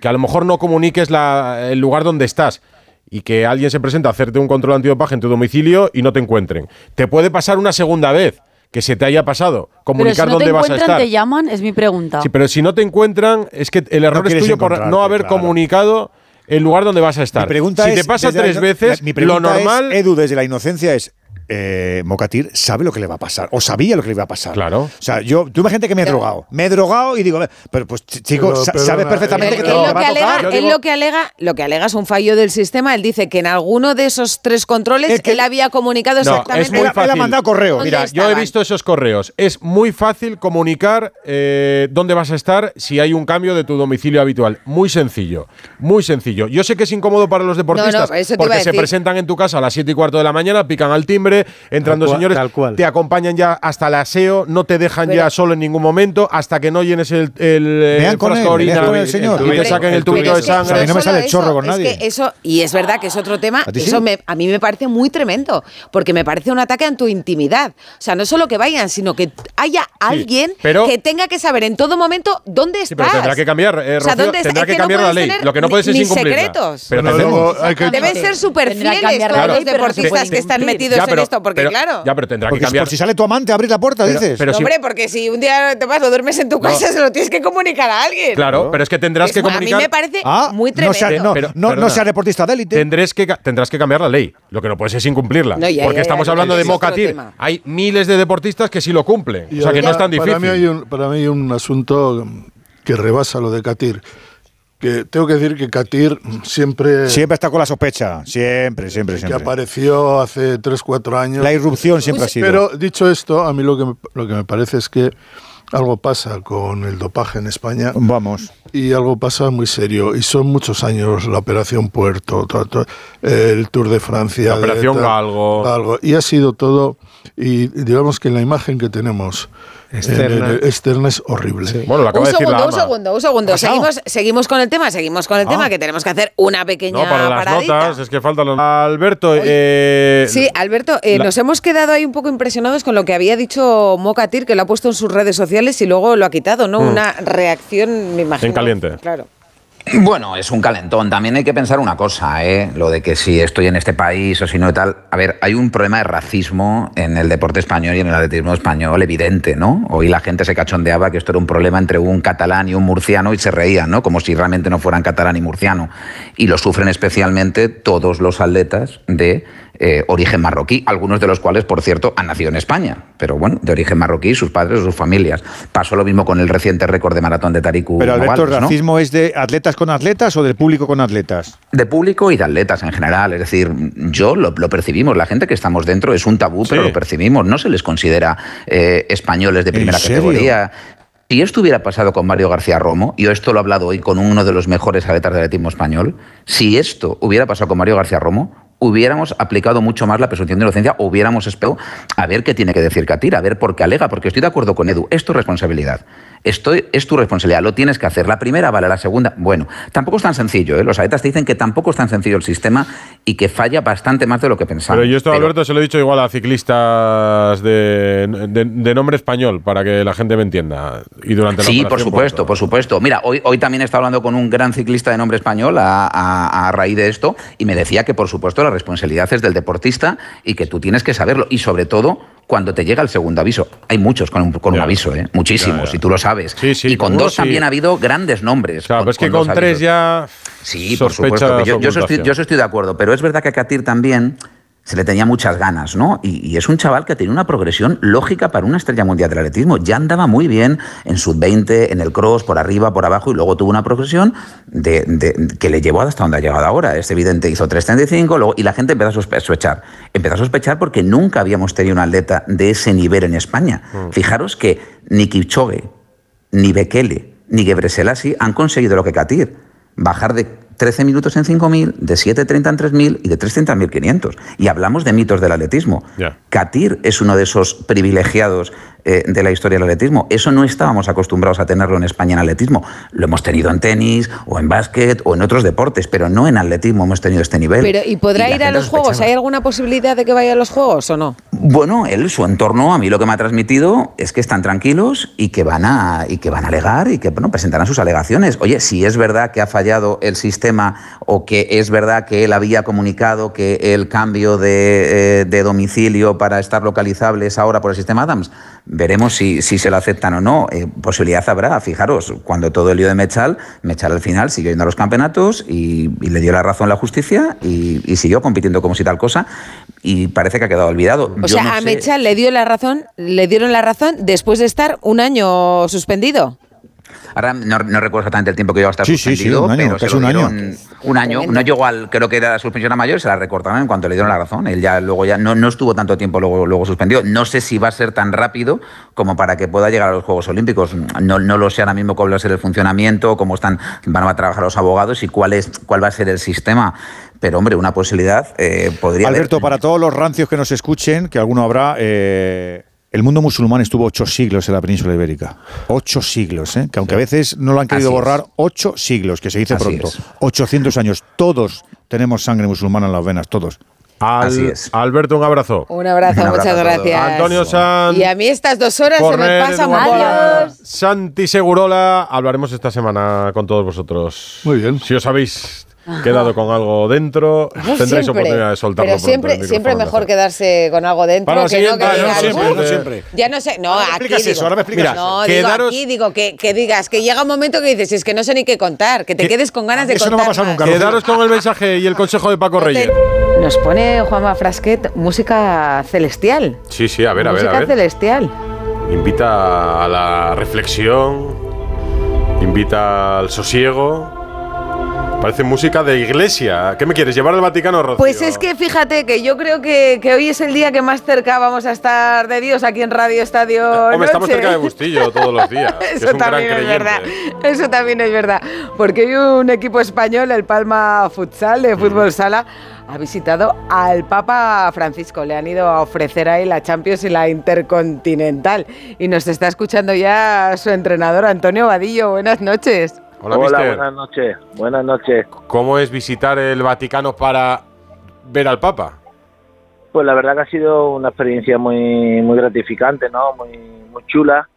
que a lo mejor no comuniques la- el lugar donde estás y que alguien se presenta a hacerte un control antidopaje en tu domicilio y no te encuentren. Te puede pasar una segunda vez que se te haya pasado, Pero si comunicar no dónde vas a estar. te llaman, es mi pregunta. Sí, pero si no te encuentran, es que el error es tuyo por no haber claro. comunicado el lugar donde vas a estar. Mi pregunta si es, te pasa la tres veces, mi lo es, normal. Edu, desde la inocencia es. Eh, Mocatir sabe lo que le va a pasar, o sabía lo que le iba a pasar. Claro. O sea, yo, tú imagínate que me he drogado. Me he drogado y digo, pero pues ch- chico, Pero, sabes perfectamente Él, que él te lo va que a alega, tocar. él lo que alega, lo que alega es un fallo del sistema. Él dice que en alguno de esos tres controles Es que- él había comunicado No, exactamente. es muy Él ha- él ha fácil. mandado correo. ¿Dónde Mira, yo he visto esos correos. Es muy fácil comunicar eh, dónde vas a estar si hay un cambio de tu domicilio habitual. Muy sencillo, muy sencillo. Yo sé que es incómodo para los deportistas porque se presentan en tu casa a las 7 y cuarto de la mañana, pican al timbre, entran Tal dos cual, señores, tal cual. te acompañan ya hasta el aseo, no te dejan Pero- ya solo en ningún momento hasta que no llenes el, el, Vean con frasco de orina el señor. y te saquen el el tubito de es que sangre. a mí no me sale el chorro con es nadie. que eso, y es verdad que es otro tema, ¿A eso sí? me- a mí me parece muy tremendo, porque me parece un ataque a tu intimidad. O sea, no solo que vayan, sino que haya alguien pero- que tenga que saber en todo momento dónde estás. Sí, pero tendrá que cambiar, eh, O sea, Rocío, ¿dónde está? tendrá Es que no cambiar la puedes ley. Lo que no puedes es incumplirla. secretos. Pero tenemos- luego hay que- Deben ser súper que fieles todos la los no deportistas puede que están metidos Ya, en pero- esto, porque pero- claro. Ya, pero tendrá Porque que cambiar. por si sale tu amante, abrir la puerta, Pero- dices. pero si- Hombre, porque si un día te vas o duermes en tu casa, se lo tienes que comunicar a alguien. Claro, pero es que tendrás que Es- A mí comunicar. me parece Ah, muy no tremendo. sea, no, Pero- no, no perdona. sea deportista de élite. Tendrás que, tendrás que cambiar la ley. Lo que no puedes es incumplirla. No, ya, porque ya, estamos ya, hablando de Mocatir. Hay miles de deportistas que sí lo cumplen. Y o sea que no es tan difícil. Para mí, hay un, para mí hay un asunto que rebasa lo de Katir. Que tengo que decir que Katir siempre, Siempre está con la sospecha. Siempre, siempre, que siempre. apareció hace 3-4 años. La irrupción siempre ha sido. Pero dicho esto, a mí lo que, me, lo que me parece es que algo pasa con el dopaje en España. Vamos. Y algo pasa muy serio. Y son muchos años la Operación Puerto, to- to- el Tour de Francia. La Operación de tal, Galgo. Galgo. Y ha sido todo. Y digamos que la imagen que tenemos Externa. es horrible. Bueno, lo acaba Un de decir la segundo, un segundo, un segundo. Seguimos, seguimos con el tema, seguimos con el Ah. tema, que tenemos que hacer una pequeña No, para las paradita. notas, es que faltan los. Alberto, eh, Sí, Alberto, eh, la- nos hemos quedado ahí un poco impresionados con lo que había dicho Mocatir, que lo ha puesto en sus redes sociales y luego lo ha quitado, ¿no? Mm. Una reacción, me imagino. En caliente. Claro. Bueno, es un calentón. También hay que pensar una cosa, ¿eh? Lo de que si estoy en este país o si no y tal. A ver, hay un problema de racismo en el deporte español y en el atletismo español evidente, ¿no? Hoy la gente se cachondeaba que esto era un problema entre un catalán y un murciano y se reían, ¿no? Como si realmente no fueran catalán y murciano. Y lo sufren especialmente todos los atletas de eh, origen marroquí, algunos de los cuales, por cierto, han nacido en España, pero bueno, de origen marroquí, sus padres, sus familias. Pasó lo mismo con el reciente récord de maratón de Tariku Pero Alberto, ¿el racismo es de atletas con atletas o del público con atletas? de público y de atletas en general. Es decir, yo lo, lo percibimos, la gente que estamos dentro es un tabú, pero lo percibimos. No se les considera eh, españoles de primera categoría. Si esto hubiera pasado con Mario García Romo, y yo esto lo he hablado hoy con uno de los mejores atletas del atletismo español, si esto hubiera pasado con Mario García Romo, hubiéramos aplicado mucho más la presunción de inocencia, hubiéramos esperado a ver qué tiene que decir Catira, a ver por qué alega, porque estoy de acuerdo con Edu, es tu responsabilidad. Estoy, es tu responsabilidad, lo tienes que hacer. La primera vale, la segunda, bueno, tampoco es tan sencillo, ¿eh? los atletas te dicen que tampoco es tan sencillo el sistema y que falla bastante más de lo que pensamos. Pero yo esto, Alberto, se lo he dicho igual a ciclistas de, de- de nombre español, para que la gente me entienda. Y durante la Sí, por supuesto, por supuesto. Mira, hoy, hoy también he estado hablando con un gran ciclista de nombre español a, a- a raíz de esto y me decía que, por supuesto, la responsabilidad es del deportista y que tú tienes que saberlo. Y sobre todo, cuando te llega el segundo aviso. Hay muchos con un, con un aviso, ¿eh? muchísimos, Ya, ya. y tú lo sabes. Sí, sí, y con con dos también ha habido grandes nombres. Claro, pero es que con dos tres ya. Sí, por supuesto. Yo, yo estoy, yo estoy de acuerdo, pero es verdad que a Katir también se le tenía muchas ganas, ¿no? Y, y es un chaval que tiene una progresión lógica para una estrella mundial del atletismo. Ya andaba muy bien en sub-20, en el cross, por arriba, por abajo, y luego tuvo una progresión de, de- que le llevó hasta donde ha llegado ahora. Es evidente, hizo 3.35, luego, y la gente empezó a sospechar. Empezó a sospechar porque nunca habíamos tenido un atleta de ese nivel en España. Fijaros que ni Kipchoge, ni Bekele, ni Gebre Selassie han conseguido lo que Katir, bajar de 13 minutos en 5.000, de 7.30 en 3.000 y de 3.30 en 1.500. Y hablamos de mitos del atletismo. Ya. Katir es uno de esos privilegiados eh, de la historia del atletismo. Eso no estábamos acostumbrados a tenerlo en España en atletismo. Lo hemos tenido en tenis o en básquet o en otros deportes, pero no en atletismo hemos tenido este nivel. Pero, ¿y podrá Y ir a los Juegos? ¿Hay alguna posibilidad de que vaya a los Juegos o no? Bueno, él, su entorno, a mí lo que me ha transmitido es que están tranquilos y que van a, y que van a alegar y que bueno, presentarán sus alegaciones. Oye, si es verdad que ha fallado el sistema o que es verdad que él había comunicado que el cambio de, eh, de domicilio para estar localizable es ahora por el sistema Adams, veremos si, si se lo aceptan o no. Eh, posibilidad habrá, fijaros, cuando todo el lío de Mechal, Mechal al final siguió yendo a los campeonatos y, y le dio la razón la justicia y, y siguió compitiendo como si tal cosa y parece que ha quedado olvidado. O Yo sea, no a sé- Mechal le dio la razón, le dieron la razón después de estar un año suspendido. Ahora no, no recuerdo exactamente el tiempo que lleva hasta Sí, sí, sí, suspendido, un año, pero se lo un año. Un año, no llegó al, creo que era la suspensión a mayor, se la recortaron en cuanto le dieron la razón. Él ya luego ya no, no estuvo tanto tiempo luego, luego suspendido. No sé si va a ser tan rápido como para que pueda llegar a los Juegos Olímpicos. No, no lo sé ahora mismo cuál va a ser el funcionamiento, cómo están, van a trabajar los abogados y cuál es, cuál va a ser el sistema. Pero hombre, una posibilidad eh, podría haber. Alberto, para todos los rancios que nos escuchen, que alguno habrá, eh, el mundo musulmán estuvo ocho siglos en la península ibérica. Ocho siglos, ¿eh? que aunque a veces no lo han querido Así es. borrar, ocho siglos, que se dice Así pronto. es. 800 años. Todos tenemos sangre musulmana en las venas, todos. Al- Así es. Alberto, un abrazo. Un abrazo, Un abrazo muchas gracias. Antonio San. Y a mí estas dos horas se me pasan volando. Santi Segurola, hablaremos esta semana con todos vosotros. Muy bien. Si os habéis quedado con algo dentro, tendréis Siempre, oportunidad de soltarlo. Pero siempre, el siempre mejor de quedarse con algo dentro Para que no que no siempre, "Uh, no siempre". Ya no sé, no, Ahora me aquí explicas digo, eso, ahora me explicas Mira, eso. no, digo aquí, digo que, que digas, que llega un momento que dices, es que no sé ni qué contar, que te Que- quedes con ganas de Eso no contar va a pasar más. nunca. Quedaros con el mensaje y el consejo de Paco Reyes. Nos pone Juanma Frasquet música celestial. Sí, sí, a ver, a ver, música a ver. celestial. Invita a la reflexión, invita al sosiego. Parece música de iglesia. ¿Qué me quieres? ¿Llevar al Vaticano, Rocío? Pues es que fíjate que yo creo que, que hoy es el día que más cerca vamos a estar de Dios aquí en Radio Estadio. Hombre, estamos cerca de Bustillo todos los días. es Eso gran también es verdad. Eso también es verdad. Porque hay un equipo español, el Palma Futsal de Fútbol Sala, ha visitado al Papa Francisco. Le han ido a ofrecer ahí la Champions y la Intercontinental. Y nos está escuchando ya su entrenador, Antonio Vadillo. Buenas noches. Hola, Hola, mister. buenas noches. Buenas noches. ¿Cómo es visitar el Vaticano para ver al Papa? Pues la verdad que ha sido una experiencia muy muy gratificante, ¿no? Muy muy chula.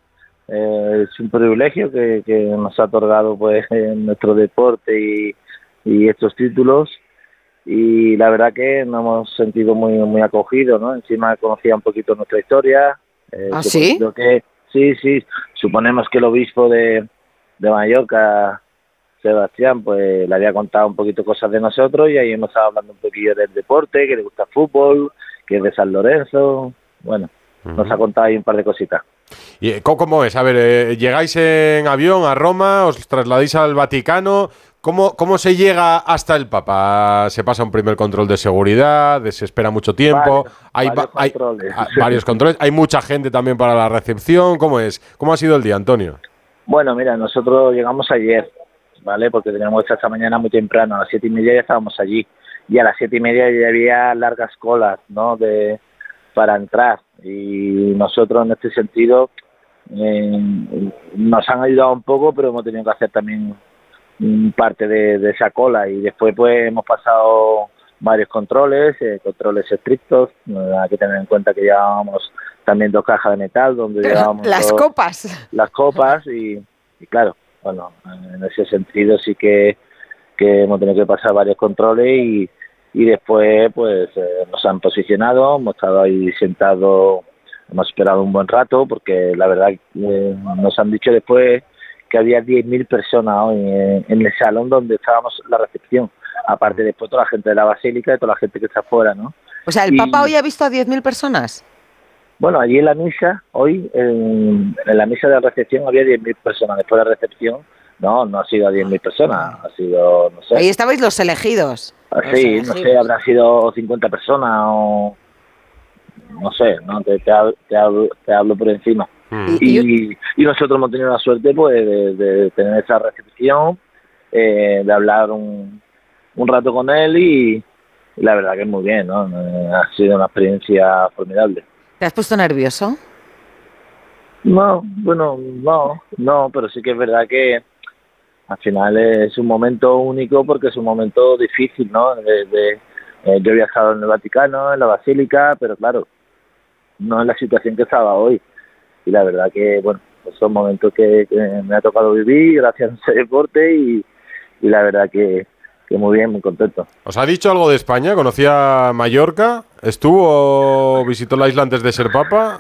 Eh, es un privilegio que, que nos ha otorgado pues en nuestro deporte y, y estos títulos y la verdad que nos hemos sentido muy muy acogidos, ¿no? Encima conocía un poquito nuestra historia. eh, ¿Ah, sí? que sí, sí. Suponemos que el obispo de, de Mallorca Sebastián pues le había contado un poquito cosas de nosotros y ahí hemos estado hablando un poquillo del deporte, que le gusta el fútbol, que es de San Lorenzo, bueno, nos ha contado ahí un par de cositas. ¿Y eh, cómo es? A ver, eh, llegáis en avión a Roma, os trasladáis al Vaticano. ¿Cómo, ¿Cómo se llega hasta el Papa? ¿Se pasa un primer control de seguridad? ¿Se espera mucho tiempo? Varios- hay, varios va- hay- controles. ah, varios controles. ¿Hay mucha gente también para la recepción? ¿Cómo es? ¿Cómo ha sido el día, Antonio? Bueno, mira, nosotros llegamos ayer, ¿vale? Porque teníamos esta mañana muy temprano, a las siete y media ya estábamos allí y a las siete y media ya había largas colas, ¿no? De, para entrar y nosotros en este sentido eh, nos han ayudado un poco, pero hemos tenido que hacer también parte de, de esa cola y después pues hemos pasado varios controles, eh, controles estrictos, eh, hay que tener en cuenta que llevábamos también dos cajas de metal donde llevábamos Las dos- copas. las copas y, y claro, bueno, en ese sentido sí que, que hemos tenido que pasar varios controles y, y después pues eh, nos han posicionado, hemos estado ahí sentados, hemos esperado un buen rato porque la verdad eh, nos han dicho después que había 10.000 personas hoy en, en el salón donde estábamos la recepción, aparte después toda la gente de la basílica y toda la gente que está afuera, ¿no? O sea, el Y- Papa hoy ha visto a 10.000 personas. Bueno, allí en la misa, hoy, en, en la misa de recepción había 10.000 personas. Después de la recepción, no, no ha sido 10.000 personas, ha sido, no sé. Ahí estabais los elegidos. Sí, no sé, habrán sido 50 personas o. No sé, no te, te, hab- te hablo, te hablo por encima. Y, y nosotros hemos tenido la suerte pues de, de tener esa recepción, eh, de hablar un, un rato con él y, y la verdad que muy bien, ¿no? Ha sido una experiencia formidable. ¿Te has puesto nervioso? No, bueno, no, no, pero sí que es verdad que al final es un momento único porque es un momento difícil, ¿no? Eh, yo he viajado en el Vaticano, en la Basílica, pero claro, no es la situación que estaba hoy. Y la verdad que, bueno, pues son momentos que, que me ha tocado vivir gracias a ese deporte y, y la verdad que, que muy bien, muy contento. ¿Os ha dicho algo de España? ¿Conocía Mallorca? ¿Estuvo o visitó la isla antes de ser papa?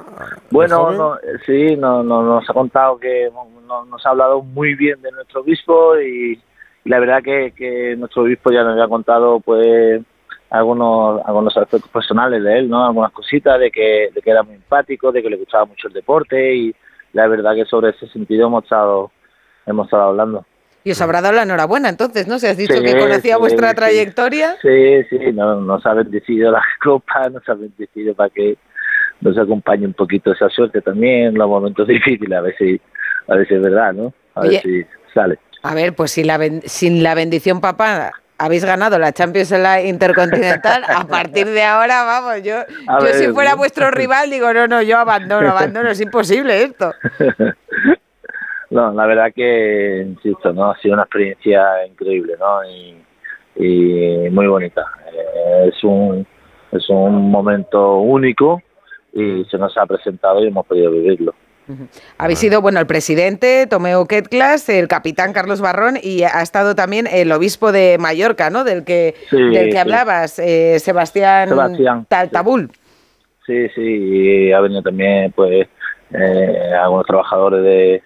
Bueno, no, eh, sí, no, no- nos ha contado que no- nos ha hablado muy bien de nuestro obispo y, y la verdad que, que nuestro obispo ya nos había contado pues algunos algunos aspectos personales de él, ¿no? Algunas cositas de que, de que era muy empático, de que le gustaba mucho el deporte y la verdad que sobre ese sentido hemos estado hemos estado hablando. Y os habrá dado la enhorabuena entonces, ¿no? Si has dicho Sí, que conocía sí, vuestra sí. trayectoria. Sí, sí, no, nos ha bendecido la copa, nos ha bendecido para que nos acompañe un poquito esa suerte también los momentos difíciles, a ver si, a ver si es verdad, ¿no? A Oye. ver si sale. A ver, pues si la ben- sin la bendición papá habéis ganado la Champions en la Intercontinental, a partir de ahora, vamos, yo, A yo ver, si fuera ¿no? vuestro rival digo, no, no, yo abandono, abandono, es imposible esto. No, la verdad que, insisto, ¿no? Ha sido una experiencia increíble, ¿no? Y, y muy bonita. Eh, es un es un momento único y se nos ha presentado y hemos podido vivirlo. Habéis sido, bueno, el presidente, Tomeo Ketclas, el capitán Carlos Barrón y ha estado también el obispo de Mallorca, ¿no? Del que, Sí, del que sí. hablabas, eh, Sebastián, Sebastián, Taltabul. Sí, sí, y ha venido también, pues, eh, algunos trabajadores de,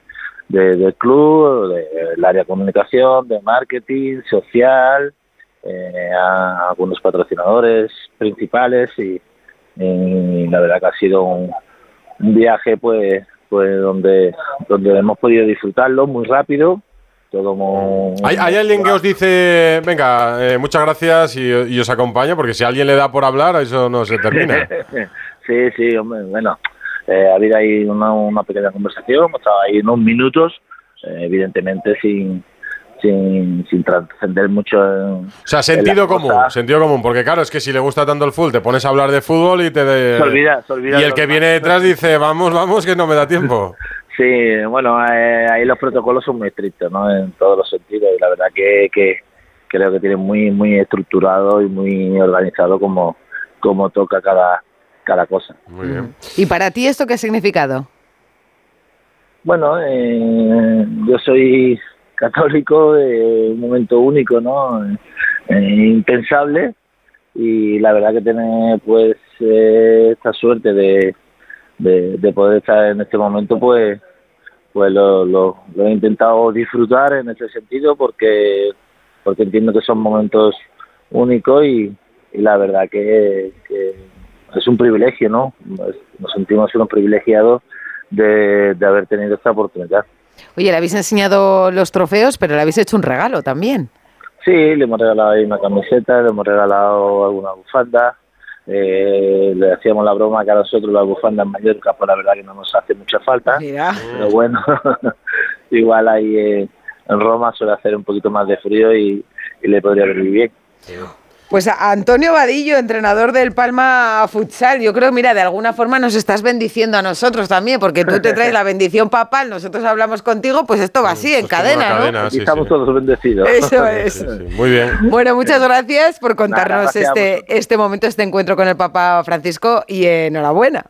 de- del club, del área de comunicación, de marketing, social, eh, a algunos patrocinadores principales y, y la verdad que ha sido un, un viaje, pues, pues donde, donde hemos podido disfrutarlo muy rápido, todo muy... ¿Hay, hay alguien que os dice, venga, eh, muchas gracias y, y os acompaño? Porque si alguien le da por hablar, eso no se termina. sí, sí, hombre, bueno, eh, ha habido ahí una, una pequeña conversación, estado ahí unos minutos, eh, evidentemente sin, sin, sin trascender mucho en... O sea, en sentido común, cosas. sentido común, porque claro, es que si le gusta tanto el fútbol, te pones a hablar de fútbol y te... de- Se olvida, se olvida Y el que demás. viene detrás dice, vamos, vamos, que no me da tiempo. Sí, bueno, eh, ahí los protocolos son muy estrictos, ¿no? En todos los sentidos y la verdad que, que creo que tienen muy muy estructurado y muy organizado como, como toca cada, cada cosa. Muy bien. ¿Y para ti esto qué ha significado? Bueno, eh, yo soy católico de un momento único, ¿no? Eh, impensable y la verdad que tener pues eh, esta suerte de, de, de poder estar en este momento pues pues lo, lo, lo he intentado disfrutar en ese sentido porque porque entiendo que son momentos únicos y, y la verdad que, que es un privilegio, ¿no? Nos- sentimos unos privilegiados de, de haber tenido esta oportunidad. Oye, le habéis enseñado los trofeos, pero le habéis hecho un regalo también. Sí, le hemos regalado ahí una camiseta, le hemos regalado alguna bufanda. Eh, le hacíamos la broma que a nosotros las bufandas en Mallorca, pues la verdad que no nos hace mucha falta. Pero bueno, igual ahí en Roma suele hacer un poquito más de frío y, y le podría venir bien. Pues a Antonio Vadillo, entrenador del Palma Futsal, yo creo, mira, de alguna forma nos estás bendiciendo a nosotros también, porque tú te traes la bendición papal, nosotros hablamos contigo, pues esto va así, en cadena, ¿no? Aquí estamos todos bendecidos. Eso es. Muy bien. Bueno, muchas gracias por contarnos este, este momento, este encuentro con el Papa Francisco y enhorabuena.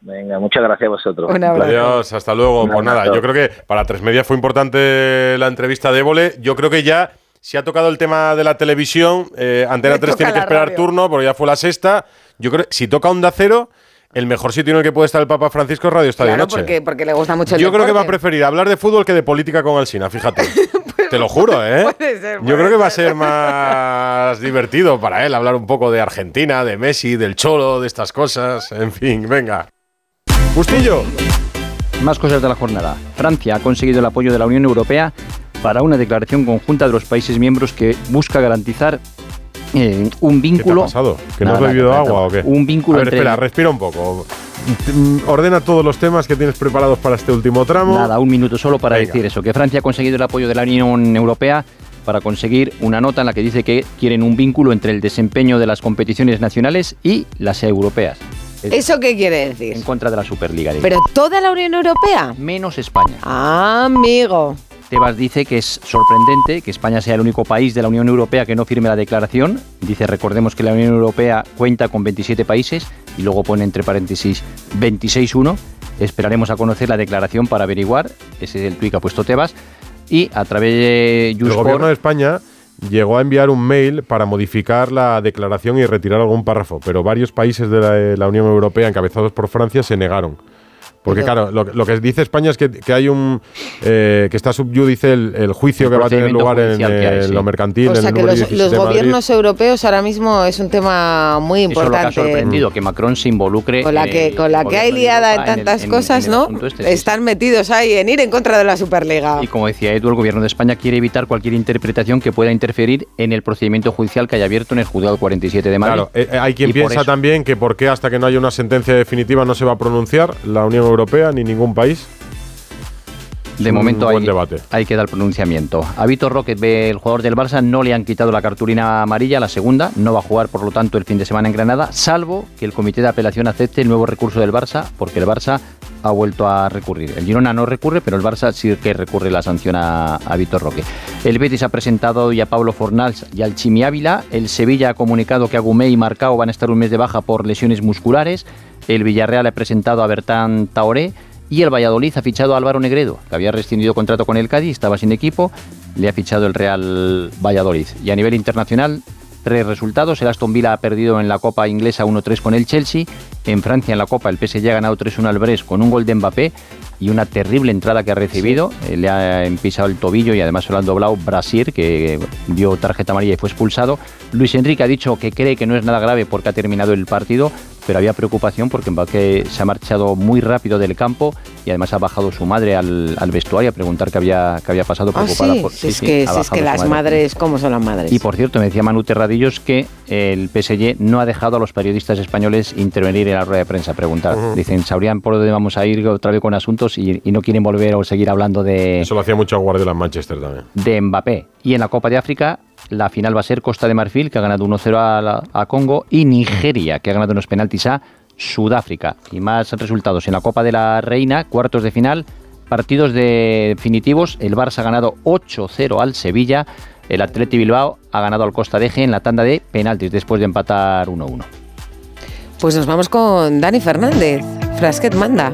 Venga, muchas gracias a vosotros. Un abrazo. Adiós, hasta luego. Un Pues nada, yo creo que para Tres Media fue importante la entrevista de Évole. Yo creo que ya se ha tocado el tema de la televisión. Eh, Antena Le 3 toca tiene que esperar radio. turno porque ya fue la sexta. Yo creo que si toca Onda Cero, el mejor sitio en el que puede estar el Papa Francisco es Radio Estadio Claro, Noche. porque, porque le gusta mucho el Yo creo que va a preferir hablar de fútbol que de política con Alsina, fíjate. Te lo juro, ¿eh? Puede ser, Yo creo que va a ser más divertido para él hablar un poco de Argentina, de Messi, del Cholo, de estas cosas. En fin, venga. Bustillo. Más cosas de la jornada. Francia ha conseguido el apoyo de la Unión Europea para una declaración conjunta de los países miembros que busca garantizar eh, un vínculo. ¿Qué te ha pasado? ¿Que no has Nada, bebido nada, agua o qué? Un vínculo A ver, entre. espera, respira un poco. Mm, Ordena todos los temas que tienes preparados para este último tramo. Nada, un minuto solo para Venga. decir eso, que Francia ha conseguido el apoyo de la Unión Europea para conseguir una nota en la que dice que quieren un vínculo entre el desempeño de las competiciones nacionales y las europeas. Es ¿Eso qué quiere decir? en contra de la Superliga. digo. ¿Pero toda la Unión Europea? Menos España. Amigo. Tebas dice que es sorprendente que España sea el único país de la Unión Europea que no firme la declaración. Dice, recordemos que la Unión Europea cuenta con 27 países y luego pone entre paréntesis 26-1. Esperaremos a conocer la declaración para averiguar. Ese es el tuit que ha puesto Tebas. Y a través de El gobierno de España llegó a enviar un mail para modificar la declaración y retirar algún párrafo, pero varios países de la, de la Unión Europea, encabezados por Francia, se negaron. Porque Pero- claro, lo, lo que dice España es que, que hay un eh, que está subyúdice el, el juicio El que va a tener lugar en, hay, en sí. lo mercantil, O en sea el que los, 17 los de Madrid. gobiernos europeos ahora mismo es un tema muy Eso es lo que ha importante. sorprendido, que Macron se involucre. Con la que, eh, con la que hay liada en tantas en- cosas, en ¿no? este, sí. Están metidos ahí en ir en contra de la Superliga. Y como decía Edu, el gobierno de España quiere evitar cualquier interpretación que pueda interferir en el procedimiento judicial que haya abierto en el juzgado 47 de Madrid. Claro, eh, hay quien Y piensa eso- también que por qué hasta que no haya una sentencia definitiva no se va a pronunciar la Unión Europea ni ningún país. De momento hay, debate. hay que dar pronunciamiento. A Vitor Roque, el jugador del Barça, no le han quitado la cartulina amarilla, la segunda. No va a jugar, por lo tanto, el fin de semana en Granada, salvo que el comité de apelación acepte el nuevo recurso del Barça, porque el Barça ha vuelto a recurrir. El Girona no recurre, pero el Barça sí que recurre la sanción a, Vitor Roque. El Betis ha presentado hoy a Pablo Fornals y al Chimi Ávila. El Sevilla ha comunicado que Agumé y Marcao van a estar un mes de baja por lesiones musculares. El Villarreal ha presentado a Bertán Taoré. Y el Valladolid ha fichado a Álvaro Negredo, que había rescindido contrato con el Cádiz, estaba sin equipo, le ha fichado el Real Valladolid. Y a nivel internacional, tres resultados. El Aston Villa ha perdido en la Copa Inglesa 1-3 con el Chelsea. En Francia, en la Copa, el PSG ha ganado 3-1 al Brest con un gol de Mbappé y una terrible entrada que ha recibido. Eh, Le ha empisado el tobillo y además se lo han doblado Brasier, que dio tarjeta amarilla y fue expulsado. Luis Enrique ha dicho que cree que no es nada grave porque ha terminado el partido, pero había preocupación porque Mbappé se ha marchado muy rápido del campo y además ha bajado su madre al, al vestuario a preguntar qué había, qué había pasado Ah, preocupada sí, por si es sí, que, ha si es que su las madre. madres, ¿cómo son las madres? Y por cierto, me decía Manu Terradillos que el PSG no ha dejado a los periodistas españoles intervenir en la rueda de prensa, preguntar. Dicen, sabrían por dónde vamos a ir otra vez con asuntos y, y no quieren volver o seguir hablando de, Eso lo hacía mucho Guardiola en Manchester también. de Mbappé. Y en la Copa de África, la final va a ser Costa de Marfil, que ha ganado 1-0 a, Congo, y Nigeria, que ha ganado unos penaltis a Sudáfrica. Y más resultados en la Copa de la Reina, cuartos de final, partidos de- definitivos. El Barça ha ganado 8-0 al Sevilla. El Atleti Bilbao ha ganado al Costa Deje en la tanda de penaltis después de empatar 1-1. Pues nos vamos con Dani Fernández. Frasquet manda.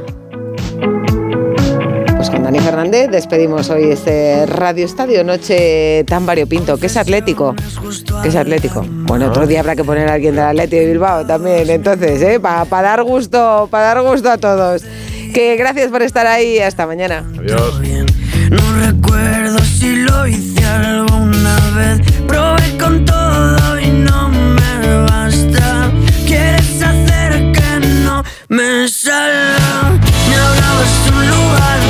Pues con Dani Fernández despedimos hoy este Radio Estadio, noche tan variopinto, que es Atlético, que es Atlético. Bueno, otro día habrá que poner a alguien del Atlético de Bilbao también, entonces, ¿eh? para pa dar gusto, para dar gusto a todos. Que gracias por estar ahí, hasta mañana. Adiós. No recuerdo si lo hice alguna vez, probé con todo y no me basta. Quieres hacer que no me salga, me hablabas solo.